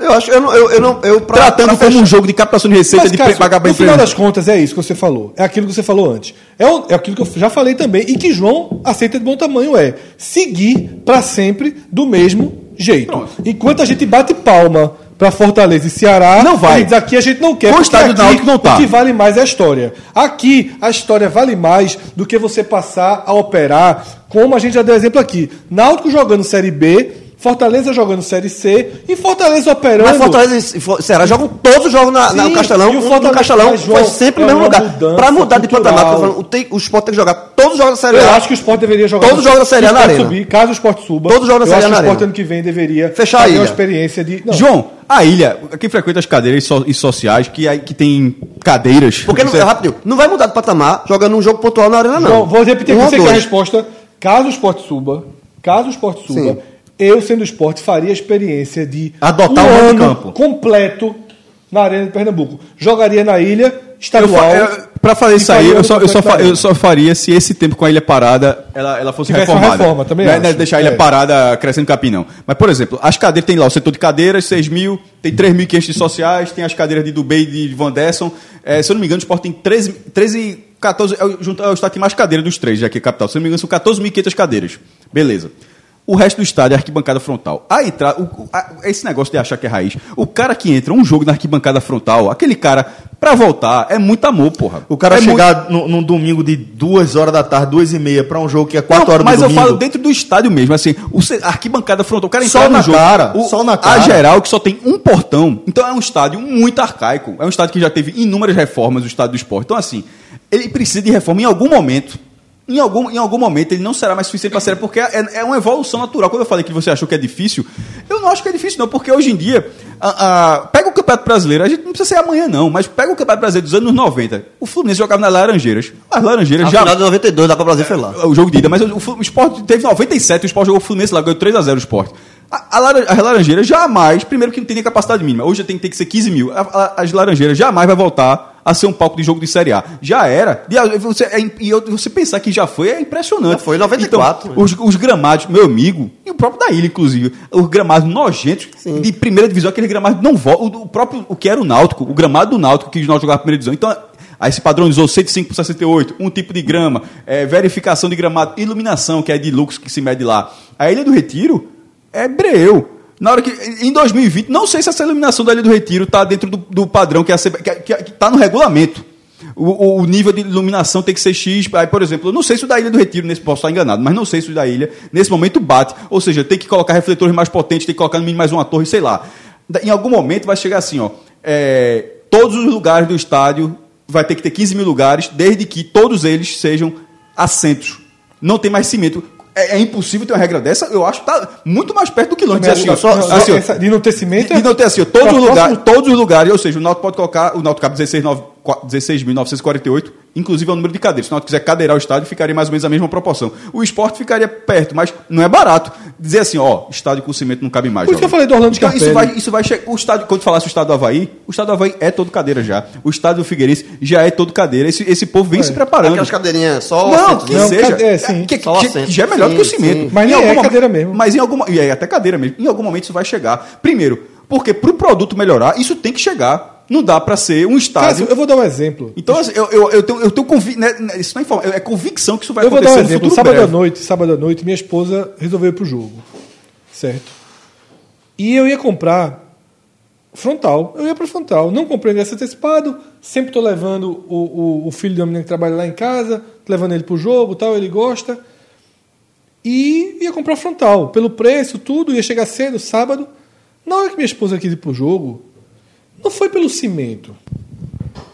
Eu acho, eu não, eu, eu não, eu pra, Tratando pra como fechar- um jogo de captação de receita Mas, de Cássio, pagar pra no final das contas, é isso que você falou. É aquilo que você falou antes. É, o- é aquilo que eu já falei também. E que João aceita de bom tamanho é seguir para sempre do mesmo jeito. Enquanto a gente bate palma para Fortaleza e Ceará, Não vai. diz aqui a gente não quer. O estádio aqui Náutico não tá. O que vale mais é a história. Aqui, a história vale mais do que você passar a operar, como a gente já deu exemplo aqui. Náutico jogando Série B, Fortaleza jogando Série C e Fortaleza operando. Mas Fortaleza e Ceará jogam todos os jogos na, na- no Castelão. e o no Fortaleza- Castelão mas, João, foi sempre é no mesmo lugar. Para mudar de patamar, o, tem- o Sport tem que jogar todos os jogos da Série Eu A. acho que o Sport deveria jogar. Todos os jogos da Série A o na Arena. Subir, caso o Sport suba. Todos os jogos da eu Série acho A que o na Sport Arena. ano que vem deveria Fechar a ilha. uma experiência de. Não, João, a ilha, quem frequenta as cadeiras so- e sociais, que, que tem cadeiras. Porque, não, Você- rapidinho, não vai mudar de patamar jogando um jogo pontual na Arena, não. João, vou repetir um você quer a resposta. Caso o Sport suba, caso o Sport suba, Sim. Eu, sendo o Sport, faria a experiência de Adotar um de ano campo. completo na Arena de Pernambuco. Jogaria na ilha estadual. eu- Pra fazer isso aí, eu só, eu, só eu só faria se esse tempo com a ilha parada ela, ela fosse Tivesse reformada. reforma, também não é, é deixar a ilha É. parada crescendo capim, não. Mas, por exemplo, as cadeiras, tem lá o setor de cadeiras, 6 mil, tem 3.500 de sociais, tem as cadeiras de Dubé e de Van Desson. É, se eu não me engano, o Sport tem 13, 13 14, é o, é o estado que mais cadeiras dos três, já que é capital. Se eu não me engano, são 14.500 cadeiras. Beleza. O resto do estádio é arquibancada frontal. A entrada, o- a- esse negócio de achar que é raiz. O cara que entra um jogo na arquibancada frontal, aquele cara, pra voltar, é muito amor, porra. O cara é muito- chegar no- num domingo de duas horas da tarde, duas e meia, pra um jogo que é quatro Não, horas mas do eu domingo. falo dentro do estádio mesmo, assim, o a arquibancada frontal, o cara na no jogo, cara, o, só na A cara. geral que só tem um portão, então é um estádio muito arcaico, é um estádio que já teve inúmeras reformas, o estádio do esporte. Então assim, ele precisa de reforma em algum momento. Em algum, em algum momento ele não será mais suficiente para ser, porque é, é uma evolução natural. Quando eu falei que você achou que é difícil, eu não acho que é difícil, não, porque hoje em dia, a- a- pega, o, Campeonato Brasileiro, a gente não precisa ser amanhã, não, mas pega o Campeonato Brasileiro dos anos 90. O Fluminense jogava nas Laranjeiras. As Laranjeiras A já. final de 92 da Copa Brasil foi lá. O jogo de ida, mas o, o Sport teve 97, o Sport jogou o Fluminense lá, ganhou 3x0 o Sport. A, a, as Laranjeiras jamais, primeiro que não tem nem capacidade mínima, hoje tem, tem que ser 15 mil. A- a- as Laranjeiras jamais vai voltar a ser um palco de jogo de Série A. Já era. E você, é e você pensar que já foi é impressionante. Já foi, 94, Então, os, os gramados, meu amigo, e o próprio da ilha, inclusive, os gramados nojentos de primeira divisão, aquele gramado não volta. O, o próprio, o que era o Náutico, o gramado do Náutico que o Náutico jogava primeira divisão. Então, aí se padronizou 105 por 68, um tipo de grama, é, verificação de gramado, iluminação, que é de lux que se mede lá. A Ilha do Retiro é breu. Na hora que, em 2020, não sei se essa iluminação da Ilha do Retiro está dentro do, do padrão que está que, que, tá no regulamento. O, o- nível de iluminação tem que ser X. Aí, por exemplo, eu não sei se o da Ilha do Retiro, nesse, posso estar enganado, mas não sei se o da ilha, nesse momento, bate. Ou seja, tem que colocar refletores mais potentes, tem que colocar no mínimo mais uma torre, sei lá. Em algum momento vai chegar assim, ó. é, todos os lugares do estádio vai ter que ter 15 mil lugares, desde que todos eles sejam assentos. Não tem mais cimento. É, é impossível ter uma regra dessa, eu acho que tá muito mais perto do que longe. Dizer assim, Só- só- assim, essa- de não ter cimento. de não ter assim, todos, os lugares, próximo- todos os lugares, ou seja, o Náutico pode colocar, o Náutico cabe 16 nove- qua- 16.948, inclusive é o número de cadeiras. Se o Náutico quiser cadeirar o estádio, ficaria mais ou menos a mesma proporção. O esporte ficaria perto, mas não é barato. Dizer assim, ó, estádio com cimento não cabe mais. Por isso que eu falei do Orlando Então, isso Scarpelli. vai, isso vai chegar. O estádio, quando falasse o estádio do Havaí, o estádio do Havaí é todo cadeira já. O estádio do Figueirense já é todo cadeira. Esse, esse povo vem se preparando. Aquelas cadeirinhas só Não, que né? Não, seja. cade- é, sim. que, que- Só que- já é melhor Sim, do que o cimento. sim. Mas Em é algum cadeira mesmo. Mas em alguma. E é até cadeira mesmo. Em algum momento isso vai chegar. Primeiro, porque para o produto melhorar, isso tem que chegar. Não dá para ser um estádio. eu vou dar um exemplo. Então, assim, eu, eu, eu tenho, eu tenho né, né, isso não é, informa- é convicção que isso vai eu vou dar acontecer um exemplo. Sábado à noite, sábado à noite, minha esposa resolveu ir pro jogo. Certo? E eu ia comprar frontal. Eu ia pro frontal. Não comprei ingresso antecipado. Sempre tô levando o, o, o filho de uma menina que trabalha lá em casa, levando ele pro jogo tal, ele gosta. E ia comprar frontal. Pelo preço, tudo, ia chegar cedo, sábado. Na hora que minha esposa quis ir pro jogo, não foi pelo cimento.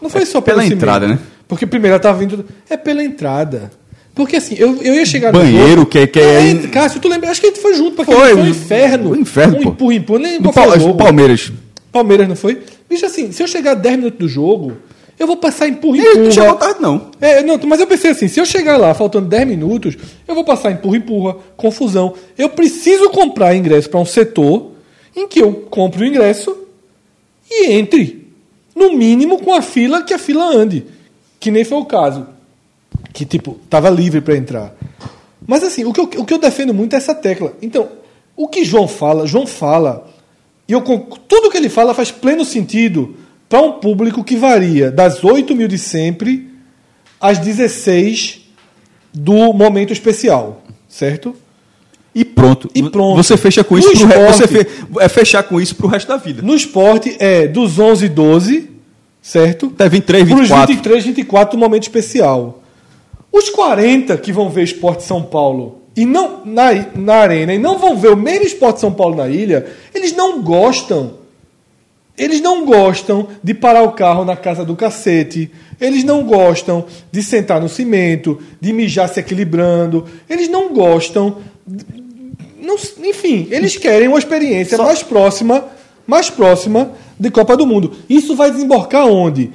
Não foi só pelo pela cimento. entrada, né? Porque primeiro ela tava vindo. É pela entrada. Porque assim, eu, eu ia chegar no Banheiro, que- que é- É, Cássio, tu lembra? Acho que a gente foi junto pra Foi, foi um inferno. o inferno, Um empurra, empurra. Nem Do Pal- jogo. Palmeiras. Palmeiras, não foi? Bicho, assim, se eu chegar 10 minutos do jogo, eu vou passar empurra, Ele não chegou tarde, não. É, não, mas eu pensei assim, se eu chegar lá faltando 10 minutos, eu vou passar empurra, empurra, confusão. Eu preciso comprar ingresso para um setor em que eu compre o ingresso e entre. No mínimo com a fila que a fila ande. Que nem foi o caso. Que, tipo, tava livre para entrar. Mas assim, o que, eu, o que eu defendo muito é essa tecla. Então, o que João fala, João fala, e eu, tudo que ele fala faz pleno sentido para um público que varia das 8 mil de sempre às 16 do momento especial, certo? E pronto. E pronto. Você fecha com isso pro re... esporte- Você fe... é fechar com isso pro resto da vida. No esporte é dos 11 e 12, certo? Até 23, Para os 24. 23, 24 do momento especial. Os 40 que vão ver Esporte São Paulo e não na, na arena e não vão ver o mesmo Esporte São Paulo na ilha, eles não gostam. Eles não gostam de parar o carro na casa do cacete. Eles não gostam de sentar no cimento, de mijar se equilibrando. Eles não gostam. Não- enfim, eles querem uma experiência mais próxima, mais próxima de Copa do Mundo. Isso vai desembocar onde?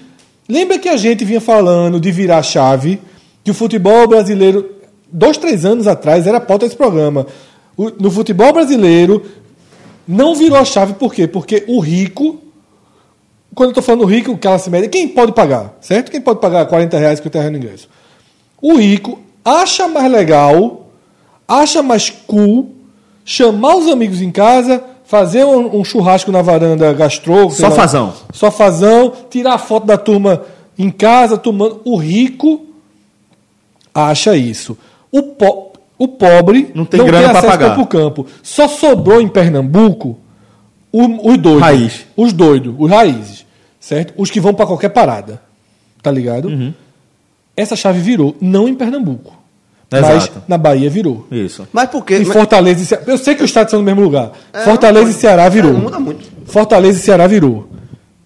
Lembra que a gente vinha falando de virar a chave, que o futebol brasileiro, dois, três anos atrás, era a pauta desse programa. O- no futebol brasileiro, não virou a chave por quê? Porque o rico, quando eu estou falando rico, classe média, quem pode pagar? Certo? Quem pode pagar 40 reais que eu no ingresso? O rico acha mais legal, acha mais cool, chamar os amigos em casa, fazer um, um churrasco na varanda gastrô. sei lá, Sofazão. Sofazão, tirar foto da turma em casa, tomando. O rico acha isso. O, po- o pobre Não tem grana acesso pagar. para o campo. Só sobrou em Pernambuco os doidos. Raiz. Os doidos, os raízes. Certo? Os que vão para qualquer parada. Tá ligado? Uhum. Essa chave virou, não em Pernambuco. Exato. Mas na Bahia virou. Isso. Mas por quê? Em Mas- Fortaleza e Ceará. Eu sei que os estados são no mesmo lugar. É, Fortaleza não, e Ceará virou. é, muda muito. Fortaleza e Ceará virou.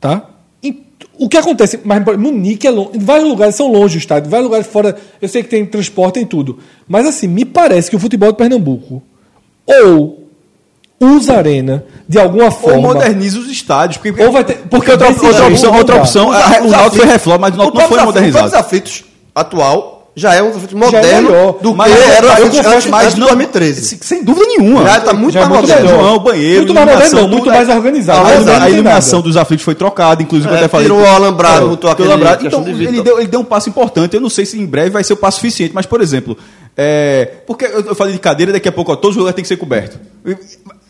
Tá? E o que acontece? Mas Munique é longe. Vários lugares são longe do estádio. Vários lugares fora. Eu sei que tem transporte, tem tudo. Mas assim, me parece que o futebol de Pernambuco ou usa a arena de alguma Ou forma. moderniza os estádios. Porque, Ou vai ter- porque porque outra, outra jeito opção, outra opção a- o Náutico foi reforma, mas o Náutico não foi modernizado. Os aflitos atual já é um é moderno melhor. do Mas que era o confesso, antes, antes de não- 2013. Se- Sem dúvida nenhuma. Já está muito Já é mais muito moderno. melhor. João, banheiro, Muito mais moderno, não, muito tudo mais é- organizado. A, não a tem iluminação dos aflitos foi trocada, inclusive eu É, até falei. tirou o alambrado, É, botou o aquele alambrado. Então, ele deu, ele deu um passo importante. Eu não sei se em breve vai ser o passo suficiente, mas, por exemplo, é, porque eu, falei de cadeira, daqui a pouco ó, todo jogador tem que ser coberto. E-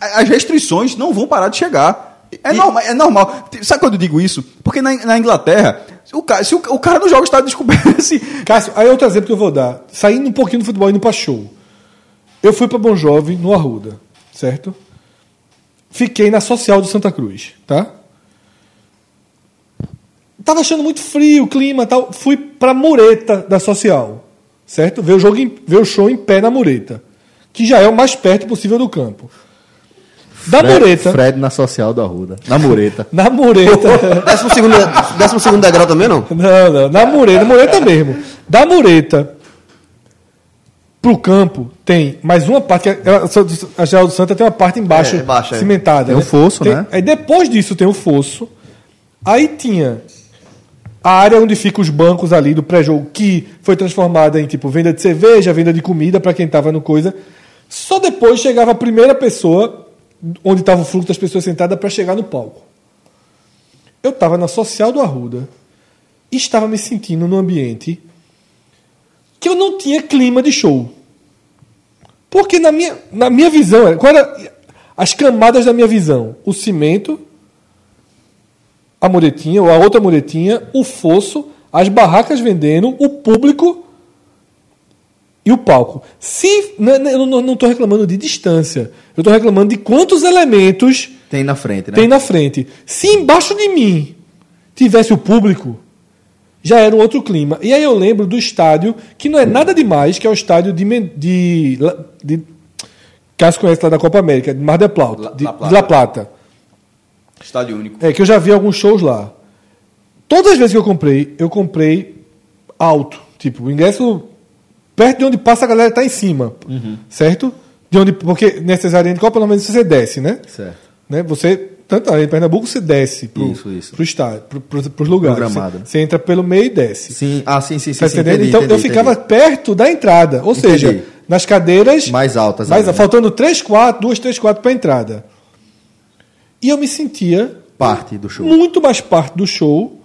As restrições não vão parar de chegar. É, normal, é normal. Sabe quando eu digo isso? Porque na, na Inglaterra, o cara, se o, o cara não joga o estado descoberto, assim, Cássio, aí outro exemplo que eu vou dar. Saindo um pouquinho do futebol e indo pra show. Eu fui pra Bom Jovem, no Arruda, certo? Fiquei na Social do Santa Cruz, tá? Tava achando muito frio o clima tal. Fui pra Mureta da Social, certo? Ver o, jogo ver o show em pé na Mureta, que já é o mais perto possível do campo. Da Fred, Mureta. Fred na social do Arruda. Na mureta. Na Mureta. Décimo segundo, décimo segundo degrau também não? Não, não. Na mureta, mureta mesmo. Da mureta pro campo tem mais uma parte. que é- A Geral do Santa tem uma parte embaixo É, embaixo, é. cimentada. Tem um né? fosso, Tem- né? Aí depois disso tem o fosso. Aí tinha a área onde ficam os bancos ali do pré-jogo, que foi transformada em tipo venda de cerveja, venda de comida para quem tava no coisa. Só depois chegava a primeira pessoa, onde estava o fluxo das pessoas sentadas, para chegar no palco. Eu estava na social do Arruda e estava me sentindo num ambiente que eu não tinha clima de show. Porque na minha, na minha visão, qual era as camadas da minha visão? O cimento, a muretinha, ou a outra muretinha, o fosso, as barracas vendendo, o público e o palco. Se não- não- eu não estou reclamando de distância, eu estou reclamando de quantos elementos Tem na frente, né? tem na frente. Se embaixo de mim tivesse o público, já era um outro clima. E aí eu lembro do estádio, que não é nada demais, que é o estádio de. De, de, de Cássio conhece lá da Copa América, de Mar del Plata. La- de, La de Plata. La Plata. estádio único. É, que eu já vi alguns shows lá. Todas as vezes que eu comprei, eu comprei alto. Tipo, o ingresso perto de onde passa a galera tá em cima. Certo? De onde, porque de Copa, pelo menos você desce, né? Certo. né? Você, tanto em Pernambuco, você desce pro, Isso, isso. pro estádio, pro, pro, pros lugares. Você, você entra pelo meio e desce. Sim. Ah, sim, sim, sim. Tá sim, entendendo? entendi, então eu entendi, ficava entendi. perto da entrada. Ou Entendi. seja, nas cadeiras. Mais altas Mais, né? faltando 3, 4, 2, 3, 4 para entrada. E eu me sentia Parte do show. muito mais parte do show.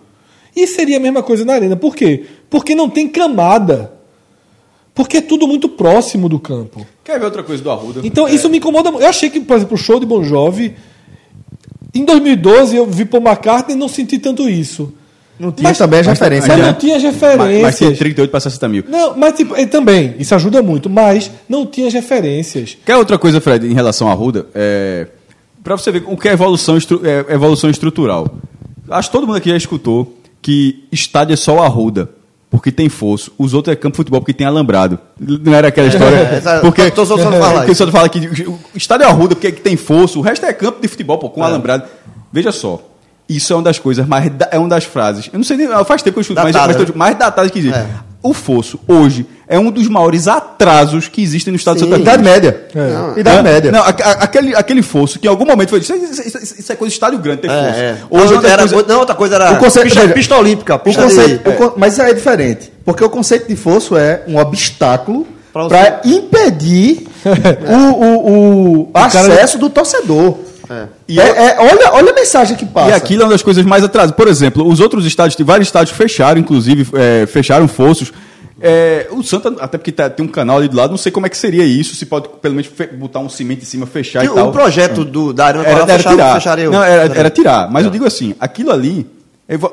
E seria a mesma coisa na arena. Por quê? Porque não tem camada. Porque é tudo muito próximo do campo. Quer ver outra coisa do Arruda? Então É, isso me incomoda muito. Eu achei que, por exemplo, o show de Bon Jovi. Em 2012 eu vi Paul McCartney e não senti tanto isso. Não tinha Mas- também as mas- referências. Mas não tinha as Mas, referências. mas tinha 38 para 60 mil. Não, mas tipo, ele também, isso ajuda muito, mas não tinha as referências. Quer outra coisa, Fred, em relação à Arruda? É, para você ver o que é evolução, estru- é, evolução estrutural. Acho que todo mundo aqui já escutou que estádio é só o Arruda, porque tem fosso. Os outros é campo de futebol porque tem alambrado. Não era aquela história. É, porque isso. só fala que o estádio é Arruda porque tem fosso, o resto é campo de futebol pô, com alambrado. Veja só. Isso é uma das coisas mais. da- É uma das frases. Eu não sei nem. Faz tempo que eu escuto, mas, mas né? mais datadas que existe. É. O fosso, hoje, é um dos maiores atrasos que existem no estado de Sim. Santa Cruz. Idade média. É. Idade Não, média. Não, a- a- aquele, aquele fosso que em algum momento foi. Isso, isso- isso- isso é coisa de estádio grande, ter fosso. É, é. Hoje é uma era, coisa- não, outra coisa era O conceito- pista, veja, pista olímpica. O conceito, de, o mas isso aí é diferente. Porque o conceito de fosso é um obstáculo para impedir o, o- o acesso do torcedor. E É- é- olha, olha a mensagem que passa. E aquilo é uma das coisas mais atrasadas. Por exemplo, os outros estádios, vários estádios fecharam, inclusive, é, fecharam fossos. É, o Santa, até porque tá- tem um canal ali do lado, não sei como é que seria isso, se pode pelo menos botar um cimento em cima, fechar que e tal. o projeto do, da Arena era, era fechava- tirar. Não, era, era tirar. Mas eu digo assim, aquilo ali.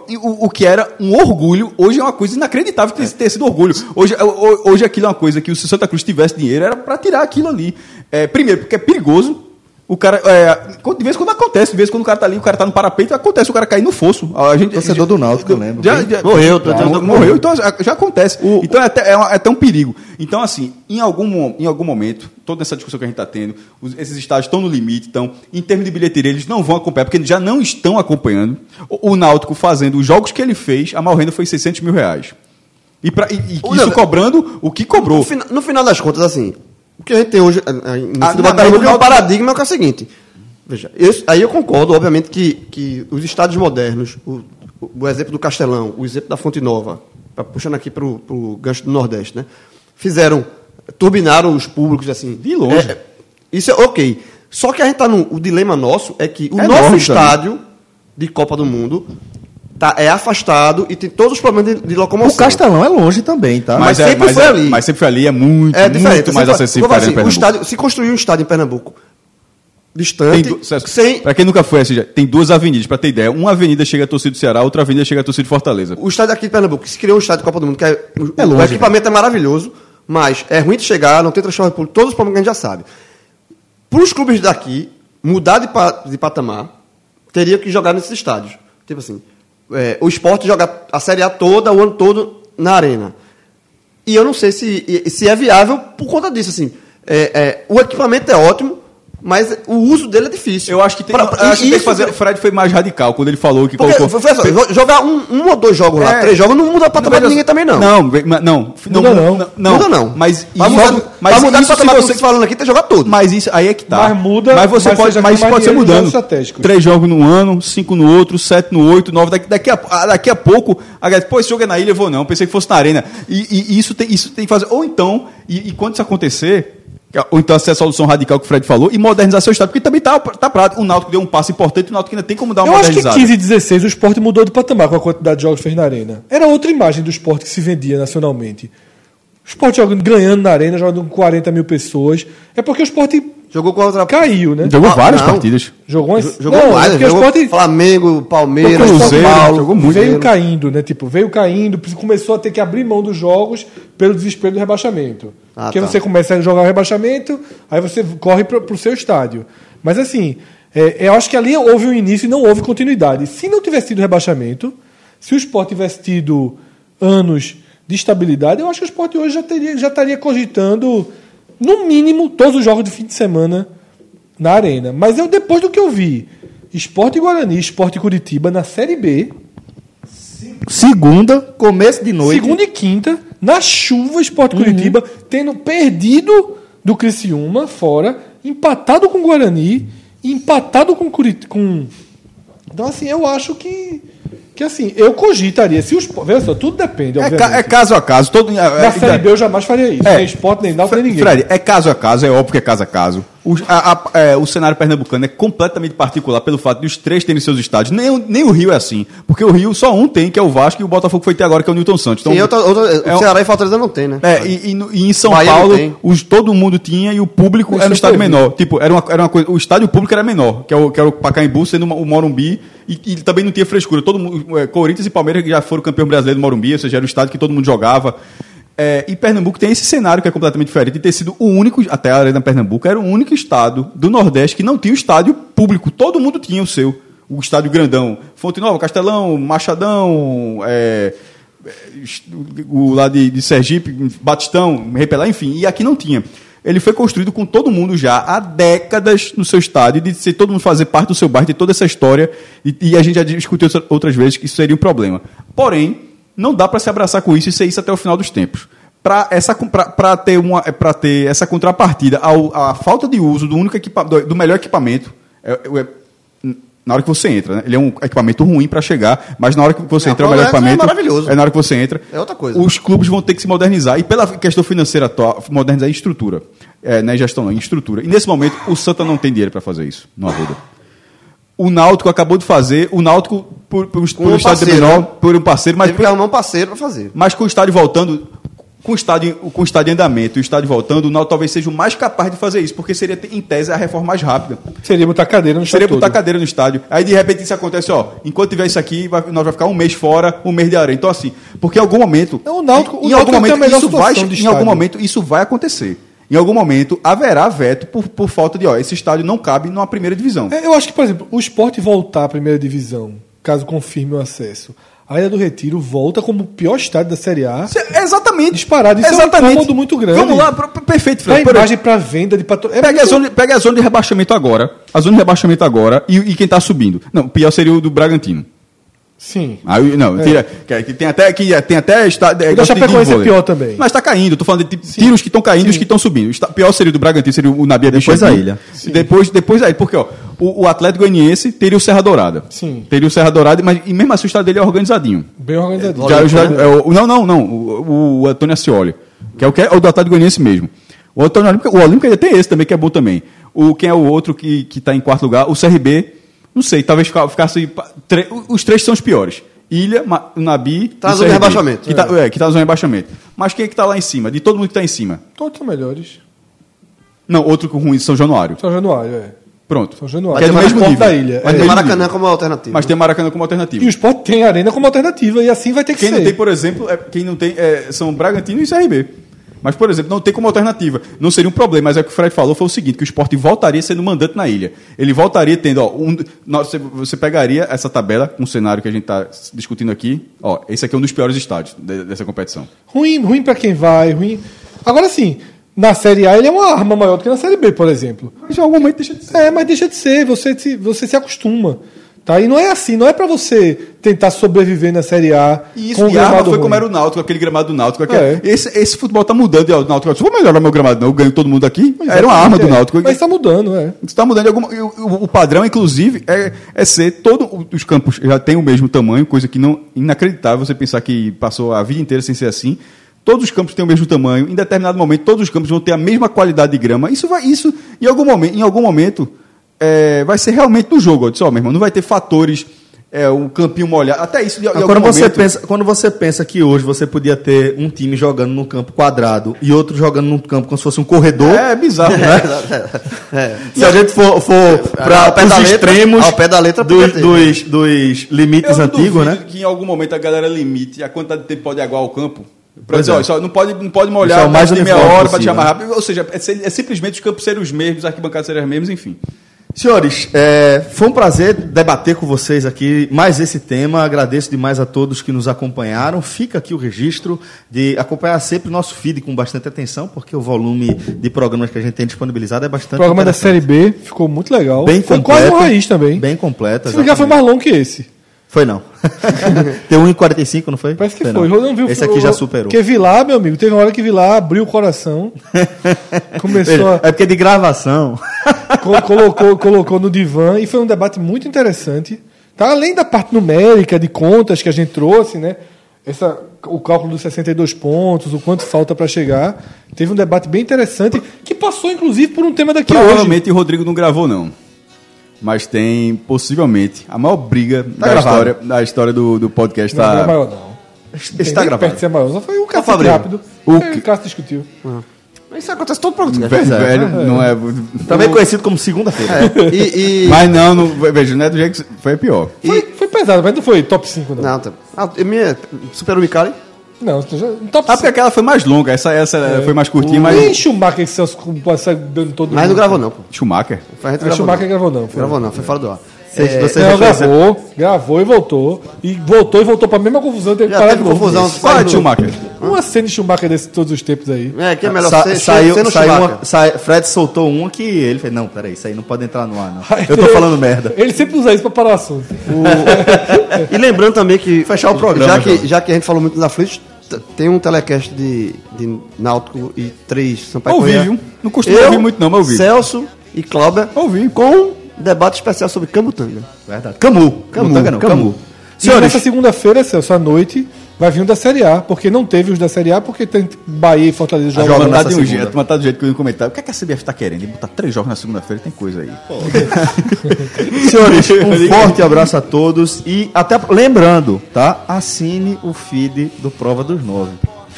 e O, o que era um orgulho, hoje é uma coisa inacreditável que tenha sido orgulho. Hoje, ho- hoje aquilo é uma coisa que se o Santa Cruz tivesse dinheiro era para tirar aquilo ali. É, primeiro, porque é perigoso. O cara. É, de vez em quando acontece, de vez em quando o cara tá ali, o cara tá no parapeito, acontece o cara cair no fosso. A gente, Torcedor do Náutico, eu lembro. Já, já- Morreu, já, torcedor do morreu, então já, já acontece. Então é até, é, uma- é até um perigo. Então, assim, em algum, em algum momento, toda essa discussão que a gente está tendo, os- esses estádios estão no limite, então, em termos de bilheteria, eles não vão acompanhar, porque eles já não estão acompanhando. O, o Náutico fazendo os jogos que ele fez, a maior renda foi 600 mil reais. E, pra, e, e isso cobrando o que cobrou. No, fina- no final das contas, assim, o que a gente tem hoje eh, eh, no Ah, futebol na- pernambucano é no- um paradigma que é o seguinte: Veja, eu- aí eu concordo, obviamente, que, que os estádios modernos, o, o- o exemplo do Castelão, o exemplo da Fonte Nova, puxando aqui para o gancho do Nordeste, né? Fizeram, turbinaram os públicos assim. De longe. É, isso é ok. Só que a gente tá no. O dilema nosso é que o É nosso enorme estádio de Copa do Mundo tá, é afastado e tem todos os problemas de, de locomoção. O Castelão é longe também, tá? Mas sempre foi é, ali. Mas sempre foi ali, é muito, É diferente. muito mais acessível para assim, o estádio, se construir um estádio em Pernambuco distante, sem, Pra quem nunca foi, assim, já- tem duas avenidas, pra ter ideia. Uma avenida chega a torcida do Ceará, outra avenida chega a torcida de Fortaleza. O estádio aqui de Pernambuco, que se criou um estádio de Copa do Mundo, que é, o, É o longe, equipamento é maravilhoso, mas é ruim de chegar, não tem transporte público, todos os problemas que a gente já sabe. Para os clubes daqui, mudar de, pa- de patamar, teria que jogar nesses estádios. Tipo assim, é, o esporte jogar a Série A toda, o ano todo, na arena. E eu não sei se, se é viável por conta disso. Assim, É, é, o equipamento é ótimo, mas o uso dele é difícil. Eu acho que tem, Pra- eu acho que, tem que fazer. O Fred foi mais radical quando ele falou que Porque, colocou. jo- jogar um, um ou dois jogos lá, É. três jogos, não muda o patamar de Não, ninguém também, não. Não, mas não. Não, Muda não. não. não, Muda não. Mas Pra isso, mudar, mas pra mudar isso o patamar que você você falando aqui, tem que jogar todo. Mas isso aí é que tá. Mas muda, Mas você mas pode, mas pode ser mais dinheiro nos mudando. Três jogos num ano, cinco no outro, sete no oito, nove. Daqui, daqui, a, ah, daqui a pouco, a galera, pô, esse jogo é na ilha, eu vou não. Pensei que fosse na arena. E, e- e isso, tem, isso tem que fazer. Ou então, e, e quando isso acontecer. Ou então essa é a solução radical que o Fred falou, e modernizar seu estado, porque também tá, tá prático. O Náutico deu um passo importante, o Náutico ainda tem como dar uma Eu acho que em modernizada. 15 e 16 o esporte mudou de patamar com a quantidade de jogos que fez na arena. Era outra imagem do esporte que se vendia nacionalmente. O esporte jogando, ganhando na arena, jogando com 40 mil pessoas. É porque o esporte Jogou com a outra. caiu, né? Jogou Ah, várias não. partidas. Jogou, Jo- Jogou não, é o jogou esporte Flamengo, Palmeiras, Porque o São Cruzeiro Paulo. jogou muito. Veio Cruzeiro. caindo, né? Tipo, veio caindo, começou a ter que abrir mão dos jogos pelo desespero do rebaixamento. Ah, Porque tá. você começa a jogar o rebaixamento, aí você corre para o seu estádio. Mas assim, é, eu acho que ali houve um início e não houve continuidade. Se não tivesse tido rebaixamento, se o esporte tivesse tido anos de estabilidade, eu acho que o esporte hoje já, teria, já estaria cogitando, no mínimo, todos os jogos de fim de semana na arena. Mas eu, depois do que eu vi, Esporte Guarani, Esporte Curitiba na Série B, Segunda, começo de noite. segunda e quinta, na chuva, Esporte Curitiba, tendo perdido do Criciúma fora, empatado com o Guarani, empatado com Curitiba. Com... Então, assim, eu acho que. Que assim, eu cogitaria. Se os. Veja só, tudo depende, É, ca- é caso a caso. Todo, Na Série B eu jamais faria isso. É. Nem esporte, nem Náutico, nem ninguém. Fred, é caso a caso, é óbvio que é caso a caso. O, a- a- é, o cenário pernambucano é completamente particular pelo fato de os três terem seus estádios. Nem, o- nem o Rio é assim. Porque o Rio só um tem, que é o Vasco, e o Botafogo foi ter agora, que é o Newton Santos. Então, outra, outra, é o um- Ceará e Fortaleza não tem, né? é, e, e e em São Bahia Paulo, os, todo mundo tinha e o público era um estádio menor. Tipo, era uma, era uma coisa. O estádio público era menor, que é o, que era o Pacaembu, sendo o Morumbi, e, e também não tinha frescura. Todo mundo, é, Corinthians e Palmeiras já foram campeão brasileiro do Morumbi, ou seja, era o estádio que todo mundo jogava. É, e Pernambuco tem esse cenário que é completamente diferente de ter sido o único, até a Arena Pernambuco, era o único estado do Nordeste que não tinha o estádio público. Todo mundo tinha o seu. O estádio grandão. Fonte Nova, Castelão, Machadão, é, o lá de, de Sergipe, Batistão, Repelé, enfim, e aqui não tinha. Ele foi construído com todo mundo já há décadas no seu estádio, de ser todo mundo fazer parte do seu bairro, de toda essa história, e, e a gente já discutiu outra- outras vezes que isso seria um problema. Porém, não dá para se abraçar com isso e ser isso até o final dos tempos. Para essa para ter uma para ter essa contrapartida ao, à falta de uso do único do, do melhor equipamento é- é- na hora que você entra, né? Ele é um equipamento ruim para chegar, mas na hora que você Não, entra é o melhor é equipamento. maravilhoso. É na hora que você entra. É outra coisa. Os clubes vão ter que se modernizar. E pela questão financeira atual, modernizar em estrutura. É, não é gestão, não, em estrutura. E nesse momento, o Santa não tem dinheiro para fazer isso no Arruda. O Náutico acabou de fazer, o Náutico, por, por, por um um estádio parceiro, menor, né? por um parceiro, mas, Teve que arrumar um parceiro pra fazer. mas com o estádio voltando, com o estádio, com o estádio em andamento e o estádio voltando, o Náutico talvez seja o mais capaz de fazer isso, porque seria, em tese, a reforma mais rápida. Seria botar cadeira no Seria estádio botar todo. cadeira no estádio. Aí de repente isso acontece, ó. Enquanto tiver isso aqui, vai- nós vai ficar um mês fora, um mês de areia. Então, assim, porque em algum momento. Não, o Náutico- o em Náutico algum momento melhor isso vai, em algum momento isso vai acontecer. Em algum momento haverá veto por, por falta de, ó, esse estádio não cabe numa primeira divisão. É, Eu acho que, por exemplo, o esporte voltar à primeira divisão, caso confirme o acesso, a Ilha do Retiro volta como o pior estádio da Série A. Cê- Exatamente. Disparado. Isso é um incômodo muito grande. Vamos lá, pro- pro- perfeito, Pra Fred. Por imagem, pra venda de patro... é Pega, a muito- zona, pega a zona de rebaixamento agora. A zona de rebaixamento agora e, e quem está subindo. Não, o pior seria o do Bragantino. Sim. Aí, não, tira, que, que tem até que tem até está, é, da Chapecoense é pior também. Mas está caindo, tô falando de tiros que estão caindo e os que estão subindo. Está, pior seria o do Bragantino, seria o Nabi Depois a Ilha. Depois depois aí, porque ó, o, o Atlético Goianiense teria o Serra Dourada. Sim. Teria o Serra Dourada, mas e mesmo assim o estado dele é organizadinho. Bem organizado. Já, já, é o- não, não, não. O, o Antônio Ascioli. Que é o, que é o do Atlético Goianiense mesmo. O Antônio Olímpico, o Olímpico ainda tem esse também, que é bom também. O, quem é o outro que, que tá em quarto lugar? O CRB. Não sei, talvez fica- ficasse. os três são os piores. Ilha, Nabi. Tá na zona de rebaixamento. Que tá, é, que tá na zona de rebaixamento. Mas quem é que tá lá em cima? De todo mundo que tá em cima. Todos são melhores. Não, outro com ruim, São Januário. São Januário, é. Pronto. São Januário. Que é do Mas mesmo nível. da ilha. Mas é. tem Maracanã como alternativa. Mas tem Maracanã como alternativa. E o Sport tem Arena como alternativa, e assim vai ter que Quem ser. não tem, por exemplo, é, quem não tem é, são Bragantino e CRB. Mas, por exemplo, não tem como alternativa. Não seria um problema, mas é o que o Fred falou foi o seguinte, que o esporte voltaria sendo mandante na ilha. Ele voltaria tendo, ó, um, você, você pegaria essa tabela, um cenário que a gente está discutindo aqui, ó, esse aqui é um dos piores estádios de- dessa competição. Ruim, ruim para quem vai, ruim. Agora sim, na Série A ele é uma arma maior do que na Série B, por exemplo. Mas em algum momento deixa de ser. É, mas deixa de ser, você você se acostuma. Tá? E não é assim, não é para você tentar sobreviver na Série A. E com isso, a arma gramado foi como ruim. era o Náutico, aquele gramado do Náutico. aquele- É. esse, esse futebol tá mudando, e o Náutico, eu vou melhorar meu gramado não, eu ganho todo mundo aqui. era uma arma do É, Náutico. Mas está mudando, é. Está mudando. alguma- o, o- o padrão, inclusive, é, é ser todo os campos já tem o mesmo tamanho, coisa que não inacreditável você pensar que passou a vida inteira sem ser assim. Todos os campos têm o mesmo tamanho. Em determinado momento, todos os campos vão ter a mesma qualidade de grama. Isso vai, isso em algum momento, em algum momento é, vai ser realmente do jogo. Eu disse, ó, meu irmão, não vai ter fatores, é, um campinho molhado. Até isso. Em, em Quando você, momento- pensa, quando você pensa que hoje você podia ter um time jogando num campo quadrado e outro jogando num campo como se fosse um corredor. É, é bizarro, né? Se a gente for, for para ao pé os extremos ao pé da letra dos, ter. dos, dos limites Eu antigos, né? que em algum momento a galera limite a quantidade de tempo pode aguar o campo. Pra dizer, é. ó, só não pode, não pode é molhar o mais de meia hora para tirar mais rápido. Ou seja, é, é simplesmente os campos serem os mesmos, as arquibancadas serem as mesmas, enfim. Senhores, é, foi um prazer debater com vocês aqui mais esse tema. Agradeço demais a todos que nos acompanharam. Fica aqui o registro de acompanhar sempre o nosso feed com bastante atenção, porque o volume de programas que a gente tem disponibilizado é O bastante programa da. Série B ficou muito legal. Bem foi completo. quase um raiz também. Bem completo. Se ligar, foi mais longo que esse. Foi não. Tem 1,45, não foi? Parece que foi. não. Eu não vi o Esse aqui o- já superou. Porque Vilar, meu amigo, teve uma hora que Vilar abriu o coração. começou a. É porque de gravação. co- colocou, colocou no divã e foi um debate muito interessante. Tá? Além da parte numérica de contas que a gente trouxe, né? Essa, o cálculo dos 62 pontos, o quanto falta para chegar. Teve um debate bem interessante que passou, inclusive, por um tema daqui hoje. Provavelmente o Rodrigo não gravou, não. Mas tem, possivelmente, a maior briga da, gravado. história, da história do, do podcast. Não, não é Tá... maior, não. Esse Tem está gravado. perto de ser maior. Só foi o cacete Fabrício? rápido. O É, que- o Cássio discutiu. Isso acontece todo programa. Velho, é, velho, é. não é. Também conhecido como segunda-feira. E, e- Mas não, não, veja, não é do jeito que foi pior. Foi, foi pesado, mas não foi top 5, não. Não, tá. Ah, e minha, superou o Micali? Não, um top Ah, porque 5. aquela foi mais longa, essa, essa foi mais curtinha, Nem mas. Schumacher que Celso passa dando todo Mas não gravou não, pô. Schumacher. Foi a gente gravou Schumacher não. gravou não. Foi. Gravou não, foi fora do ar. Vocês- É, vocês Não, gravou, gravou e voltou. E voltou e voltou pra mesma confusão. Teve que Já parar teve de confusão. Qual é de Schumacher? Uma cena de Schumacher desse todos os tempos aí. É, que é melhor Sa- ser, saiu, ser saiu Schumacher. uma, sai- Fred soltou uma que ele fez, não, peraí, isso aí não pode entrar no ar, não. Eu tô falando merda. Ele sempre usa isso pra parar o assunto. E lembrando também que. Fechar o programa, Já que, já que a gente falou muito dos aflitos, t- tem um telecast de, de Náutico e três Sampaio Ouvi, viu? Não costumo Eu, ouvir muito, não, mas ouvi. Celso e Cláudia. Ouvi. Com debate especial sobre Cambutanga. Verdade. Camu. Camu, Mutanga não, Camu. Camu. Senhores, nessa segunda-feira, Celso, à noite, vai vir um da Série A. Porque não teve os da Série A, porque tem Bahia e Fortaleza joga jogando. nessa Tá de um segunda. jeito, mas tá do jeito que eu ia comentar. O que, é que a CBF tá querendo? De botar três jogos na segunda-feira tem coisa aí. senhores, um forte abraço a todos e até lembrando, tá? Assine o feed do Prova dos Nove.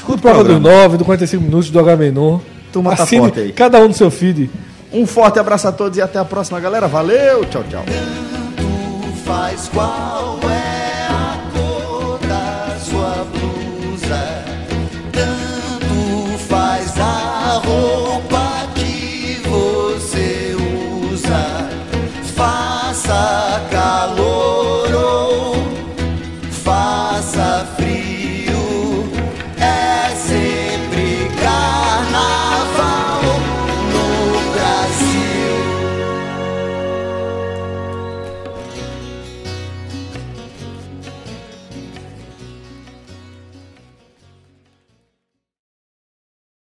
Do prova dos 9, do 45 minutos, do H Menor. Tá Assine forte aí. cada um no seu feed. Um forte abraço a todos e até a próxima, galera. Valeu, tchau, tchau.